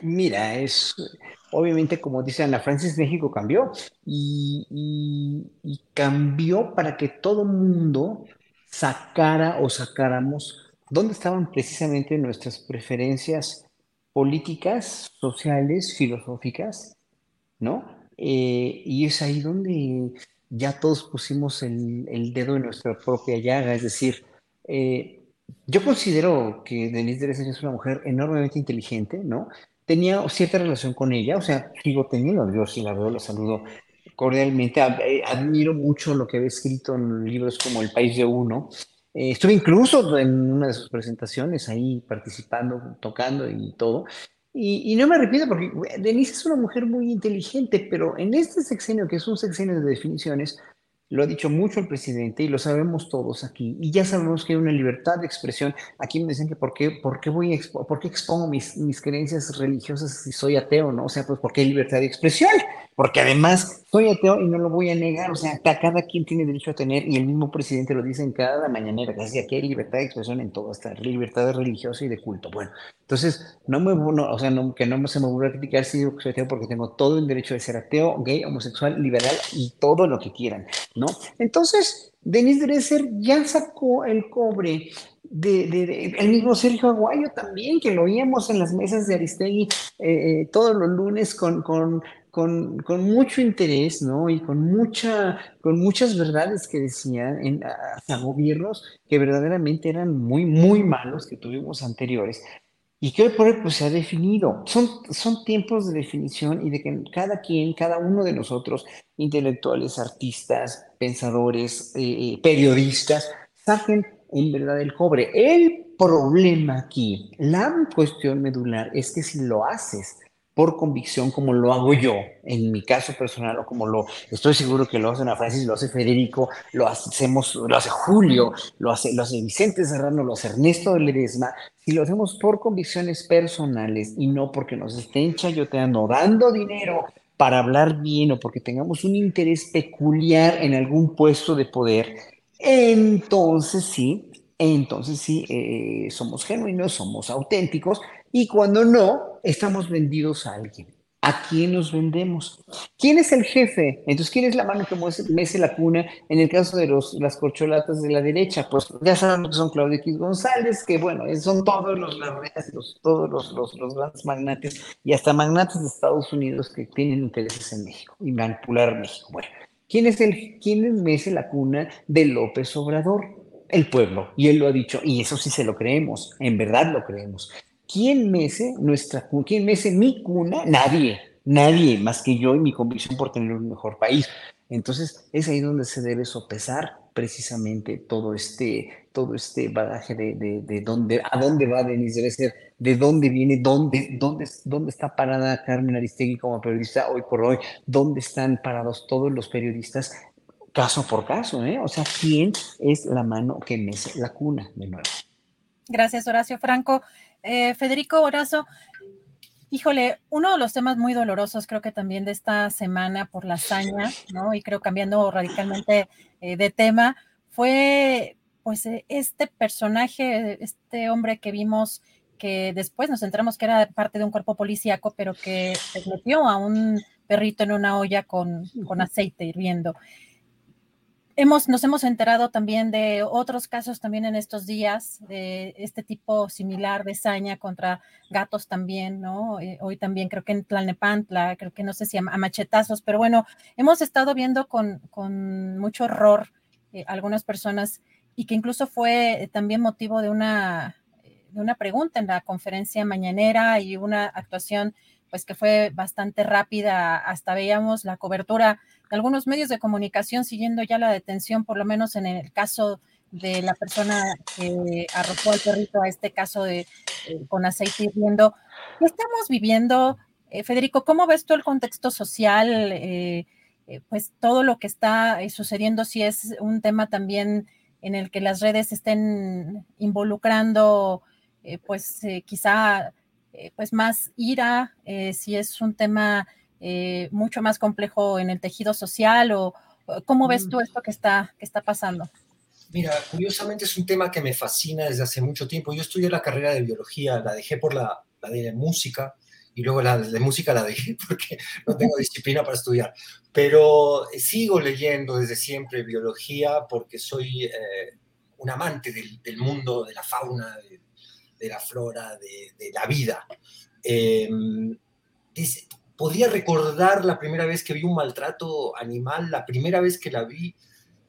Mira, es obviamente como dice Ana Francis, México cambió y, y cambió para que todo mundo sacara o sacáramos dónde estaban precisamente nuestras preferencias políticas, sociales, filosóficas, ¿no? Eh, y es ahí donde ya todos pusimos el, dedo en nuestra propia llaga, es decir, eh, yo considero que Denise Dresser es una mujer enormemente inteligente, ¿no? Tenía cierta relación con ella, o sea, sigo teniendo, yo sí la veo, la saludo cordialmente, eh, admiro mucho lo que había escrito en libros como El País de Uno, eh, estuve incluso en una de sus presentaciones ahí participando, tocando y todo. Y, no me arrepiento porque Denise es una mujer muy inteligente, pero en este sexenio, que es un sexenio de definiciones, lo ha dicho mucho el presidente y lo sabemos todos aquí. Y ya sabemos que hay una libertad de expresión. Aquí me dicen que por qué, por qué, voy por qué expongo mis, mis creencias religiosas si soy ateo, ¿no? O sea, pues porque hay libertad de expresión. Porque además soy ateo y no lo voy a negar, o sea, cada quien tiene derecho a tener, y el mismo presidente lo dice en cada mañanera, que que hay libertad de expresión en todo, esta libertad religiosa y de culto. Bueno, entonces, no me, o sea, no, que no se me vuelva a criticar si soy ateo, porque tengo todo el derecho de ser ateo, gay, homosexual, liberal y todo lo que quieran, ¿no? Entonces, Denis Dresser ya sacó el cobre de, el mismo Sergio Aguayo también, que lo oíamos en las mesas de Aristegui eh, eh, todos los lunes con, con, con, mucho interés, ¿no? Y con, mucha, con muchas verdades que decían en, hacia gobiernos que verdaderamente eran muy, muy malos que tuvimos anteriores. Y que hoy por hoy pues, se ha definido. Son, son tiempos de definición y de que cada quien, cada uno de nosotros, intelectuales, artistas, pensadores, eh, periodistas, saquen en verdad el cobre. El problema aquí, la cuestión medular, es que si lo haces por convicción como lo hago yo, en mi caso personal, o como lo estoy seguro que lo hace Ana Francis, lo hace Federico, lo hacemos, lo hace Julio, lo hace, lo hace Vicente Serrano, lo hace Ernesto Ledesma, si lo hacemos por convicciones personales y no porque nos estén chayoteando, dando dinero para hablar bien o porque tengamos un interés peculiar en algún puesto de poder, entonces sí, entonces sí, eh, somos genuinos, somos auténticos y cuando no, estamos vendidos a alguien. ¿A quién nos vendemos? ¿Quién es el jefe? Entonces, ¿quién es la mano que mece la cuna en el caso de los, las corcholatas de la derecha? Pues ya sabemos que son Claudio X González, que bueno, son todos los, todos los, los, los, grandes magnates y hasta magnates de Estados Unidos que tienen intereses en México y manipular México. Bueno, ¿Quién es el, quién mece la cuna de López Obrador? El pueblo. Y él lo ha dicho, y eso sí se lo creemos, en verdad lo creemos. ¿Quién mece nuestra? ¿Quién mece mi cuna? Nadie, nadie más que yo y mi convicción por tener un mejor país. Entonces, es ahí donde se debe sopesar precisamente todo este, todo este bagaje de, de, de dónde, a dónde va Denis ser de dónde viene, dónde, dónde, dónde está parada Carmen Aristegui como periodista hoy por hoy, dónde están parados todos los periodistas, caso por caso, ¿eh? O sea, ¿quién es la mano que mece la cuna de nuevo? Gracias, Horacio Franco. Eh, Federico Horacio, Híjole, uno de los temas muy dolorosos creo que también de esta semana por la hazaña, ¿no? Y creo cambiando radicalmente eh, de tema, fue pues e, este personaje, este hombre que vimos que después nos enteramos que era parte de un cuerpo policíaco, pero que metió a un perrito en una olla con, con aceite hirviendo. Hemos, nos hemos enterado también de otros casos también en estos días, de este tipo similar de saña contra gatos también, ¿no? Eh, hoy también creo que en Tlalnepantla, creo que no sé si a, machetazos, pero bueno, hemos estado viendo con, con mucho horror eh, algunas personas y que incluso fue también motivo de una, de una pregunta en la conferencia mañanera y una actuación pues que fue bastante rápida, hasta veíamos la cobertura algunos medios de comunicación siguiendo ya la detención, por lo menos en el caso de la persona que arrojó al perrito a este caso de eh, con aceite hirviendo. ¿Qué estamos viviendo, eh, Federico? ¿Cómo ves tú el contexto social? Eh, pues todo lo que está sucediendo, si es un tema también en el que las redes estén involucrando, pues quizá pues más ira, si es un tema eh, mucho más complejo en el tejido social o, cómo ves tú mm. esto que está, que está pasando. Mira, curiosamente es un tema que me fascina desde hace mucho tiempo. Yo estudié la carrera de biología, la dejé por la, la de música y luego la de música la dejé porque no tengo disciplina para estudiar. Pero sigo leyendo desde siempre biología porque soy un amante del, del, mundo, de la fauna, de, de la flora, de, la vida. Em, podría recordar la primera vez que vi un maltrato animal, la primera vez que la vi,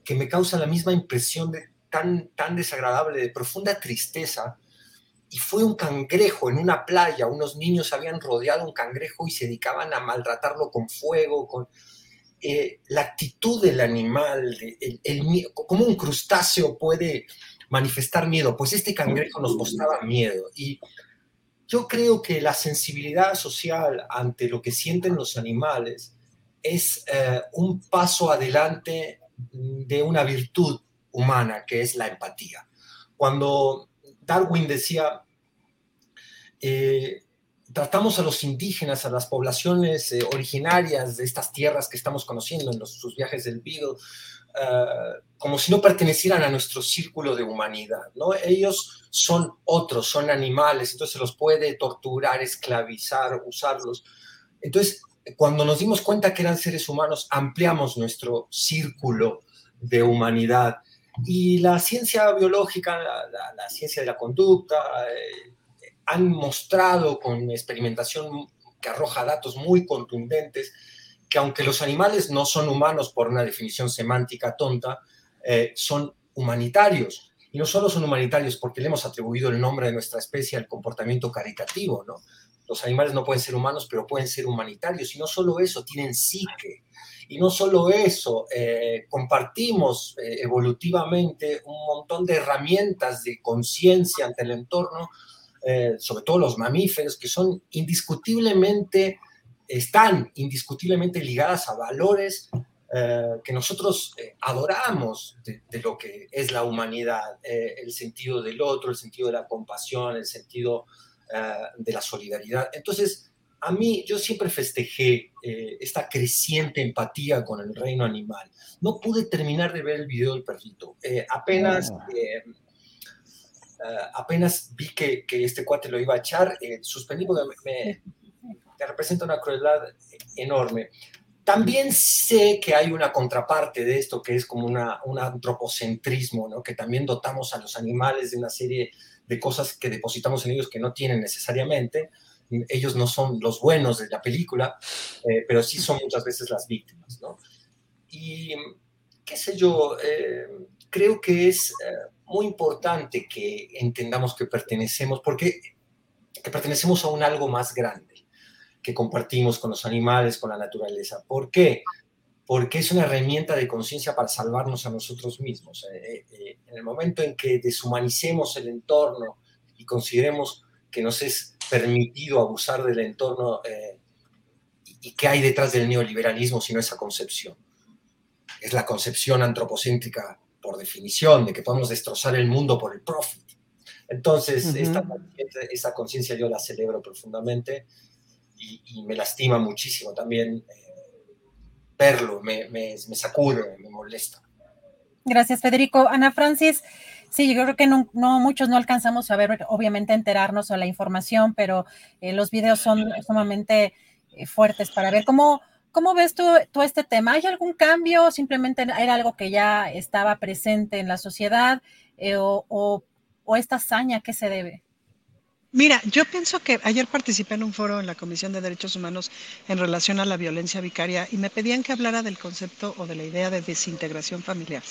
que me causa la misma impresión de tan, tan desagradable, de profunda tristeza. Y fue un cangrejo en una playa. Unos niños habían rodeado un cangrejo y se dedicaban a maltratarlo con fuego, con, eh, la actitud del animal, el, el, cómo un crustáceo puede manifestar miedo, pues este cangrejo nos mostraba miedo. Y yo creo que la sensibilidad social ante lo que sienten los animales es eh, un paso adelante de una virtud humana que es la empatía. Cuando Darwin decía, eh, tratamos a los indígenas, a las poblaciones eh, originarias de estas tierras que estamos conociendo en sus viajes del Beagle, uh, como si no pertenecieran a nuestro círculo de humanidad, ¿no? Ellos son otros, son animales, entonces los puede torturar, esclavizar, usarlos. Entonces, cuando nos dimos cuenta que eran seres humanos, ampliamos nuestro círculo de humanidad. Y la ciencia biológica, la, la, la ciencia de la conducta, eh, han mostrado con experimentación que arroja datos muy contundentes que aunque los animales no son humanos por una definición semántica tonta, eh, son humanitarios. Y no solo son humanitarios porque le hemos atribuido el nombre de nuestra especie al comportamiento caritativo, ¿no? Los animales no pueden ser humanos, pero pueden ser humanitarios. Y no solo eso, tienen psique. Y no solo eso, eh, compartimos eh, evolutivamente un montón de herramientas de conciencia ante el entorno eh, sobre todo los mamíferos, que son indiscutiblemente, están indiscutiblemente ligadas a valores eh, que nosotros eh, adoramos de, de, lo que es la humanidad, el sentido del otro, el sentido de la compasión, el sentido de la solidaridad. Entonces, a mí, yo siempre festejé esta creciente empatía con el reino animal. No pude terminar de ver el video del perrito. apenas uh, apenas vi que, que, este cuate lo iba a echar, eh, suspendí porque me, me, representa una crueldad enorme. También sé que hay una contraparte de esto que es como una, un antropocentrismo, ¿no? que también dotamos a los animales de una serie de cosas que depositamos en ellos que no tienen necesariamente. Ellos no son los buenos de la película, eh, pero sí son muchas veces las víctimas. ¿no? Y qué sé yo, eh, creo que es eh, muy importante que entendamos que pertenecemos, porque que pertenecemos a un algo más grande que compartimos con los animales, con la naturaleza. ¿Por qué? Porque es una herramienta de conciencia para salvarnos a nosotros mismos. Eh, eh, en el momento en que deshumanicemos el entorno y consideremos que nos es permitido abusar del entorno eh, y, y qué hay detrás del neoliberalismo sino esa concepción. Es la concepción antropocéntrica por definición, de que podemos destrozar el mundo por el profit. Entonces, uh -huh. esta conciencia yo la celebro profundamente y, me lastima muchísimo también eh, verlo, me, me, me, sacude, molesta. Gracias, Federico. Ana Francis, sí, yo creo que no, muchos no alcanzamos a ver, obviamente, enterarnos o la información, pero eh, los videos son sumamente eh, fuertes para ver cómo ¿Cómo ves tú, tú, este tema? ¿Hay algún cambio? ¿Simplemente era algo que ya estaba presente en la sociedad? O, o, o, esta hazaña qué se debe? Mira, yo pienso que ayer participé en un foro en la Comisión de Derechos Humanos en relación a la violencia vicaria y me pedían que hablara del concepto o de la idea de desintegración familiar.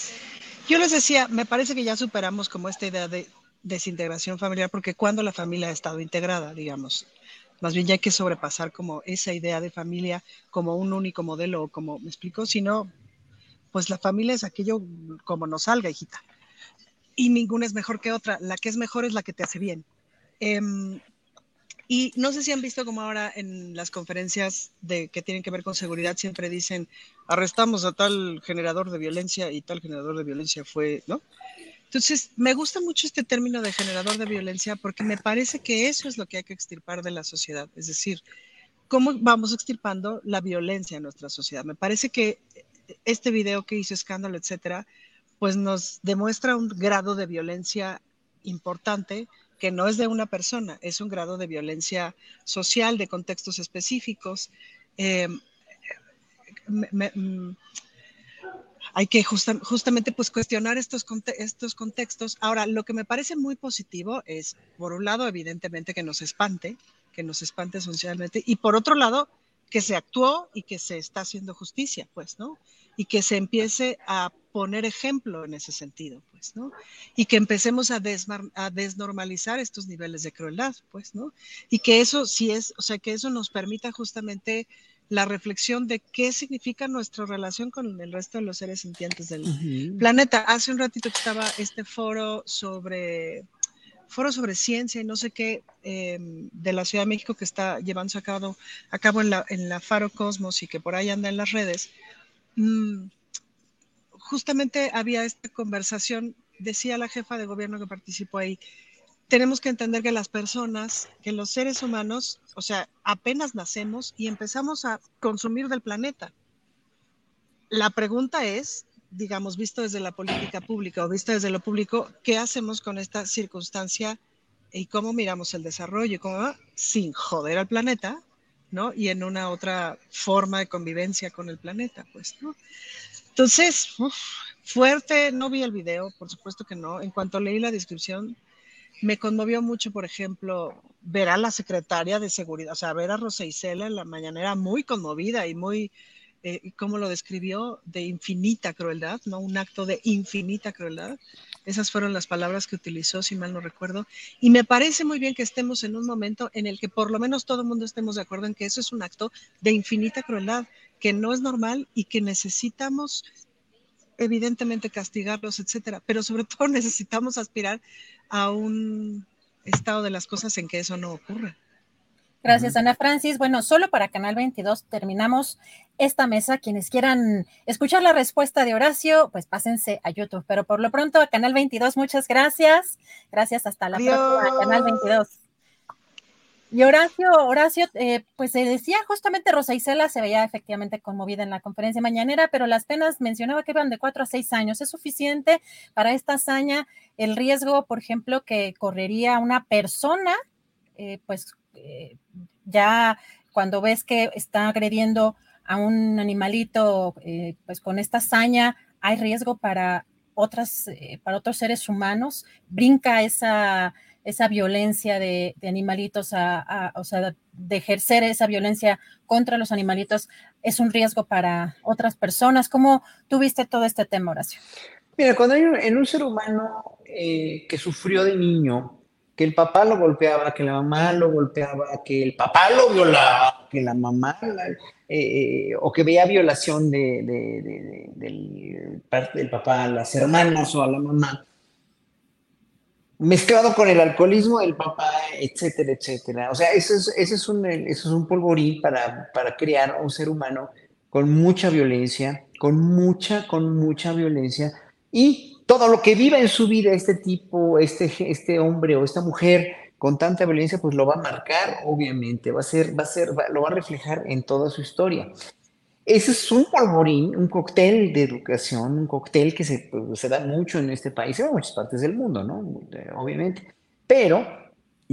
Yo les decía, me parece que ya superamos como esta idea de desintegración familiar porque cuando la familia ha estado integrada, digamos, más bien ya hay que sobrepasar como esa idea de familia como un único modelo, como me explico, sino pues la familia es aquello como nos salga, hijita. Y ninguna es mejor que otra, la que es mejor es la que te hace bien. Eh, y no sé si han visto como ahora en las conferencias de que tienen que ver con seguridad siempre dicen arrestamos a tal generador de violencia y tal generador de violencia fue, ¿no? Entonces, me gusta mucho este término de generador de violencia porque me parece que eso es lo que hay que extirpar de la sociedad. Es decir, cómo vamos extirpando la violencia en nuestra sociedad. Me parece que este video que hizo escándalo, etcétera, pues nos demuestra un grado de violencia importante que no es de una persona, es un grado de violencia social, de contextos específicos. Eh, me, hay que justa, justamente pues cuestionar estos, estos contextos. Ahora, lo que me parece muy positivo es, por un lado, evidentemente que nos espante, que nos espante socialmente, y por otro lado, que se actuó y que se está haciendo justicia, pues, ¿no? Y que se empiece a poner ejemplo en ese sentido, pues, ¿no? Y que empecemos a, a desnormalizar estos niveles de crueldad, pues, ¿no? Y que eso sí es, o sea, que eso nos permita justamente la reflexión de qué significa nuestra relación con el resto de los seres sintientes del uh -huh. planeta. Hace un ratito estaba este foro sobre foro sobre ciencia y no sé qué eh, de la Ciudad de México que está llevándose a cabo, a cabo en, la, en la Faro Cosmos y que por ahí anda en las redes. Mm, justamente había esta conversación, decía la jefa de gobierno que participó ahí, tenemos que entender que las personas, que los seres humanos, o sea, apenas nacemos y empezamos a consumir del planeta. La pregunta es, digamos, visto desde la política pública o visto desde lo público, ¿qué hacemos con esta circunstancia y cómo miramos el desarrollo? ¿Cómo sin joder al planeta, ¿no? Y en una otra forma de convivencia con el planeta, pues, ¿no? Entonces, fuerte, no vi el video, por supuesto que no. En cuanto leí la descripción, me conmovió mucho, por ejemplo, ver a la secretaria de seguridad, o sea, ver a Rosa Isela en la mañanera muy conmovida y muy, eh, ¿cómo lo describió? De infinita crueldad, ¿no? Un acto de infinita crueldad. Esas fueron las palabras que utilizó, si mal no recuerdo. Y me parece muy bien que estemos en un momento en el que por lo menos todo el mundo estemos de acuerdo en que eso es un acto de infinita crueldad, que no es normal y que necesitamos evidentemente castigarlos, etcétera, pero sobre todo necesitamos aspirar a un estado de las cosas en que eso no ocurra. Gracias, Ana Francis. Bueno, solo para Canal 22 terminamos esta mesa. Quienes quieran escuchar la respuesta de Horacio, pues pásense a YouTube. Pero por lo pronto, a Canal 22, muchas gracias. Gracias, hasta la próxima, Canal 22. Y Horacio, Horacio, eh, pues se decía justamente Rosa Isela se veía efectivamente conmovida en la conferencia mañanera, pero las penas mencionaba que iban de cuatro a seis años. ¿Es suficiente para esta hazaña el riesgo, por ejemplo, que correría una persona, eh, pues eh, ya cuando ves que está agrediendo a un animalito, pues con esta hazaña, hay riesgo para otras, para otros seres humanos? ¿Brinca esa esa violencia de, animalitos, a, o sea, de ejercer esa violencia contra los animalitos, es un riesgo para otras personas. ¿Cómo tuviste todo este tema, Horacio? Mira, cuando hay un, en un ser humano eh, que sufrió de niño, que el papá lo golpeaba, que la mamá lo golpeaba, que el papá lo violaba, que la mamá, eh, o que veía violación de, de, del del papá a las hermanas o a la mamá, mezclado con el alcoholismo del papá, etcétera, etcétera. O sea, eso es, ese es, un, eso es un polvorín para, para crear un ser humano con mucha violencia, con mucha, con mucha violencia, y todo lo que viva en su vida este tipo, este, este hombre o esta mujer con tanta violencia, pues lo va a marcar, obviamente, va a ser, va a ser, lo va a reflejar en toda su historia. Ese es un polvorín, un cóctel de educación, un cóctel que se, pues, da mucho en este país y en muchas partes del mundo, ¿no? Obviamente. Pero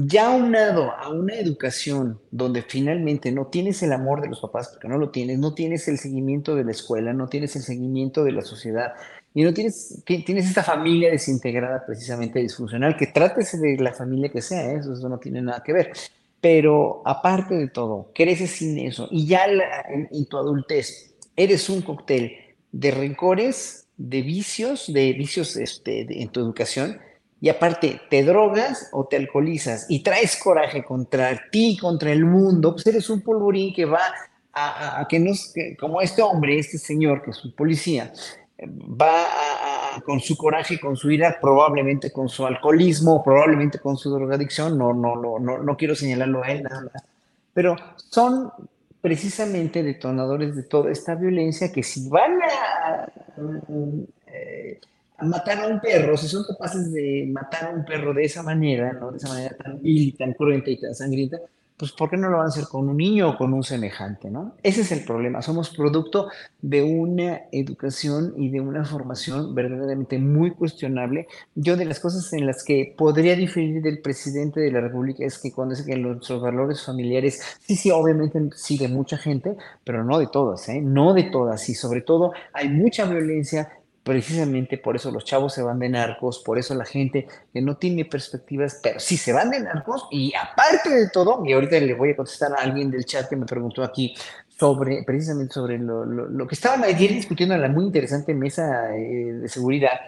ya unado a una educación donde finalmente no tienes el amor de los papás, porque no lo tienes, no tienes el seguimiento de la escuela, no tienes el seguimiento de la sociedad, y no tienes, tienes esta familia desintegrada precisamente disfuncional, que trátese de la familia que sea, ¿eh? eso no tiene nada que ver. Pero aparte de todo, creces sin eso y ya en, tu adultez eres un cóctel de rencores, de vicios, de vicios este, en tu educación, y aparte te drogas o te alcoholizas y traes coraje contra ti, contra el mundo, pues eres un polvorín que va a, que nos, como este hombre, este señor que es un policía, va con su coraje, con su ira, probablemente con su alcoholismo, probablemente con su drogadicción, no, no, no, no, no quiero señalarlo a él nada más, pero son precisamente detonadores de toda esta violencia que si van a, eh, matar a un perro, si son capaces de matar a un perro de esa manera, ¿no? de esa manera tan vil, tan cruenta y tan sangrienta, pues ¿por qué no lo van a hacer con un niño o con un semejante, no? Ese es el problema. Somos producto de una educación y de una formación verdaderamente muy cuestionable. Yo de las cosas en las que podría diferir del presidente de la República es que cuando dice que nuestros valores familiares, sí, sí, obviamente sí de mucha gente, pero no de todas, ¿eh? No de todas. Y sobre todo hay mucha violencia, precisamente por eso los chavos se van de narcos, por eso la gente que no tiene perspectivas, pero sí se van de narcos y aparte de todo, y ahorita le voy a contestar a alguien del chat que me preguntó aquí sobre, precisamente sobre lo, lo, que estaban ayer discutiendo en la muy interesante mesa eh, de seguridad,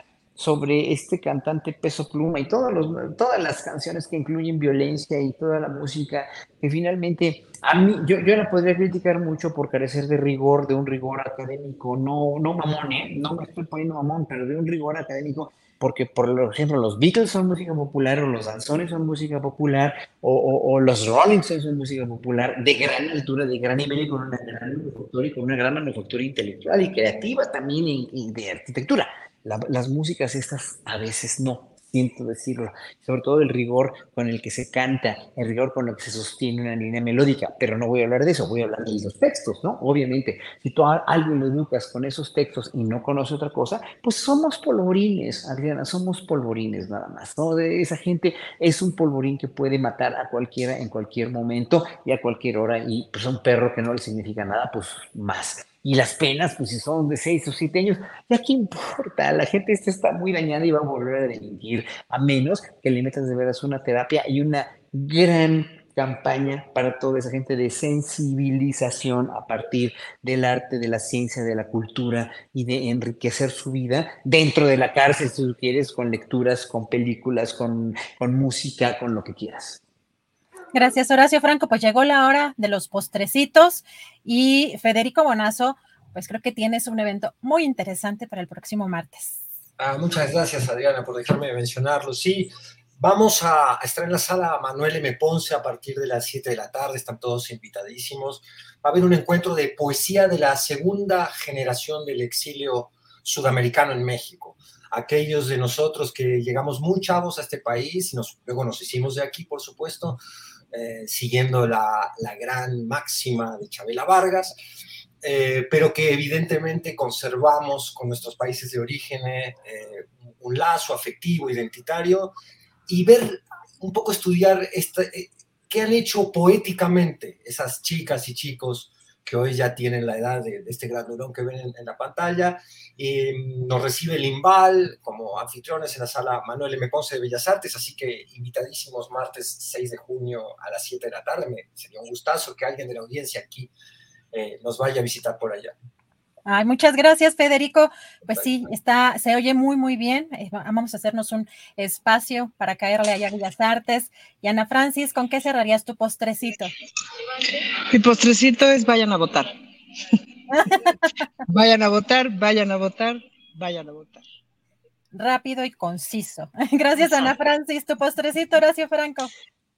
sobre este cantante Peso Pluma y todos los, todas las canciones que incluyen violencia y toda la música, que finalmente a mí, yo, yo la podría criticar mucho por carecer de rigor, de un rigor académico, no, no mamón, ¿eh? no me estoy poniendo mamón, pero de un rigor académico, porque por ejemplo los Beatles son música popular, o los danzones son música popular, o, o, los Rolling Stones son música popular, de gran altura, de gran nivel y con una gran manufactura y con una gran manufactura intelectual y creativa también y de arquitectura las músicas estas a veces no. siento decirlo, sobre todo el rigor con el que se canta, el rigor con el que se sostiene una línea melódica, pero no voy a hablar de eso, voy a hablar de los textos, ¿no? Obviamente, si tú a alguien lo educas con esos textos y no conoce otra cosa, pues somos polvorines, Adriana, somos polvorines nada más, ¿no? De esa gente es un polvorín que puede matar a cualquiera en cualquier momento y a cualquier hora, y pues un perro que no le significa nada, pues más. Y las penas, pues si son de seis o siete años, ya qué importa, la gente esta está muy dañada y va a volver a delinquir, a menos que le metas de veras una terapia y una gran campaña para toda esa gente de sensibilización a partir del arte, de la ciencia, de la cultura y de enriquecer su vida dentro de la cárcel, si tú quieres, con lecturas, con películas, con, con música, con lo que quieras. Gracias, Horacio Franco. Pues llegó la hora de los postrecitos y Federico Bonazo, pues creo que tienes un evento muy interesante para el próximo martes. Ah, muchas gracias, Adriana, por dejarme mencionarlo. Sí, vamos a, estar en la sala Manuel M. Ponce a partir de las 7 de la tarde, están todos invitadísimos. Va a haber un encuentro de poesía de la segunda generación del exilio sudamericano en México aquellos de nosotros que llegamos muy chavos a este país y nos, luego nos hicimos de aquí, por supuesto, eh, siguiendo la, gran máxima de Chabela Vargas, eh, pero que evidentemente conservamos con nuestros países de origen eh, un lazo afectivo, identitario, y ver, un poco estudiar qué han hecho poéticamente esas chicas y chicos que hoy ya tienen la edad de, este gran durón que ven en, la pantalla. nos recibe el IMBAL como anfitriones en la sala Manuel M. Ponce de Bellas Artes, así que invitadísimos martes 6 de junio a las 7 de la tarde. Me, sería un gustazo que alguien de la audiencia aquí eh, nos vaya a visitar por allá. Ay, muchas gracias, Federico. Pues sí, está, se oye muy, muy bien. Eh, vamos a hacernos un espacio para caerle allá a Bellas Artes. Y Ana Francis, ¿con qué cerrarías tu postrecito? Mi postrecito es vayan a votar. vayan a votar, vayan a votar, vayan a votar. Rápido y conciso. Gracias, Ana Francis. Tu postrecito, Horacio Franco.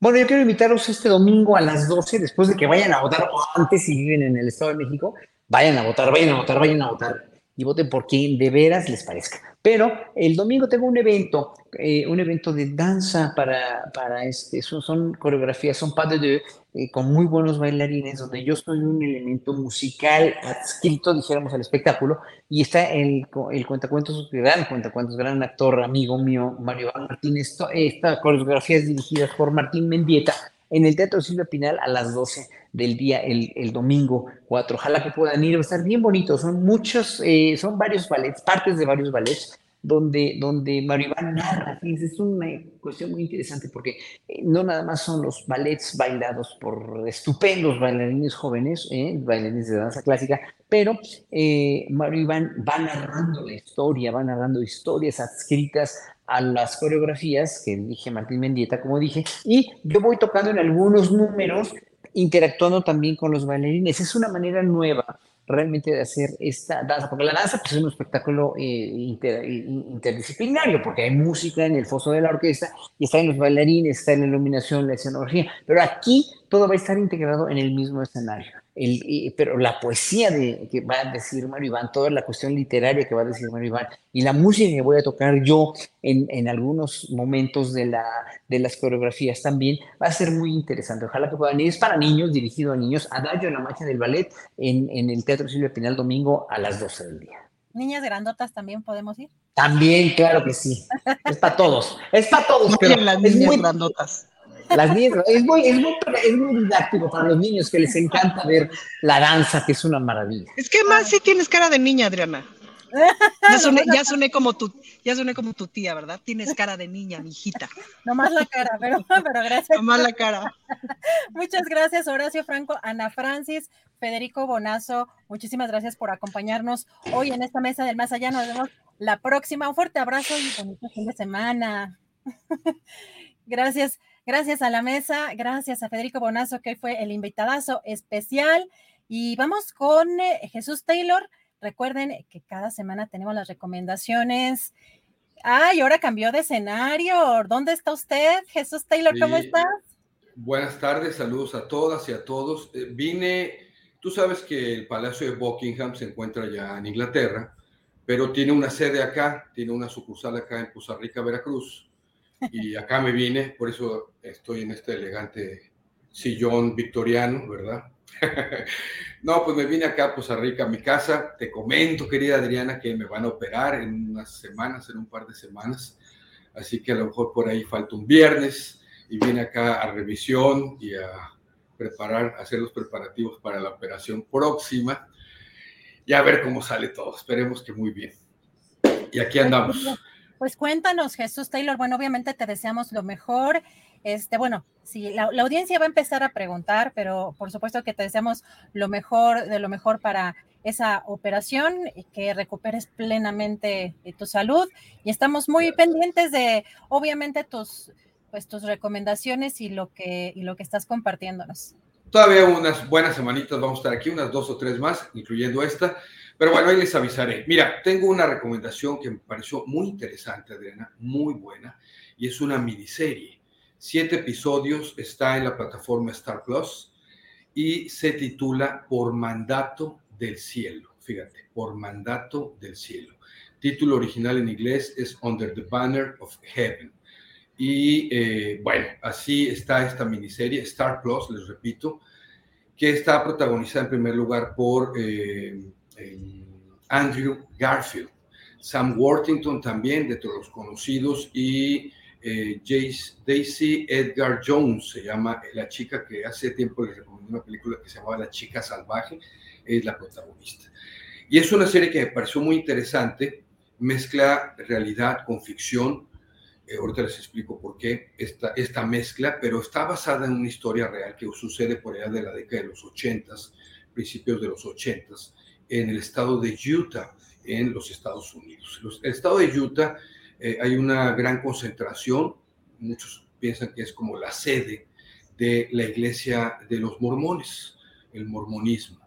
Bueno, yo quiero invitarlos este domingo a las 12, después de que vayan a votar antes si viven en el Estado de México Vayan a votar, vayan a votar, vayan a votar y voten por quien de veras les parezca. Pero el domingo tengo un evento, eh, un evento de danza para, para este, son, son coreografías, son pas de deux, eh, con muy buenos bailarines, donde yo soy un elemento musical adscrito, dijéramos, al espectáculo, y está el, el cuentacuentos, gran cuentacuentos, gran actor, amigo mío, Mario Martínez. Esta coreografía es dirigida por Martín Mendieta, en el Teatro Silvia Pinal a las 12 del día, el, el domingo 4. Ojalá que puedan ir, va a estar bien bonito. Son muchos, eh, son varios ballets, partes de varios ballets, donde, donde Mario Iván narra. Es una cuestión muy interesante porque eh, no nada más son los ballets bailados por estupendos bailarines jóvenes, eh, bailarines de danza clásica, pero Mario Iván va narrando la historia, va narrando historias adscritas a las coreografías que dije Martín Mendieta, como dije, y yo voy tocando en algunos números, interactuando también con los bailarines. Es una manera nueva realmente de hacer esta danza, porque la danza pues, es un espectáculo eh, interdisciplinario, porque hay música en el foso de la orquesta y está en los bailarines, está en la iluminación, la escenografía, pero aquí todo va a estar integrado en el mismo escenario pero la poesía de, que va a decir Mario Iván, toda la cuestión literaria que va a decir Mario Iván, y la música que voy a tocar yo en, en algunos momentos de, la, de las coreografías también, va a ser muy interesante. Ojalá que puedan ir. Es para niños, dirigido a niños, Adagio en la marcha del ballet en, en el Teatro Silvia Pinal domingo a las 12 del día. ¿Niñas grandotas también podemos ir? También, claro que sí. Es para todos. Es para todos, pero las niñas grandotas. Las niñas, es muy, es, muy, es muy didáctico para los niños que les encanta ver la danza, que es una maravilla. Es que más si tienes cara de niña, Adriana. Ya soné, ya soné, como tu, ya soné como tu tía, ¿verdad? Tienes cara de niña, mi hijita. Nomás la cara, pero, pero gracias. Nomás la cara. Muchas gracias, Horacio Franco, Ana Francis, Federico Bonazo. Muchísimas gracias por acompañarnos hoy en esta mesa del Más Allá. Nos vemos la próxima. Un fuerte abrazo y bonito fin de semana. Gracias. Gracias a la mesa, gracias a Federico Bonazo, que fue el invitadazo especial. Y vamos con eh, Jesús Taylor. Recuerden que cada semana tenemos las recomendaciones. Ay, ahora cambió de escenario. ¿Dónde está usted, Jesús Taylor? ¿Cómo estás? Buenas tardes, saludos a todas y a todos. Eh, vine, tú sabes que el Palacio de Buckingham se encuentra ya en Inglaterra, pero tiene una sede acá, tiene una sucursal acá en Costa Rica, Veracruz y acá me vine, por eso estoy en este elegante sillón victoriano, ¿verdad? no, pues me vine acá a Poza Rica, a mi casa. Te comento, querida Adriana, que me van a operar en unas semanas, en un par de semanas. Así que a lo mejor por ahí falta un viernes y vine acá a revisión y a preparar, hacer los preparativos para la operación próxima y a ver cómo sale todo. Esperemos que muy bien. Y aquí andamos. Pues cuéntanos, Jesús Taylor. Bueno, obviamente te deseamos lo mejor. Este, bueno, sí, la, audiencia va a empezar a preguntar, pero por supuesto que te deseamos lo mejor, de lo mejor para esa operación, y que recuperes plenamente eh, tu salud. Y estamos muy pendientes de, obviamente, tus, pues, tus recomendaciones y lo que, y lo que estás compartiéndonos. Todavía unas buenas semanitas vamos a estar aquí, unas dos o tres más, incluyendo esta. Pero bueno, ahí les avisaré. Mira, tengo una recomendación que me pareció muy interesante, Adriana, muy buena, y es una miniserie. Siete episodios, está en la plataforma Star Plus y se titula Por mandato del cielo. Fíjate, Por mandato del cielo. Título original en inglés es Under the Banner of Heaven. Y eh, bueno, así está esta miniserie, Star Plus, les repito, que está protagonizada en primer lugar por eh, Andrew Garfield, Sam Worthington también, de todos los conocidos, y eh, Jace, Daisy Edgar Jones, se llama la chica que hace tiempo les recomendé una película que se llamaba La chica salvaje, es la protagonista. Y es una serie que me pareció muy interesante, mezcla realidad con ficción, eh, ahorita les explico por qué esta, esta mezcla, pero está basada en una historia real que sucede por allá de la década de los 80, principios de los 80, en el estado de Utah, en los Estados Unidos. el estado de Utah eh, hay una gran concentración, muchos piensan que es como la sede de la iglesia de los mormones, el mormonismo.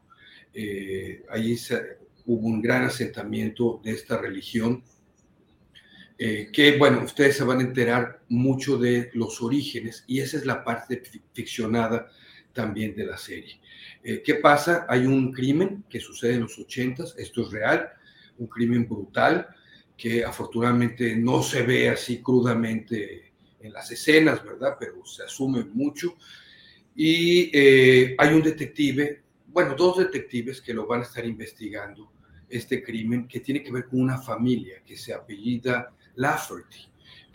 Eh, allí hubo un gran asentamiento de esta religión eh, que, bueno, ustedes se van a enterar mucho de los orígenes y esa es la parte ficcionada también de la serie. Eh, ¿Qué pasa? Hay un crimen que sucede en los 80, esto es real, un crimen brutal que afortunadamente no se ve así crudamente en las escenas, ¿verdad? Pero se asume mucho. Y eh, hay un detective, bueno, dos detectives que lo van a estar investigando este crimen que tiene que ver con una familia que se apellida Lafferty,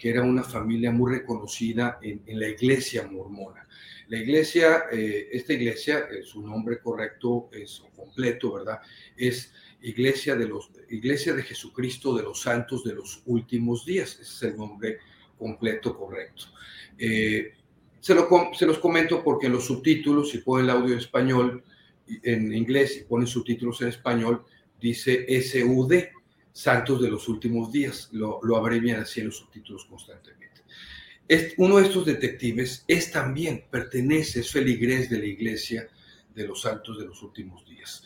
que era una familia muy reconocida en, la iglesia mormona. La iglesia, eh, esta iglesia, eh, su nombre correcto es completo, ¿verdad? Es Iglesia de, los, iglesia de Jesucristo de los Santos de los Últimos Días. Es el nombre completo correcto. Eh, se, lo, se, los comento porque en los subtítulos, si ponen el audio en español, en inglés, y ponen subtítulos en español, dice SUD, Santos de los Últimos Días, lo, lo abrevian así en los subtítulos constantemente. uno de estos detectives es también, pertenece, es feligrés de la Iglesia de los Santos de los Últimos Días.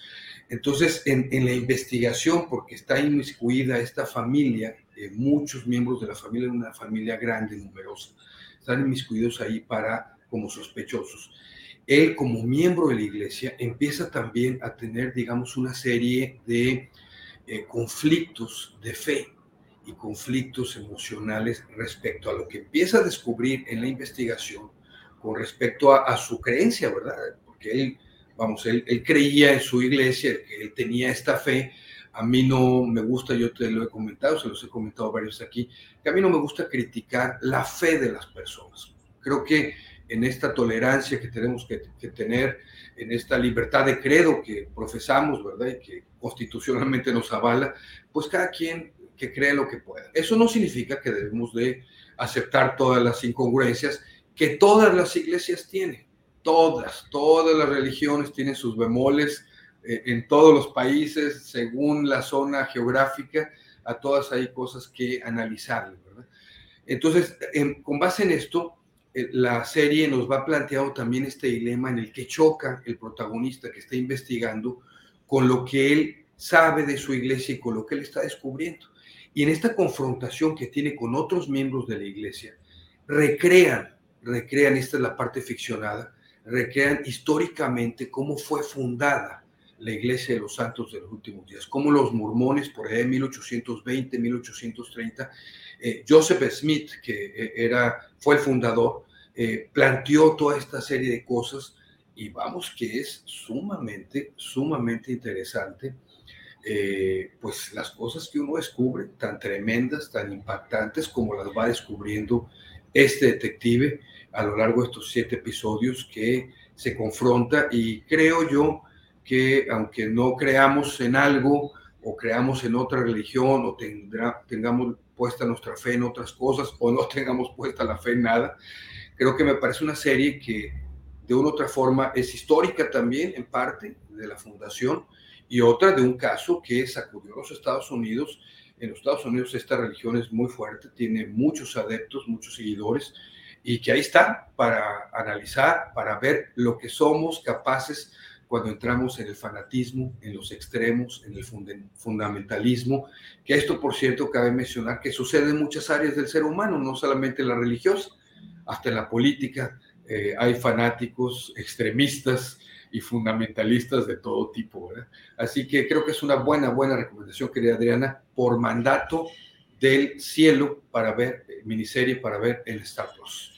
Entonces, en, la investigación, porque está inmiscuida esta familia, eh, muchos miembros de la familia, una familia grande, numerosa, están inmiscuidos ahí para como sospechosos. Él, como miembro de la iglesia, empieza también a tener, digamos, una serie de eh, conflictos de fe y conflictos emocionales respecto a lo que empieza a descubrir en la investigación con respecto a, su creencia, ¿verdad? Porque él, vamos, él, creía en su iglesia, que él tenía esta fe. A mí no me gusta, yo te lo he comentado, se los he comentado varios aquí, que a mí no me gusta criticar la fe de las personas. Creo que en esta tolerancia que tenemos que, tener, en esta libertad de credo que profesamos, ¿verdad? Y que constitucionalmente nos avala, pues cada quien que cree lo que pueda. Eso no significa que debemos de aceptar todas las incongruencias que todas las iglesias tienen. Todas, todas las religiones tienen sus bemoles eh, en todos los países, según la zona geográfica, a todas hay cosas que analizar, ¿verdad? Entonces, con base en esto, la serie nos va planteando también este dilema en el que choca el protagonista que está investigando con lo que él sabe de su iglesia y con lo que él está descubriendo. Y en esta confrontación que tiene con otros miembros de la iglesia, recrean, recrean, esta es la parte ficcionada, recrean históricamente cómo fue fundada la iglesia de los santos de los últimos días, como los mormones por ahí en 1820, 1830, eh, Joseph Smith, que eh, era, fue el fundador, eh, planteó toda esta serie de cosas y vamos que es sumamente, sumamente interesante, pues las cosas que uno descubre, tan tremendas, tan impactantes como las va descubriendo este detective a lo largo de estos siete episodios que se confronta y creo yo que aunque no creamos en algo o creamos en otra religión o tengamos puesta nuestra fe en otras cosas o no tengamos puesta la fe en nada, creo que me parece una serie que de una u otra forma es histórica también en parte de la fundación y otra de un caso que sacudió a los Estados Unidos. En los Estados Unidos esta religión es muy fuerte, tiene muchos adeptos, muchos seguidores y que ahí está para analizar, para ver lo que somos capaces cuando entramos en el fanatismo, en los extremos, en el fundamentalismo, que esto, por cierto, cabe mencionar que sucede en muchas áreas del ser humano, no solamente en la religiosa, hasta en la política eh, hay fanáticos extremistas y fundamentalistas de todo tipo. Así que creo que es una buena, buena recomendación, querida Adriana, por mandato del cielo para ver eh, miniserie, para ver el Star Plus.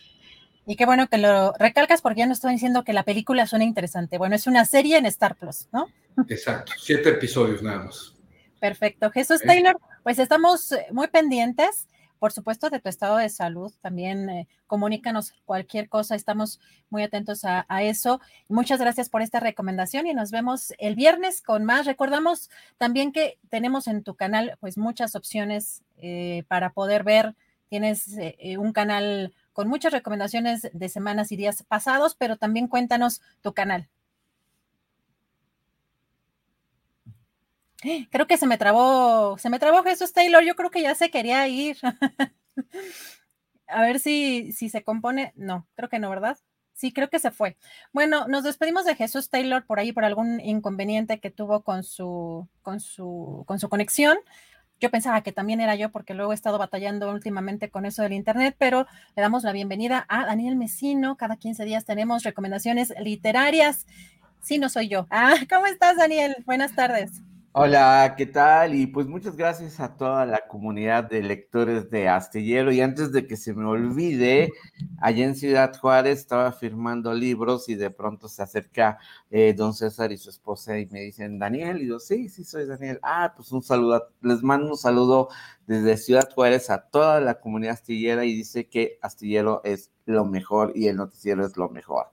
Y qué bueno que lo recalcas porque ya no estoy diciendo que la película suena interesante. Bueno, es una serie en Star Plus, ¿no? Exacto, siete episodios nada más. Perfecto. Jesús Taylor, pues estamos eh, muy pendientes, por supuesto, de tu estado de salud. También eh, comunícanos cualquier cosa, estamos muy atentos a, eso. Muchas gracias por esta recomendación y nos vemos el viernes con más. Recordamos también que tenemos en tu canal pues muchas opciones eh, para poder ver. Tienes un canal con muchas recomendaciones de semanas y días pasados, pero también cuéntanos tu canal. Creo que se me trabó, se me trabó Jesús Taylor, yo creo que ya se quería ir. A ver si, si se compone. No, creo que no, ¿verdad? Sí, creo que se fue. Bueno, nos despedimos de Jesús Taylor por ahí por algún inconveniente que tuvo con su, con su, con su conexión. Yo pensaba que también era yo porque luego he estado batallando últimamente con eso del Internet, pero le damos la bienvenida a Daniel Mesino. Cada 15 días tenemos recomendaciones literarias. Sí, no soy yo. Ah, ¿cómo estás, Daniel? Buenas tardes. Hola, ¿qué tal? Y pues muchas gracias a toda la comunidad de lectores de Astillero. Y antes de que se me olvide, allá en Ciudad Juárez estaba firmando libros y de pronto se acerca eh, don César y su esposa y me dicen, Daniel, y yo, sí, sí, soy Daniel. Ah, pues un saludo, les mando un saludo desde Ciudad Juárez a toda la comunidad astillera y dice que Astillero es lo mejor y el noticiero es lo mejor.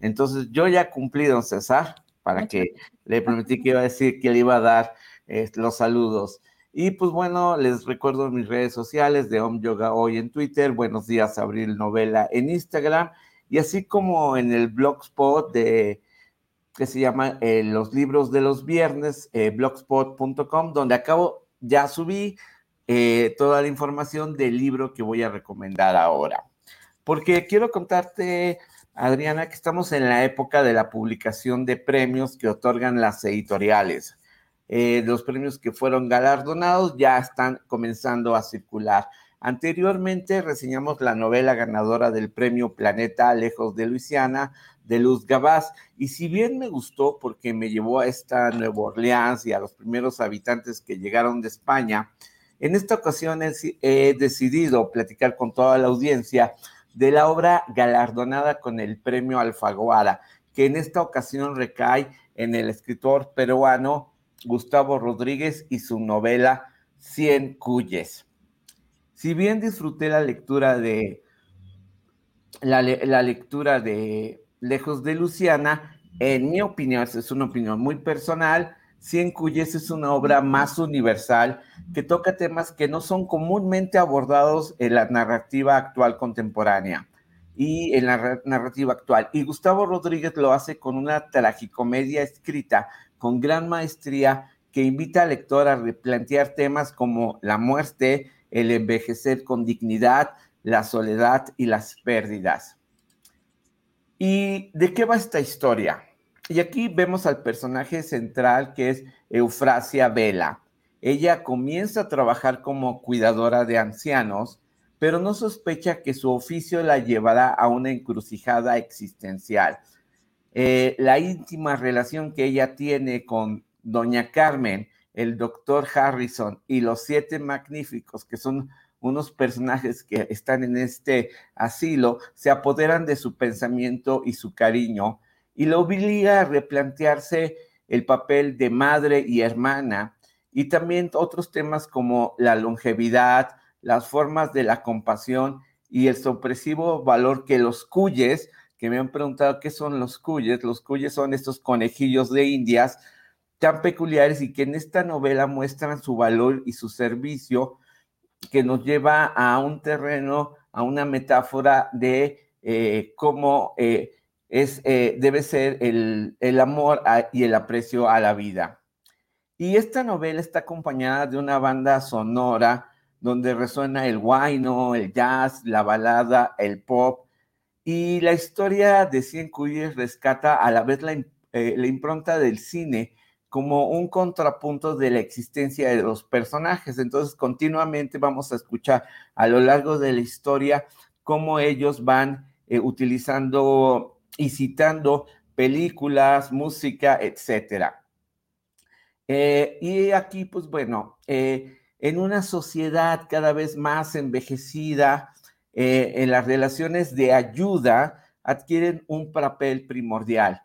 Entonces yo ya cumplí, don César para que le prometí que iba a decir que le iba a dar eh, los saludos. Y pues bueno, les recuerdo mis redes sociales de Om Yoga Hoy en Twitter, Buenos Días Abril Novela en Instagram y así como en el blogspot de que se llama eh, Los Libros de los Viernes, eh, blogspot.com, donde acabo, ya subí toda la información del libro que voy a recomendar ahora. Porque quiero contarte Adriana, que estamos en la época de la publicación de premios que otorgan las editoriales. Eh, los premios que fueron galardonados ya están comenzando a circular. Anteriormente reseñamos la novela ganadora del premio Planeta Lejos de Luisiana de Luz Gabás y si bien me gustó porque me llevó a esta Nueva Orleans y a los primeros habitantes que llegaron de España, en esta ocasión he decidido platicar con toda la audiencia de la obra galardonada con el premio Alfaguara, que en esta ocasión recae en el escritor peruano Gustavo Rodríguez y su novela Cien Cuyes. Si bien disfruté la lectura de la, la lectura de Lejos de Luciana, en mi opinión, es una opinión muy personal, Cien Cuyes es una obra más universal que toca temas que no son comúnmente abordados en la narrativa actual contemporánea y en la narrativa actual. Y Gustavo Rodríguez lo hace con una tragicomedia escrita con gran maestría que invita al lector a replantear temas como la muerte, el envejecer con dignidad, la soledad y las pérdidas. ¿Y de qué va esta historia? Y aquí vemos al personaje central que es Eufrasia Vela. Ella comienza a trabajar como cuidadora de ancianos, pero no sospecha que su oficio la llevará a una encrucijada existencial. eh, la íntima relación que ella tiene con doña Carmen, el doctor Harrison y los siete magníficos, que son unos personajes que están en este asilo, se apoderan de su pensamiento y su cariño y lo obliga a replantearse el papel de madre y hermana y también otros temas como la longevidad, las formas de la compasión y el sorpresivo valor que los cuyes, que me han preguntado qué son los cuyes, los cuyes son estos conejillos de indias tan peculiares y que en esta novela muestran su valor y su servicio que nos lleva a un terreno, a una metáfora de eh, cómo eh, es, eh, debe ser el, el amor y el aprecio a la vida. Y esta novela está acompañada de una banda sonora donde resuena el guayno, el jazz, la balada, el pop. Y la historia de Cien Cuyes rescata a la vez la, la impronta del cine como un contrapunto de la existencia de los personajes. Entonces, continuamente vamos a escuchar a lo largo de la historia cómo ellos van eh, utilizando y citando películas, música, etcétera. Eh, y aquí, pues bueno, eh, en una sociedad cada vez más envejecida, en las relaciones de ayuda adquieren un papel primordial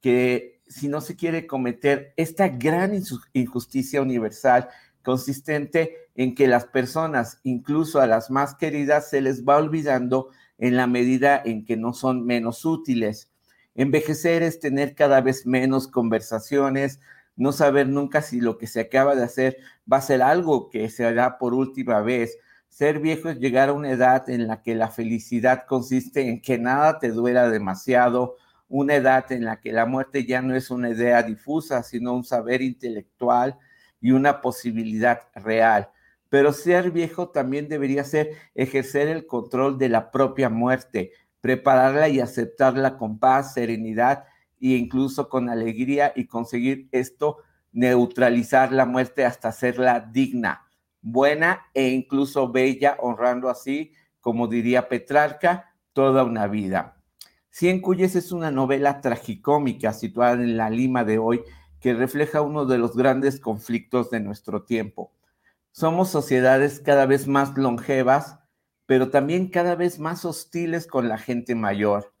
que si no se quiere cometer esta gran injusticia universal consistente en que las personas, incluso a las más queridas, se les va olvidando en la medida en que no son menos útiles. Envejecer es tener cada vez menos conversaciones, no saber nunca si lo que se acaba de hacer va a ser algo que se hará por última vez. Ser viejo es llegar a una edad en la que la felicidad consiste en que nada te duela demasiado, una edad en la que la muerte ya no es una idea difusa, sino un saber intelectual y una posibilidad real. Pero ser viejo también debería ser ejercer el control de la propia muerte, prepararla y aceptarla con paz, serenidad e incluso con alegría y conseguir esto, neutralizar la muerte hasta hacerla digna, buena e incluso bella, honrando así, como diría Petrarca, toda una vida. Cien Cuyes es una novela tragicómica situada en la Lima de hoy que refleja uno de los grandes conflictos de nuestro tiempo. Somos sociedades cada vez más longevas, pero también cada vez más hostiles con la gente mayor.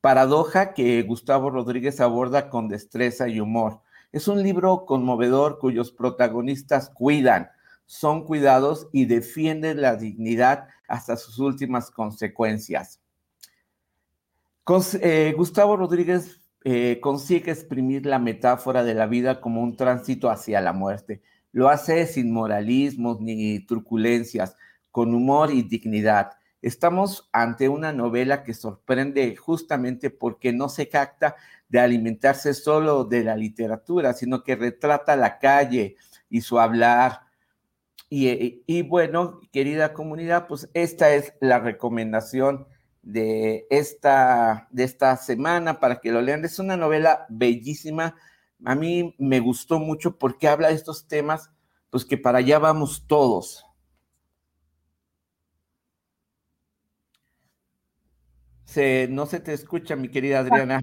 Paradoja que Gustavo Rodríguez aborda con destreza y humor. Es un libro conmovedor cuyos protagonistas cuidan, son cuidados y defienden la dignidad hasta sus últimas consecuencias. Eh, Gustavo Rodríguez eh, consigue exprimir la metáfora de la vida como un tránsito hacia la muerte. Lo hace sin moralismos ni truculencias, con humor y dignidad. Estamos ante una novela que sorprende justamente porque no se capta de alimentarse solo de la literatura, sino que retrata la calle y su hablar. Y, y bueno, querida comunidad, pues esta es la recomendación de esta, de esta semana para que lo lean. Es una novela bellísima. A mí me gustó mucho porque habla de estos temas, pues que para allá vamos todos. Se, no se te escucha, mi querida ah, Adriana.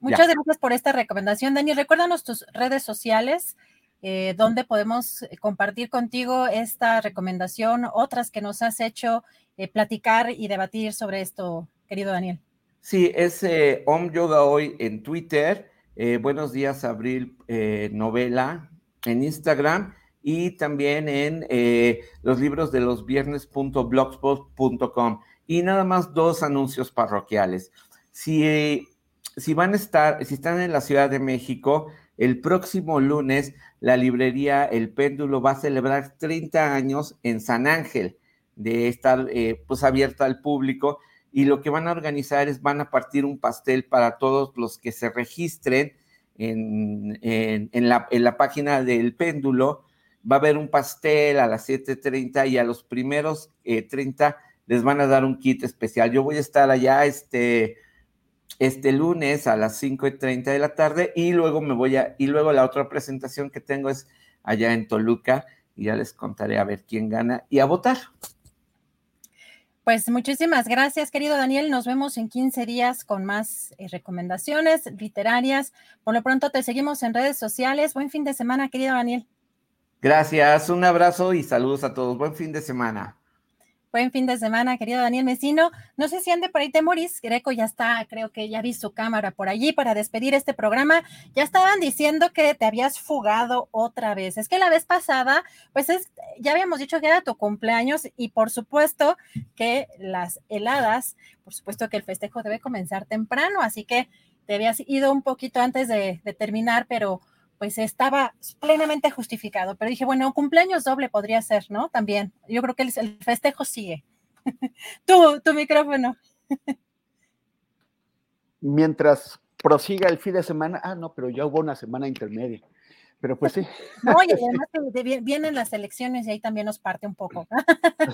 Muchas gracias por esta recomendación, Dani. Recuérdanos tus redes sociales, eh, donde podemos compartir contigo esta recomendación, otras que nos has hecho eh, platicar y debatir sobre esto, querido Daniel. Sí, es eh, Om Yoga Hoy en Twitter. Eh, buenos días, Abril Novela en Instagram y también en los libros de los viernes.blogspot.com. Y nada más dos anuncios parroquiales. Si, si van a estar, si están en la Ciudad de México, el próximo lunes la librería El Péndulo va a celebrar 30 años en San Ángel de estar eh, pues abierta al público y lo que van a organizar es van a partir un pastel para todos los que se registren en, en, la, en la, página del péndulo. Va a haber un pastel a las 7.30 y a los primeros 30 eh, les van a dar un kit especial. Yo voy a estar allá este, este lunes a las 5.30 de la tarde y luego me voy a, y luego la otra presentación que tengo es allá en Toluca y ya les contaré a ver quién gana y a votar. Pues muchísimas gracias, querido Daniel. Nos vemos en 15 días con más eh, recomendaciones literarias. Por lo pronto te seguimos en redes sociales. Buen fin de semana, querido Daniel. Gracias, un abrazo y saludos a todos. Buen fin de semana. Buen fin de semana, querido Daniel Mesino. No sé si ande por ahí Temoris. Greco ya está, creo que ya vi su cámara por allí para despedir este programa. Ya estaban diciendo que te habías fugado otra vez. Es que la vez pasada, pues es, ya habíamos dicho que era tu cumpleaños y por supuesto que las heladas, por supuesto que el festejo debe comenzar temprano, así que te habías ido un poquito antes de, de terminar, pero pues estaba plenamente justificado. Pero dije, bueno, cumpleaños doble podría ser, ¿no? También. Yo creo que el, festejo sigue. tu, tu micrófono. Mientras prosiga el fin de semana, ah, no, pero ya hubo una semana intermedia. Pero pues sí. No, y además vienen las elecciones y ahí también nos parte un poco.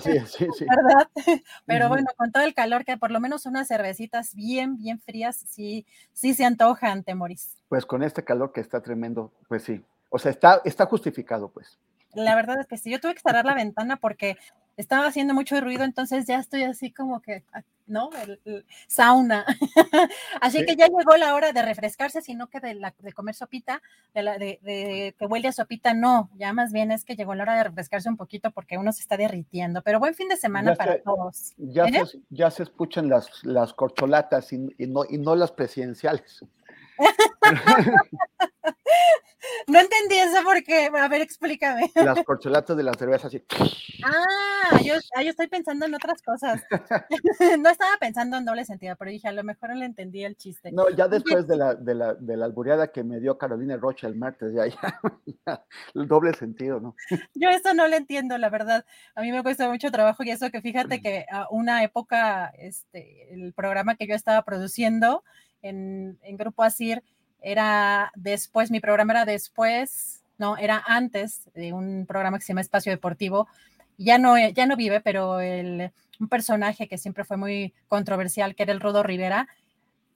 Sí, sí, sí. ¿Verdad? Pero bueno, con todo el calor que por lo menos unas cervecitas bien, bien frías, sí, sí se antojan, Temoris. Pues con este calor que está tremendo, pues sí. O sea, está, está justificado, pues. La verdad es que sí, yo tuve que cerrar la ventana porque estaba haciendo mucho ruido, entonces ya estoy así como que, ¿no? El, el sauna. así Sí. que ya llegó la hora de refrescarse, sino que de, la, de comer sopita, de, la, de, de que huele a sopita, no, ya más bien es que llegó la hora de refrescarse un poquito porque uno se está derritiendo. Pero buen fin de semana Ya para se- todos. Ya, ¿eh? se, ya se escuchan las, las corcholatas y, y no, y no las presidenciales. No entendí eso porque, a ver, explícame. Las corcholatas de la cerveza así. Ah, yo, ah, yo estoy pensando en otras cosas. No estaba pensando en doble sentido, pero dije, a lo mejor no le entendí el chiste. No, ya después de la, de la, de la albureada que me dio Carolina Rocha el martes, ya, ya, ya, el doble sentido, ¿no? Yo eso no lo entiendo, la verdad. A mí me cuesta mucho trabajo y eso que fíjate que a una época, este, el programa que yo estaba produciendo en, en Grupo Asir era después, mi programa era después, no, era antes de un programa que se llama Espacio Deportivo. Ya no, ya no vive, pero el, un personaje que siempre fue muy controversial, que era el Rodo Rivera,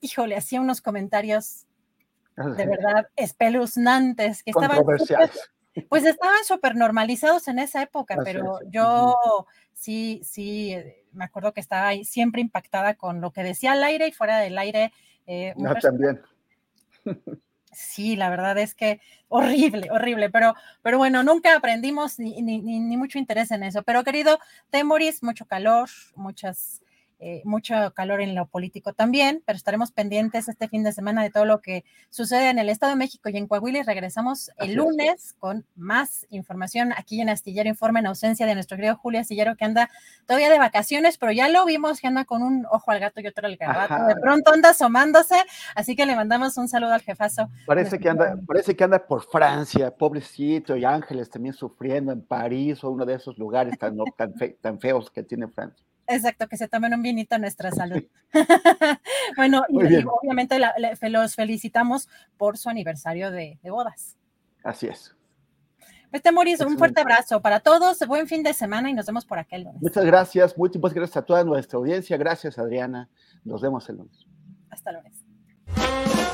híjole, hacía unos comentarios de verdad espeluznantes que estaban pues estaban súper normalizados en esa época, pero yo sí, sí, eh, me acuerdo que estaba ahí siempre impactada con lo que decía al aire y fuera del aire. eh, un perso- también. Sí, la verdad es que horrible, horrible, pero, pero bueno, nunca aprendimos ni, ni, ni- mucho interés en eso. Pero querido Temoris, mucho calor, muchas, eh, mucho calor en lo político también, pero estaremos pendientes este fin de semana de todo lo que sucede en el Estado de México y en Coahuila y regresamos Así el es. lunes con más información aquí en Astillero Informa en ausencia de nuestro querido Julio Astillero que anda todavía de vacaciones, pero ya lo vimos que anda con un ojo al gato y otro al gato. Ajá. De pronto anda asomándose, así que le mandamos un saludo al jefazo. Parece que anda, parece que anda por Francia, pobrecito, y Ángeles también sufriendo en París o uno de esos lugares tan, tan, fe- tan feos que tiene Francia. Exacto, que se tomen un vinito a nuestra salud. bueno, y, obviamente la- los felicitamos por su aniversario de, de bodas. Así es. Pues Temoris, un fuerte abrazo para todos, buen fin de semana y nos vemos por aquel lunes. Muchas gracias, muchas gracias a toda nuestra audiencia. Gracias, Adriana. Nos vemos el lunes. Hasta lunes.